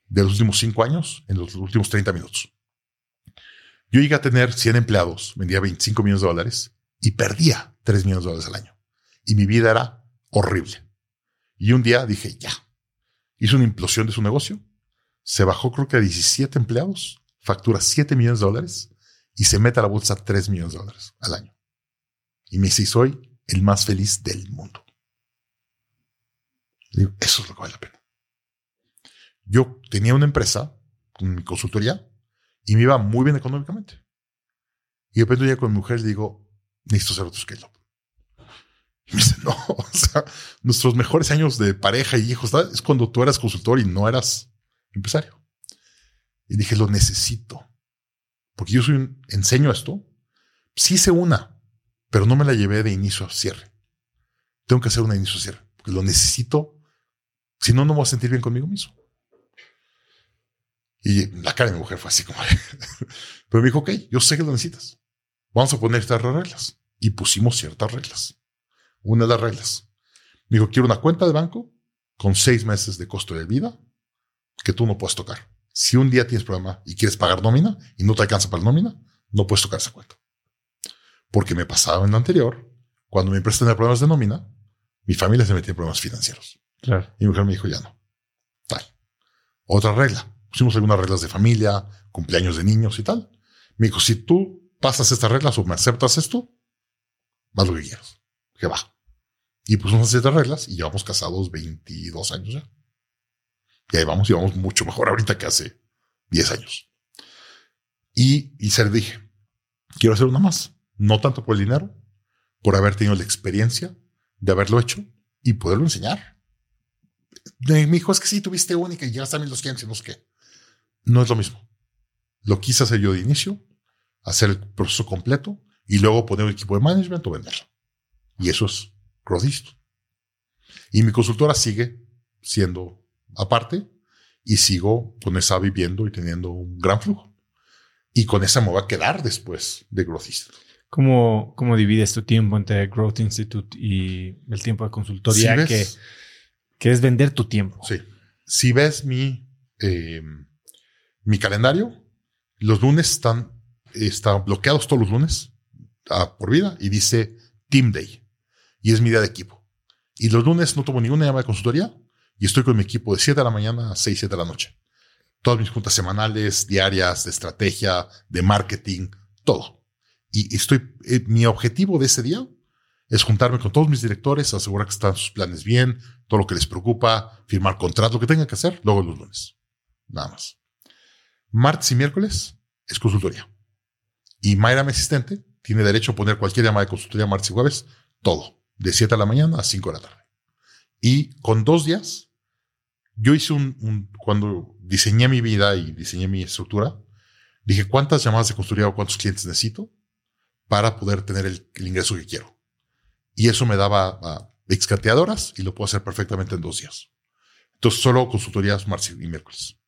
de los últimos cinco años en los últimos 30 minutos. Yo llegué a tener 100 empleados, vendía 25 millones de dólares y perdía 3 millones de dólares al año. Y mi vida era horrible. Y un día dije, ya, hizo una implosión de su negocio, se bajó creo que a 17 empleados, factura 7 millones de dólares y se mete a la bolsa 3 millones de dólares al año. Y me dice, soy el más feliz del mundo. Digo, eso es lo que vale la pena. Yo tenía una empresa con mi consultoría y me iba muy bien económicamente. Y de repente ya con mi mujer le digo, necesito hacer otro scale up. Y me dice, no, o sea, nuestros mejores años de pareja y hijos es cuando tú eras consultor y no eras empresario. Y dije, lo necesito. Porque yo soy un, enseño esto. Sí hice una, pero no me la llevé de inicio a cierre. Tengo que hacer una de inicio a cierre, porque lo necesito. Si no, no me voy a sentir bien conmigo mismo. Y la cara de mi mujer fue así como... pero me dijo, ok, yo sé que lo necesitas. Vamos a poner estas reglas. Y pusimos ciertas reglas. Una de las reglas. Me dijo, quiero una cuenta de banco con seis meses de costo de vida que tú no puedes tocar. Si un día tienes problema y quieres pagar nómina y no te alcanza para la nómina, no puedes tocar esa cuenta. Porque me pasaba en lo anterior, cuando mi empresa tenía problemas de nómina, mi familia se metía en problemas financieros. Claro. Y mi mujer me dijo, ya no. Tal. Otra regla. Pusimos algunas reglas de familia, cumpleaños de niños y tal. Me dijo, si tú pasas estas reglas o me aceptas esto, haz lo que quieras. Que va. Y pusimos estas reglas y llevamos casados 22 años ya. Y ahí vamos y vamos mucho mejor ahorita que hace 10 años. Y, y se le dije, quiero hacer una más. No tanto por el dinero, por haber tenido la experiencia de haberlo hecho y poderlo enseñar. Me dijo, es que sí, tuviste única y llegaste a 1200 y no sé qué. No es lo mismo. Lo quise hacer yo de inicio, hacer el proceso completo y luego poner un equipo de management o venderlo. Y eso es Y mi consultora sigue siendo aparte y sigo con esa viviendo y teniendo un gran flujo. Y con esa me voy a quedar después de Growth Institute. ¿Cómo, ¿Cómo divides tu tiempo entre Growth Institute y el tiempo de consultoría ¿Sí que, que es vender tu tiempo? Sí. Si ves mi, eh, mi calendario, los lunes están, están bloqueados todos los lunes a, por vida y dice Team Day. Y es mi día de equipo. Y los lunes no tomo ninguna llamada de consultoría y estoy con mi equipo de 7 de la mañana a 6, 7 de la noche. Todas mis juntas semanales, diarias, de estrategia, de marketing, todo. Y estoy, eh, mi objetivo de ese día es juntarme con todos mis directores, asegurar que están sus planes bien, todo lo que les preocupa, firmar contrato, lo que tengan que hacer, luego los lunes. Nada más. Martes y miércoles es consultoría. Y Mayra, mi asistente, tiene derecho a poner cualquier llamada de consultoría martes y jueves, todo, de 7 de la mañana a 5 de la tarde. Y con dos días, yo hice un, cuando diseñé mi vida y diseñé mi estructura, dije cuántas llamadas de consultoría o cuántos clientes necesito para poder tener el, ingreso que quiero. Y eso me daba uh, y lo puedo hacer perfectamente en dos días. Entonces, solo consultorías martes y miércoles.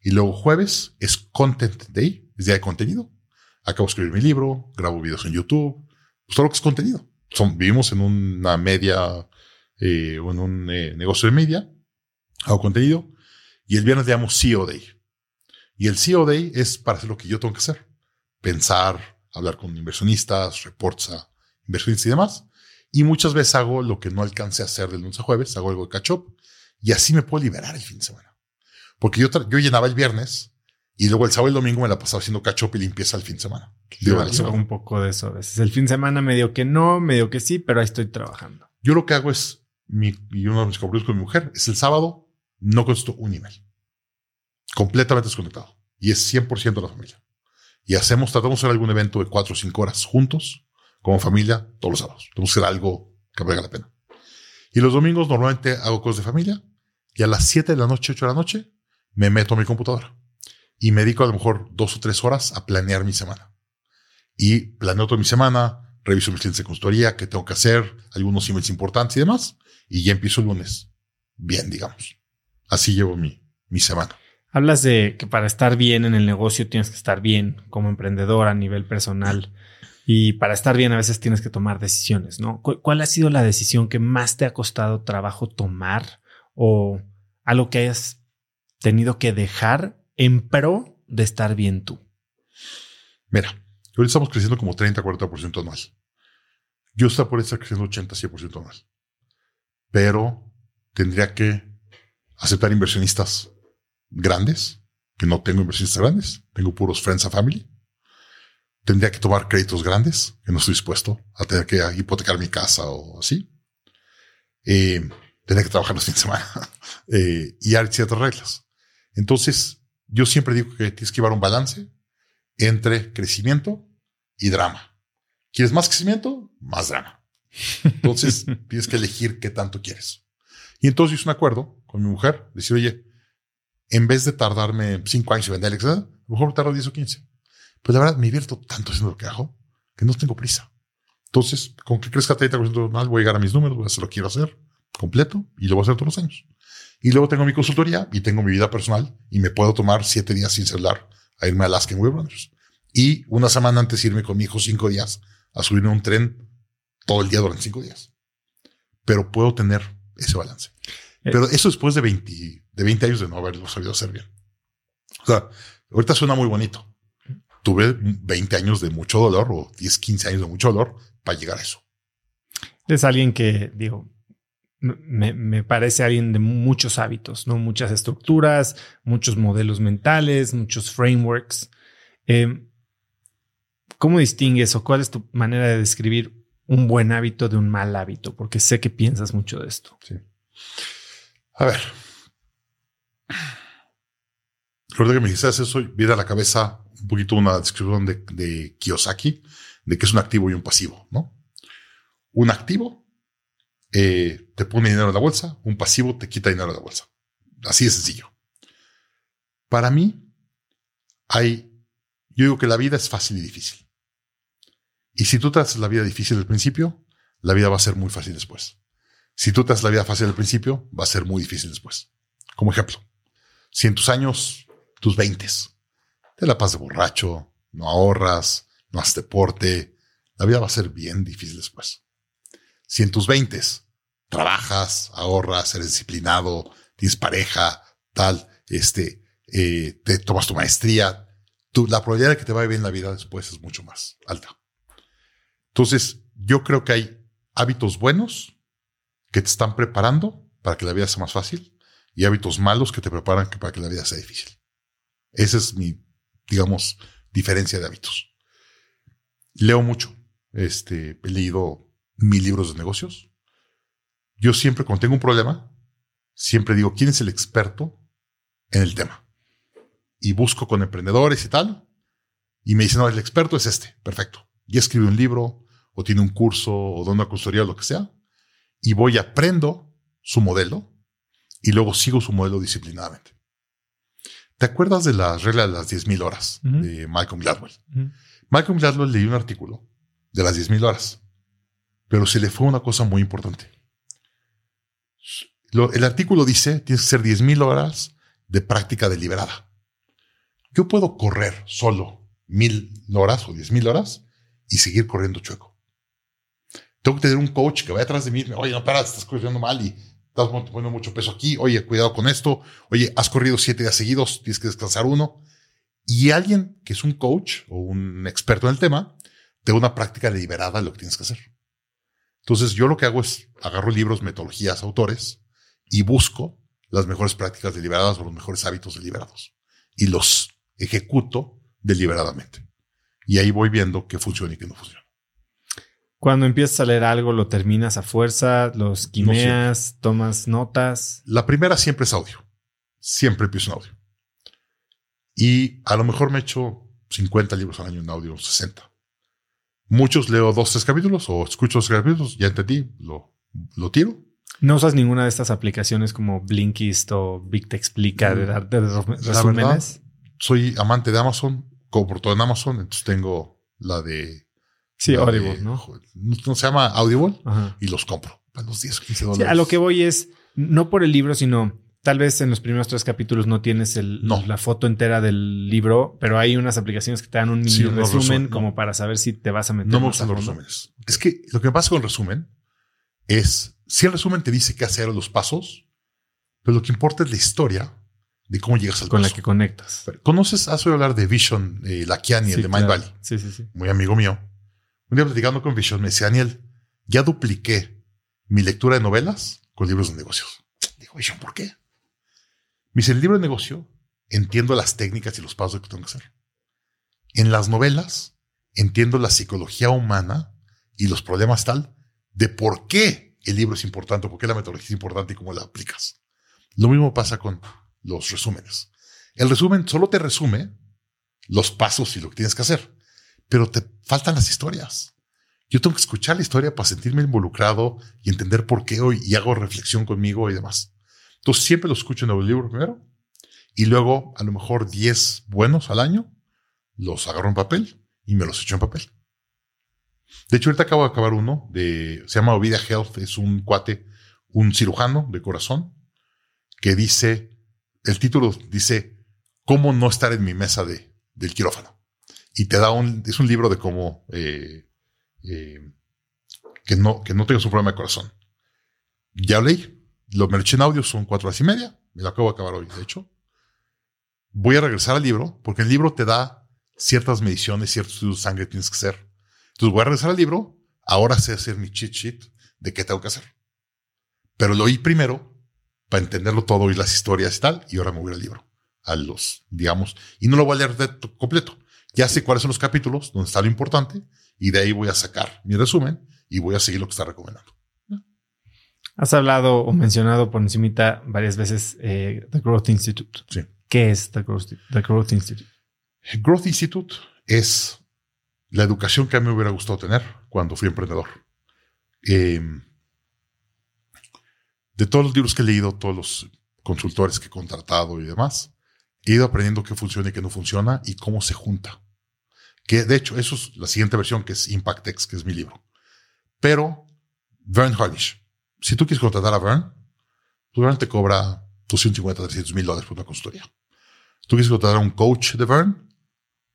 Y luego jueves es Content Day, es día de contenido. Acabo de escribir mi libro, grabo videos en YouTube, pues todo lo que es contenido. Son, vivimos en una media eh, en un eh, negocio de media, hago contenido. Y el viernes le llamo CEO Day. Y el CEO Day es para hacer lo que yo tengo que hacer. Pensar, hablar con inversionistas, reports a inversionistas y demás. Y muchas veces hago lo que no alcance a hacer del lunes a jueves, hago algo de catch up y así me puedo liberar el fin de semana. Porque yo, yo llenaba el viernes y luego el sábado y el domingo me la pasaba haciendo catch up y limpieza el fin de semana. Yo hago un poco de eso a veces. El fin de semana medio que no, medio que sí, pero ahí estoy trabajando. Yo lo que hago es, mi, y uno de mis compromisos con mi mujer, es el sábado no contesto un email. Completamente desconectado. Y es 100% de la familia. Y hacemos, tratamos de hacer algún evento de cuatro o cinco horas juntos, como familia, todos los sábados. Tenemos que hacer algo que valga la pena. Y los domingos normalmente hago cosas de familia y a las 7 de la noche, 8 de la noche, me meto a mi computadora y me dedico a lo mejor dos o tres horas a planear mi semana. Y planeo toda mi semana, reviso mis clientes de consultoría, qué tengo que hacer, algunos emails importantes y demás. Y ya empiezo el lunes. Bien, digamos. Así llevo mi, mi semana. Hablas de que para estar bien en el negocio tienes que estar bien como emprendedor a nivel personal. Y para estar bien a veces tienes que tomar decisiones, ¿no? ¿Cuál ha sido la decisión que más te ha costado trabajo tomar o algo que hayas tenido que dejar en pro de estar bien tú? Mira, hoy estamos creciendo como 30, 40% anual. Yo está por estar creciendo 80, 100% anual. Pero tendría que aceptar inversionistas grandes, que no tengo inversionistas grandes, tengo puros friends and family. Tendría que tomar créditos grandes, que no estoy dispuesto a tener que hipotecar mi casa o así. Eh, tendría que trabajar los fines de semana eh, y hay ciertas reglas. Entonces, yo siempre digo que tienes que llevar un balance entre crecimiento y drama. ¿Quieres más crecimiento? Más drama. Entonces, tienes que elegir qué tanto quieres. Y entonces hice un acuerdo con mi mujer, decir, oye, en vez de tardarme cinco años y vender, a lo mejor tardo 10 o 15. Pues la verdad, me divierto tanto haciendo lo que hago que no tengo prisa. Entonces, con que crezca 30% más, voy a llegar a mis números, voy a hacer lo que quiero hacer completo y lo voy a hacer todos los años. Y luego tengo mi consultoría y tengo mi vida personal y me puedo tomar siete días sin celular a irme a Alaska en Web Y una semana antes irme con mi hijo cinco días a subirme a un tren todo el día durante cinco días. Pero puedo tener ese balance. Pero eso después de 20, de 20 años de no haberlo sabido hacer bien. O sea, ahorita suena muy bonito. Tuve 20 años de mucho dolor o 10, 15 años de mucho dolor para llegar a eso. Es alguien que, digo, me, parece alguien de muchos hábitos, ¿no? Muchas estructuras, muchos modelos mentales, muchos frameworks. Eh, ¿Cómo distingues o cuál es tu manera de describir un buen hábito de un mal hábito? Porque sé que piensas mucho de esto. Sí. A ver. Recuerda que me dijiste eso, viene a la cabeza un poquito una descripción de, Kiyosaki, de que es un activo y un pasivo, ¿no? Un activo eh, te pone dinero en la bolsa, un pasivo te quita dinero de la bolsa. Así de sencillo. Para mí, hay, yo digo que la vida es fácil y difícil. Y si tú te haces la vida difícil al principio, la vida va a ser muy fácil después. Si tú te haces la vida fácil al principio, va a ser muy difícil después. Como ejemplo, si en tus años, tus veintes, te la pasas de borracho, no ahorras, no haces deporte, la vida va a ser bien difícil después. Si en tus veintes trabajas, ahorras, eres disciplinado, tienes pareja, tal, este, eh, te tomas tu maestría, la probabilidad de que te vaya bien la vida después es mucho más alta. Entonces, yo creo que hay hábitos buenos que te están preparando para que la vida sea más fácil y hábitos malos que te preparan para que la vida sea difícil. Esa es mi, digamos, diferencia de hábitos. Leo mucho. Este, he leído mil libros de negocios. Yo siempre, cuando tengo un problema, siempre digo, ¿quién es el experto en el tema? Y busco con emprendedores y tal. Y me dicen, no, el experto es este. Perfecto. Y escribe un libro, o tiene un curso, o da una consultoría, o lo que sea. Y voy, aprendo su modelo, y luego sigo su modelo disciplinadamente. ¿Te acuerdas de la regla de las 10.000 horas de Malcolm Gladwell? Malcolm Gladwell leí un artículo de las 10.000 horas, pero se le fue una cosa muy importante. el artículo dice, tienes que ser 10.000 horas de práctica deliberada. Yo puedo correr solo mil horas o 10.000 horas y seguir corriendo chueco. Tengo que tener un coach que vaya atrás de mí, oye, no, para, estás corriendo mal y estás poniendo mucho peso aquí, oye, cuidado con esto, oye, has corrido siete días seguidos, tienes que descansar uno. Y alguien que es un coach o un experto en el tema, te da una práctica deliberada de lo que tienes que hacer. Entonces yo lo que hago es agarro libros, metodologías, autores y busco las mejores prácticas deliberadas o los mejores hábitos deliberados y los ejecuto deliberadamente. Y ahí voy viendo qué funciona y qué no funciona. Cuando empiezas a leer algo, lo terminas a fuerza, los quimeas, tomas notas. La primera siempre es audio. Siempre empiezo en audio. Y a lo mejor me echo 50 libros al año en audio, 60. Muchos leo dos, tres capítulos o escucho dos capítulos, ya entendí, lo, lo tiro. ¿No usas ninguna de estas aplicaciones como Blinkist o Big Te Explica de dar resúmenes? soy amante de Amazon, por todo en Amazon, entonces tengo la de Sí, Audible, ¿no? ¿no? Se llama Audible y los compro a los 10, 15 dólares. a lo que voy es, no por el libro, sino tal vez en los primeros tres capítulos no tienes el, la foto entera del libro, pero hay unas aplicaciones que te dan un mini resumen como para saber si te vas a meter. No me gustan los resúmenes. Es que lo que pasa con el resumen es, si el resumen te dice qué hacer los pasos, pero lo que importa es la historia de cómo llegas al Con la que conectas. ¿Conoces? Has oído hablar de Vision, eh, Lakiani, el de Mind Valley. Sí, sí, sí. Muy amigo mío. Un día platicando con Vision me decía, Daniel, ya dupliqué mi lectura de novelas con libros de negocios. Digo, Vision, ¿por qué? Me dice, el libro de negocio entiendo las técnicas y los pasos que tengo que hacer. En las novelas entiendo la psicología humana y los problemas tal de por qué el libro es importante, por qué la metodología es importante y cómo la aplicas. Lo mismo pasa con los resúmenes. El resumen solo te resume los pasos y lo que tienes que hacer pero te faltan las historias. Yo tengo que escuchar la historia para sentirme involucrado y entender por qué hoy y hago reflexión conmigo y demás. Entonces siempre lo escucho en el libro primero y luego a lo mejor 10 buenos al año los agarro en papel y me los echo en papel. De hecho, ahorita acabo de acabar uno de, se llama Ovidia Health, es un cuate, un cirujano de corazón que dice, el título dice, ¿cómo no estar en mi mesa de, del quirófano? Y te da un, es un libro de cómo eh, eh, que, no, que no tengas un problema de corazón. Ya leí, lo me en audio, son cuatro horas y media, me lo acabo de acabar hoy, de hecho. Voy a regresar al libro, porque el libro te da ciertas mediciones, ciertos estudios de sangre que tienes que hacer. Entonces voy a regresar al libro, ahora sé hacer mi cheat sheet de qué tengo que hacer. Pero lo oí primero para entenderlo todo, y las historias y tal, y ahora me voy al libro, a los, digamos, y no lo voy a leer de completo ya sé cuáles son los capítulos donde está lo importante y de ahí voy a sacar mi resumen y voy a seguir lo que está recomendando. Has hablado o mencionado por encimita varias veces eh, The Growth Institute. Sí. ¿Qué es The Growth, Growth Institute? Growth Institute es la educación que a mí me hubiera gustado tener cuando fui emprendedor. Em, de todos los libros que he leído, todos los consultores que he contratado y demás, he ido aprendiendo qué funciona y qué no funciona y cómo se junta. Que de hecho, eso es la siguiente versión, que es ImpactX, que es mi libro. Pero Vern Harnish, si tú quieres contratar a Vern, pues Vern te cobra 250, 300 mil dólares por una consultoría. Tú quieres contratar a un coach de Vern,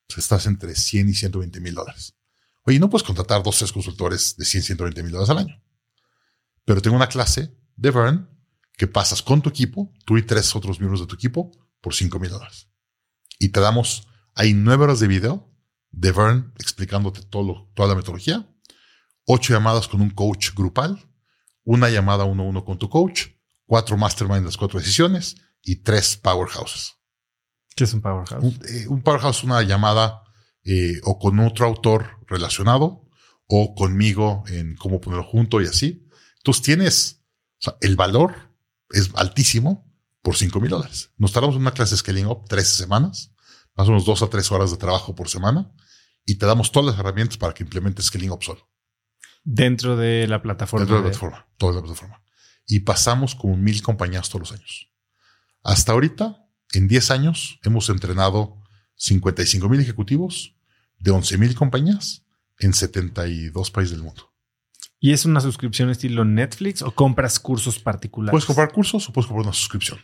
pues estás entre 100 y 120 mil dólares. Oye, no puedes contratar dos, tres consultores de 100, 120 mil dólares al año. Pero tengo una clase de Vern que pasas con tu equipo, tú y tres otros miembros de tu equipo, por 5 mil dólares. Y te damos, hay nueve horas de video de Vern explicándote todo, toda la metodología, ocho llamadas con un coach grupal, una llamada uno a uno con tu coach, cuatro mastermind las cuatro decisiones y tres powerhouses. ¿Qué es un powerhouse? Un, eh, un powerhouse es una llamada eh, o con otro autor relacionado o conmigo en cómo ponerlo junto y así. Entonces tienes, o sea, el valor es altísimo por 5 mil dólares. Nos tardamos en una clase de Scaling Up 13 semanas, más o menos dos a tres horas de trabajo por semana y te damos todas las herramientas para que implementes Scaling Up solo. Dentro de la plataforma. Dentro de la plataforma, toda la plataforma. Y pasamos como mil compañías todos los años. Hasta ahorita, en 10 años, hemos entrenado 55 mil ejecutivos de 11 mil compañías en 72 países del mundo. ¿Y es una suscripción estilo Netflix o compras cursos particulares? Puedes comprar cursos o puedes comprar una suscripción.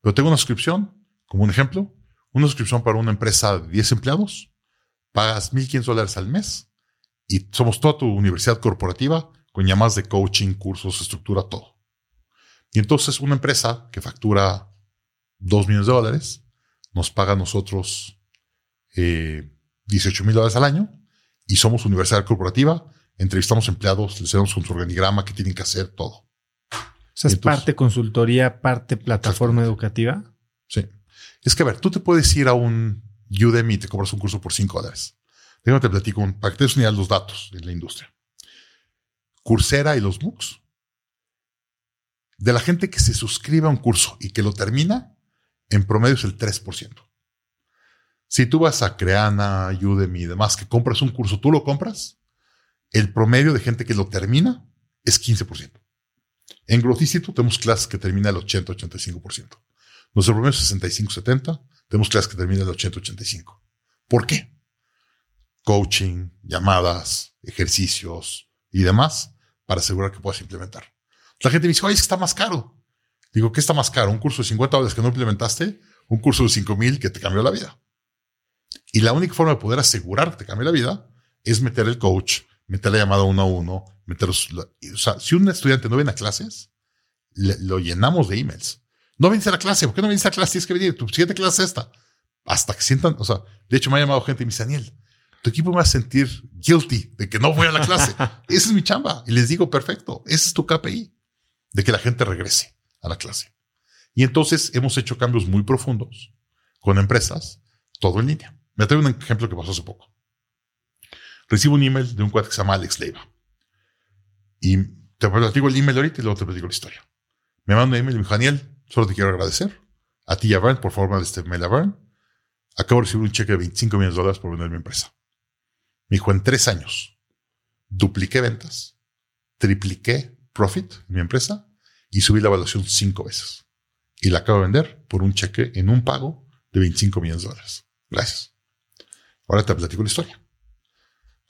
Pero tengo una suscripción, como un ejemplo, una suscripción para una empresa de 10 empleados, pagas 1.500 dólares al mes y somos toda tu universidad corporativa con llamadas de coaching, cursos, estructura, todo. Y entonces una empresa que factura 2 millones de dólares nos paga a nosotros eh, 18 mil dólares al año y somos universidad corporativa, entrevistamos empleados, les damos un organigrama que tienen que hacer todo. O sea, es parte consultoría, parte plataforma educativa. Sí. Es que a ver, tú te puedes ir a un Udemy y te cobras un curso por 5 dólares. Déjame te platico un, para que te des unidad los datos en la industria. Coursera y los MOOCs. De la gente que se suscribe a un curso y que lo termina, en promedio es el 3%. Si tú vas a Creana, Udemy y demás, que compras un curso, tú lo compras, el promedio de gente que lo termina es 15%. En Growth Institute tenemos clases que termina el 80-85%. Nuestro promedio es 65-70, tenemos clases que terminan el 80-85%. ¿Por qué? Coaching, llamadas, ejercicios y demás para asegurar que puedas implementar. La gente me dice, oye, es que está más caro. Digo, ¿qué está más caro? ¿Un curso de 50 dólares que no implementaste? ¿Un curso de 5 mil que te cambió la vida? Y la única forma de poder asegurar que te cambie la vida es meter el coach, meter la llamada uno a uno, meter o sea, si un estudiante no viene a clases, lo llenamos de emails. No vienes a la clase, ¿por qué no vienes a la clase? Tienes que venir, tu siguiente clase es esta. Hasta que sientan, o sea, de hecho me ha llamado gente y me dice, Daniel, tu equipo me va a sentir guilty de que no voy a la clase. Esa es mi chamba. Y les digo, perfecto, ese es tu KPI, de que la gente regrese a la clase. Y entonces hemos hecho cambios muy profundos con empresas, todo en línea. Me traigo un ejemplo que pasó hace poco. Recibo un email de un cuate que se llama Alex Leiva. Y te platico el email ahorita y luego te platico la historia. Me manda un email y me dijo, Daniel, solo te quiero agradecer. A ti y a por favor, este mail a Bern. Acabo de recibir un cheque de 25 millones de dólares por vender mi empresa. Me dijo, en tres años, dupliqué ventas, tripliqué profit en mi empresa y subí la evaluación cinco veces. Y la acabo de vender por un cheque en un pago de 25 millones de dólares. Gracias. Ahora te platico la historia.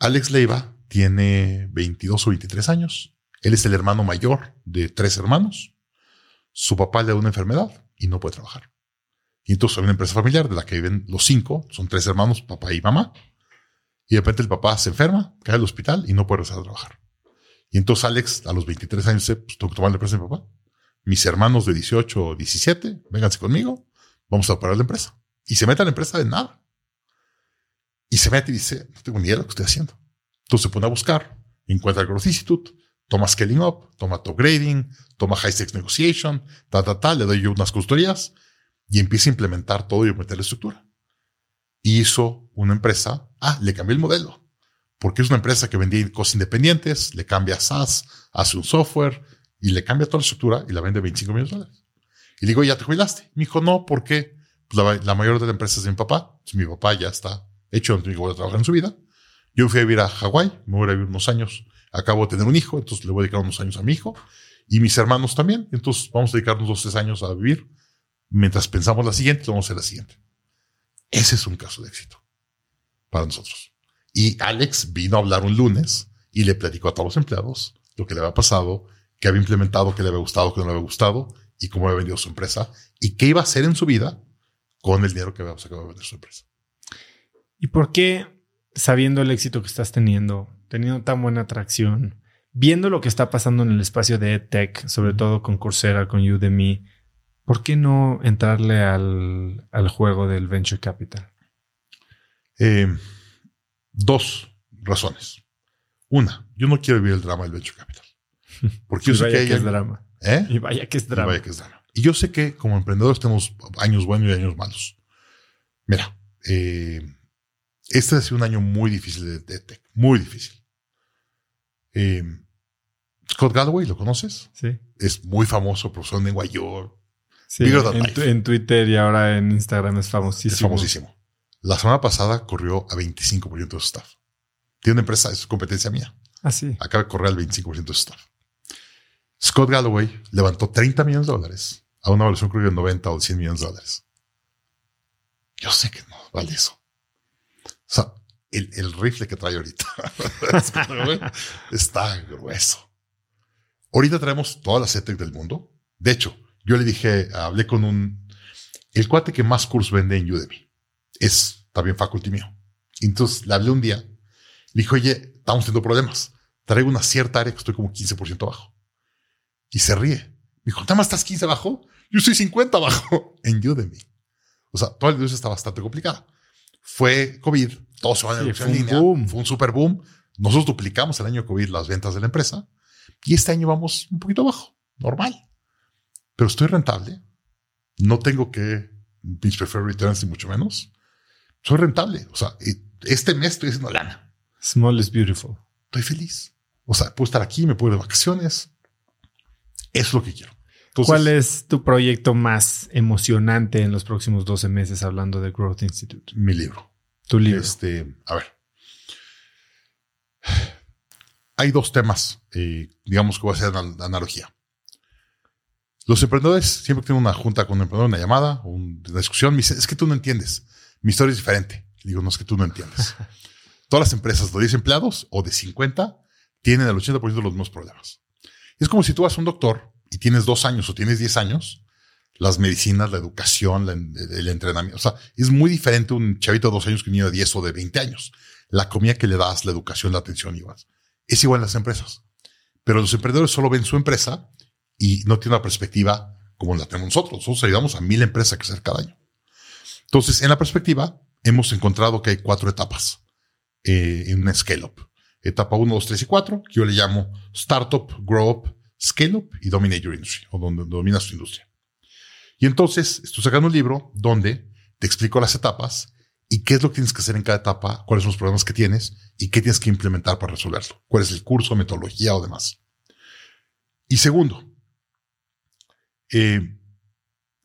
Alex Leiva tiene 22 o 23 años. Él es el hermano mayor de tres hermanos. Su papá le da una enfermedad y no puede trabajar. Y entonces hay una empresa familiar de la que viven los cinco, son tres hermanos, papá y mamá. Y de repente el papá se enferma, cae al hospital y no puede regresar a trabajar. Y entonces Alex, a los 23 años, dice, pues tengo que tomar la empresa de mi papá. Mis hermanos de 18 o 17, vénganse conmigo, vamos a operar la empresa. Y se mete a la empresa de nada. Y se mete y dice, no tengo ni idea de lo que estoy haciendo. Entonces se pone a buscar, encuentra el Growth Institute, toma Scaling Up, toma Top Grading, toma High Stakes Negotiation, ta, ta, ta, le doy yo unas consultorías y empieza a implementar todo y a meter la estructura. Y hizo una empresa, ah, le cambió el modelo, porque es una empresa que vendía cosas independientes, le cambia SaaS, hace un software y le cambia toda la estructura y la vende 25 millones de dólares. Y le digo, ¿ya te jubilaste? Me dijo, no, porque pues, la, mayor de la empresa es de mi papá. mi papá ya está hecho, no voy a trabajar en su vida. Yo fui a vivir a Hawái, me voy a vivir unos años. Acabo de tener un hijo, entonces le voy a dedicar unos años a mi hijo. Y mis hermanos también. Entonces vamos a dedicarnos dos, tres años a vivir. Mientras pensamos la siguiente, vamos a hacer la siguiente. Ese es un caso de éxito para nosotros. Y Alex vino a hablar un lunes y le platicó a todos los empleados lo que le había pasado, que había implementado, que le había gustado, que no le había gustado y cómo había vendido su empresa y qué iba a hacer en su vida con el dinero que había sacado de vender su empresa. ¿Y por qué, sabiendo el éxito que estás teniendo, teniendo tan buena atracción, viendo lo que está pasando en el espacio de EdTech, sobre todo con Coursera, con Udemy, ¿por qué no entrarle al, juego del venture capital? Eh, dos razones. Una, yo no quiero vivir el drama del venture capital. Porque yo sé que hay. drama. ¿Eh? Y vaya que es Y drama. vaya que es drama. Y yo sé que como emprendedores tenemos años buenos y años malos. Mira, eh, este ha sido un año muy difícil de, de tech, muy difícil. Eh, Scott Galloway, ¿lo conoces? Sí. Es muy famoso, profesor de Nueva York, Sí, en, Twitter y ahora en Instagram es famosísimo. es famosísimo. La semana pasada corrió a 25% de su staff. Tiene una empresa, es competencia mía. Ah, sí. Acaba de correr al 25% de su staff. Scott Galloway levantó 30 millones de dólares a una evaluación creo de 90 o 100 millones de dólares. Yo sé que no vale eso. Sea, el, rifle que trae ahorita está grueso. Ahorita traemos todas las ETEC del mundo. De hecho, yo le dije, hablé con un, el cuate que más cursos vende en Udemy. Es también faculty mío. Entonces le hablé un día. Le dije, oye, estamos teniendo problemas. Traigo una cierta área que estoy como 15% abajo. Y se ríe. Me dijo, ¿nada estás 15 abajo? Yo estoy 50 abajo en Udemy. O sea, toda la industria está bastante complicada. Fue COVID, todos se van a Sí, fue en un línea. boom. Fue un super boom. Nosotros duplicamos el año de COVID las ventas de la empresa. Y este año vamos un poquito abajo. Normal. Pero estoy rentable. No tengo que mis preferred returns ni mucho menos. Soy rentable. O sea, este mes estoy haciendo lana. Small is beautiful. Estoy feliz. O sea, puedo estar aquí, me puedo ir de vacaciones. Eso es lo que quiero. Entonces, ¿Cuál es tu proyecto más emocionante en los próximos 12 meses hablando de Growth Institute? mi libro? Tu libro. Este, a ver. Hay dos temas, eh, digamos que voy a hacer una analogía. Los emprendedores siempre tienen una junta con un emprendedor, una llamada, una discusión. Me dice, es que tú no entiendes. Mi historia es diferente. Le digo, no es que tú no entiendes. Todas las empresas de 10 empleados o de 50 tienen el 80% de los mismos problemas. Es como si tú vas a un doctor y tienes dos años o tienes 10 años, las medicinas, la educación, el entrenamiento. O sea, es muy diferente un chavito de dos años que un niño de 10 o de 20 años. La comida que le das, la educación, la atención, igual. Es igual en las empresas. Pero los emprendedores solo ven su empresa y no tienen una perspectiva como la tenemos nosotros. Nosotros ayudamos a mil empresas a crecer cada año. Entonces, en la perspectiva, hemos encontrado que hay cuatro etapas eh, en un scale-up. Etapa 1, 2, 3 y 4, que yo le llamo Startup, Grow Up, Scale Up y Dominate Your Industry, o donde dominas tu industria. Y entonces estoy sacando un libro donde te explico las etapas y qué es lo que tienes que hacer en cada etapa, cuáles son los problemas que tienes y qué tienes que implementar para resolverlo, cuál es el curso, metodología o demás. Y segundo, eh,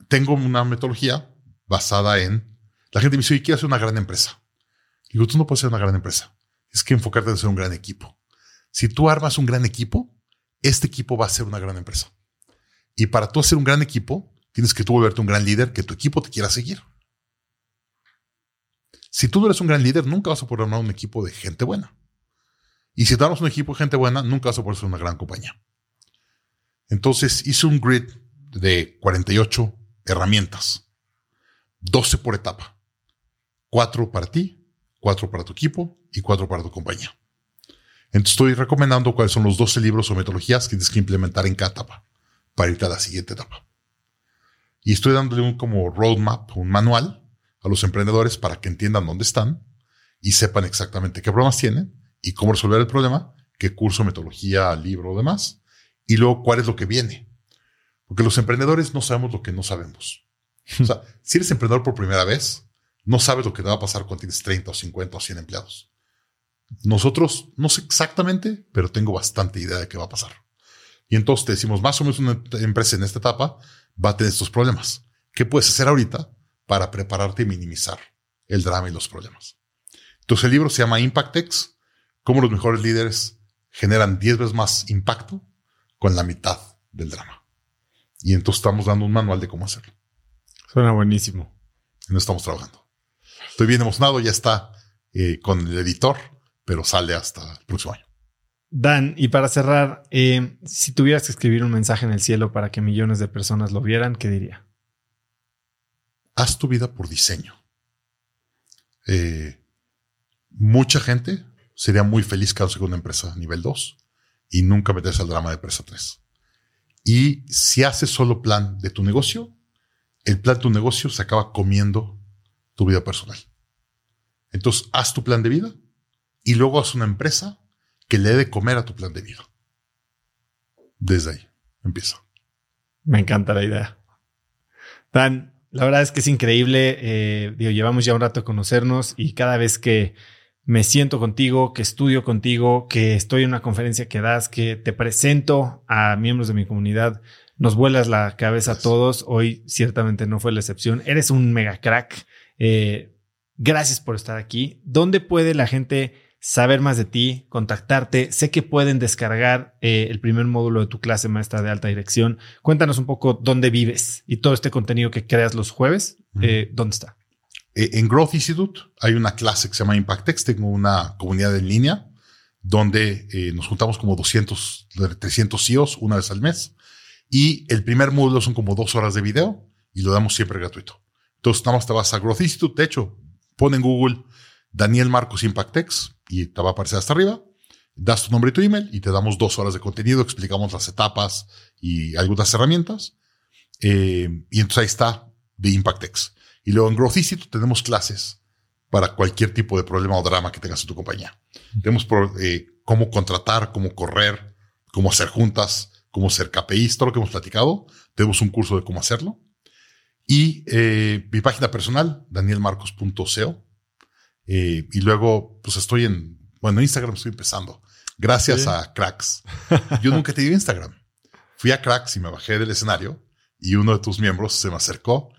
tengo una metodología basada en, la gente me dice, oye, quiero hacer una gran empresa. Digo, tú no puedes ser una gran empresa. Es que enfocarte en ser un gran equipo. Si tú armas un gran equipo, este equipo va a ser una gran empresa. Y para tú hacer un gran equipo, tienes que tú volverte un gran líder que tu equipo te quiera seguir. Si tú no eres un gran líder, nunca vas a poder armar un equipo de gente buena. Y si armas un equipo de gente buena, nunca vas a poder ser una gran compañía. Entonces hice un grid de 48 herramientas, 12 por etapa, 4 para ti, 4 para tu equipo y 4 para tu compañía. Entonces estoy recomendando cuáles son los 12 libros o metodologías que tienes que implementar en cada etapa para irte a la siguiente etapa. Y estoy dándole un como roadmap, un manual a los emprendedores para que entiendan dónde están y sepan exactamente qué problemas tienen y cómo resolver el problema, qué curso, metodología, libro o demás, y luego cuál es lo que viene. Porque los emprendedores no sabemos lo que no sabemos. O sea, si eres emprendedor por primera vez, no sabes lo que te va a pasar cuando tienes 30 o 50 o 100 empleados. Nosotros, no sé exactamente, pero tengo bastante idea de qué va a pasar. Y entonces te decimos, más o menos una empresa en esta etapa va a tener estos problemas. ¿Qué puedes hacer ahorita para prepararte y minimizar el drama y los problemas? Entonces el libro se llama Impactex, cómo los mejores líderes generan 10 veces más impacto con la mitad del drama. Y entonces estamos dando un manual de cómo hacerlo. Suena buenísimo. En eso estamos trabajando. Estoy bien emocionado, ya está eh, con el editor, pero sale hasta el próximo año. Dan, y para cerrar, eh, si tuvieras que escribir un mensaje en el cielo para que millones de personas lo vieran, ¿qué diría? Haz tu vida por diseño. Eh, mucha gente sería muy feliz quedándose con una empresa nivel 2 y nunca meterse al drama de empresa 3. Y si haces solo plan de tu negocio, el plan de tu negocio se acaba comiendo tu vida personal. Entonces, haz tu plan de vida y luego haz una empresa que le dé de comer a tu plan de vida. Desde ahí empieza. Me encanta la idea. Dan, la verdad es que es increíble. Eh, digo, llevamos ya un rato a conocernos y cada vez que me siento contigo, que estudio contigo, que estoy en una conferencia que das, que te presento a miembros de mi comunidad, nos vuelas la cabeza a todos. Hoy ciertamente no fue la excepción. Eres un mega crack. Eh, gracias por estar aquí. ¿Dónde puede la gente saber más de ti, contactarte? Sé que pueden descargar eh, el primer módulo de tu clase maestra de alta dirección. Cuéntanos un poco dónde vives y todo este contenido que creas los jueves. Eh, ¿Dónde está? En Growth Institute hay una clase que se llama ImpactX. Tengo una comunidad en línea donde nos juntamos como 200, 300 CEOs una vez al mes y el primer módulo son como dos horas de video y lo damos siempre gratuito. Entonces, nada más te vas a Growth Institute. De hecho, pon en Google Daniel Marcos Impactex y te va a aparecer hasta arriba. Das tu nombre y tu email y te damos dos horas de contenido. Explicamos las etapas y algunas herramientas. Eh, y entonces ahí está de Impactex. Y luego en Growth tenemos clases para cualquier tipo de problema o drama que tengas en tu compañía. Tenemos eh, cómo contratar, cómo correr, cómo hacer juntas, cómo ser KPIs, todo lo que hemos platicado. Tenemos un curso de cómo hacerlo. Y eh, mi página personal, danielmarcos.co. Eh, y luego, pues estoy en, bueno, en Instagram estoy empezando. Gracias a Cracks. Yo nunca te di Instagram. Fui a Cracks y me bajé del escenario y uno de tus miembros se me acercó.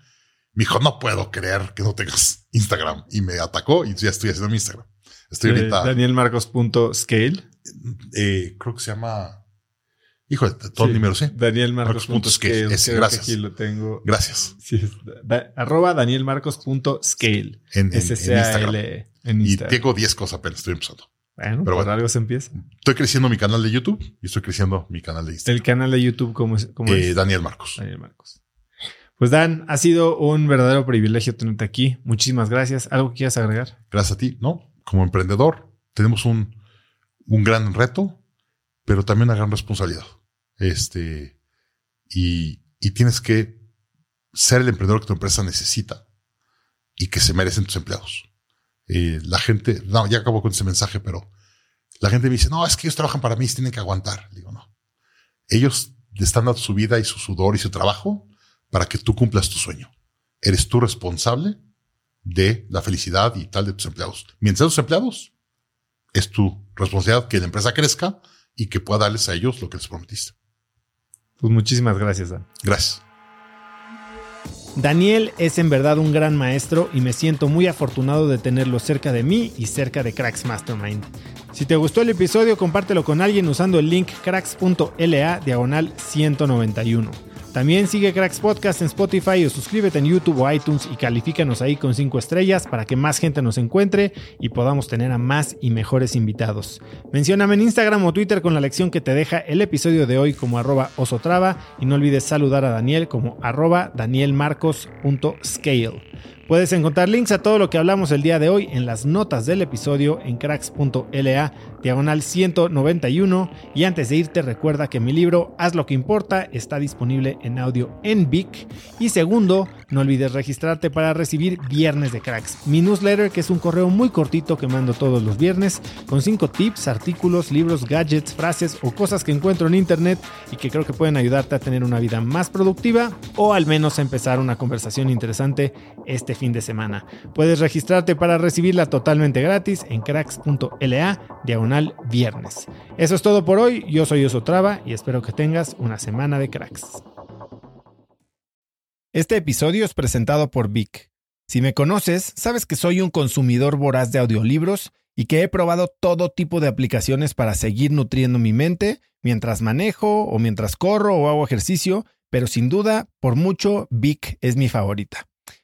Me dijo, no puedo creer que no tengas Instagram. Y me atacó y ya estoy haciendo mi Instagram. Estoy ahorita. Danielmarcos.scale. Eh, creo que se ama Hijo, todo el número, sí. Daniel Marcos. Gracias. Aquí lo tengo. Gracias. Sí, arroba danielmarcos.scale. En, en, Instagram. En Y tengo 10 cosas apenas, estoy empezando. Bueno, pero por algo se empieza. Estoy creciendo mi canal de YouTube y estoy creciendo mi canal de Instagram. ¿El canal de YouTube cómo es? Cómo eh, Daniel Marcos. Daniel Marcos. Pues Dan, ha sido un verdadero privilegio tenerte aquí. Muchísimas gracias. ¿Algo que quieras agregar? Gracias a ti. No, como emprendedor tenemos un, un gran reto, pero también una gran responsabilidad. Este, y, y tienes que ser el emprendedor que tu empresa necesita y que se merecen tus empleados. Eh, la gente, no, ya acabo con ese mensaje, pero la gente me dice, no, es que ellos trabajan para mí, tienen que aguantar. Digo, no. Ellos están dando su vida y su sudor y su trabajo para que tú cumplas tu sueño. Eres tú responsable de la felicidad y tal de tus empleados. Mientras tus empleados, es tu responsabilidad que la empresa crezca y que pueda darles a ellos lo que les prometiste. Pues muchísimas gracias, Dan. Gracias. Daniel es en verdad un gran maestro y me siento muy afortunado de tenerlo cerca de mí y cerca de Cracks Mastermind. Si te gustó el episodio, compártelo con alguien usando el link cracks.la diagonal 191. También sigue Cracks Podcast en Spotify o suscríbete en YouTube o iTunes y califícanos ahí con 5 estrellas para que más gente nos encuentre y podamos tener a más y mejores invitados. Mencióname en Instagram o Twitter con la lección que te deja el episodio de hoy como arroba osotrava y no olvides saludar a Daniel como arroba danielmarcos.scale. Puedes encontrar links a todo lo que hablamos el día de hoy en las notas del episodio en cracks.la diagonal 191 y antes de irte recuerda que mi libro Haz lo que importa está disponible en audio en Vic. Y segundo, no olvides registrarte para recibir Viernes de Cracks, mi newsletter que es un correo muy cortito que mando todos los viernes con 5 tips, artículos, libros, gadgets, frases o cosas que encuentro en internet y que creo que pueden ayudarte a tener una vida más productiva o al menos empezar una conversación interesante este fin de semana. Puedes registrarte para recibirla totalmente gratis en cracks.la diagonal viernes. Eso es todo por hoy, yo soy Osotrava y espero que tengas una semana de cracks. Este episodio es presentado por Vic. Si me conoces, sabes que soy un consumidor voraz de audiolibros y que he probado todo tipo de aplicaciones para seguir nutriendo mi mente mientras manejo o mientras corro o hago ejercicio, pero sin duda, por mucho, Vic es mi favorita.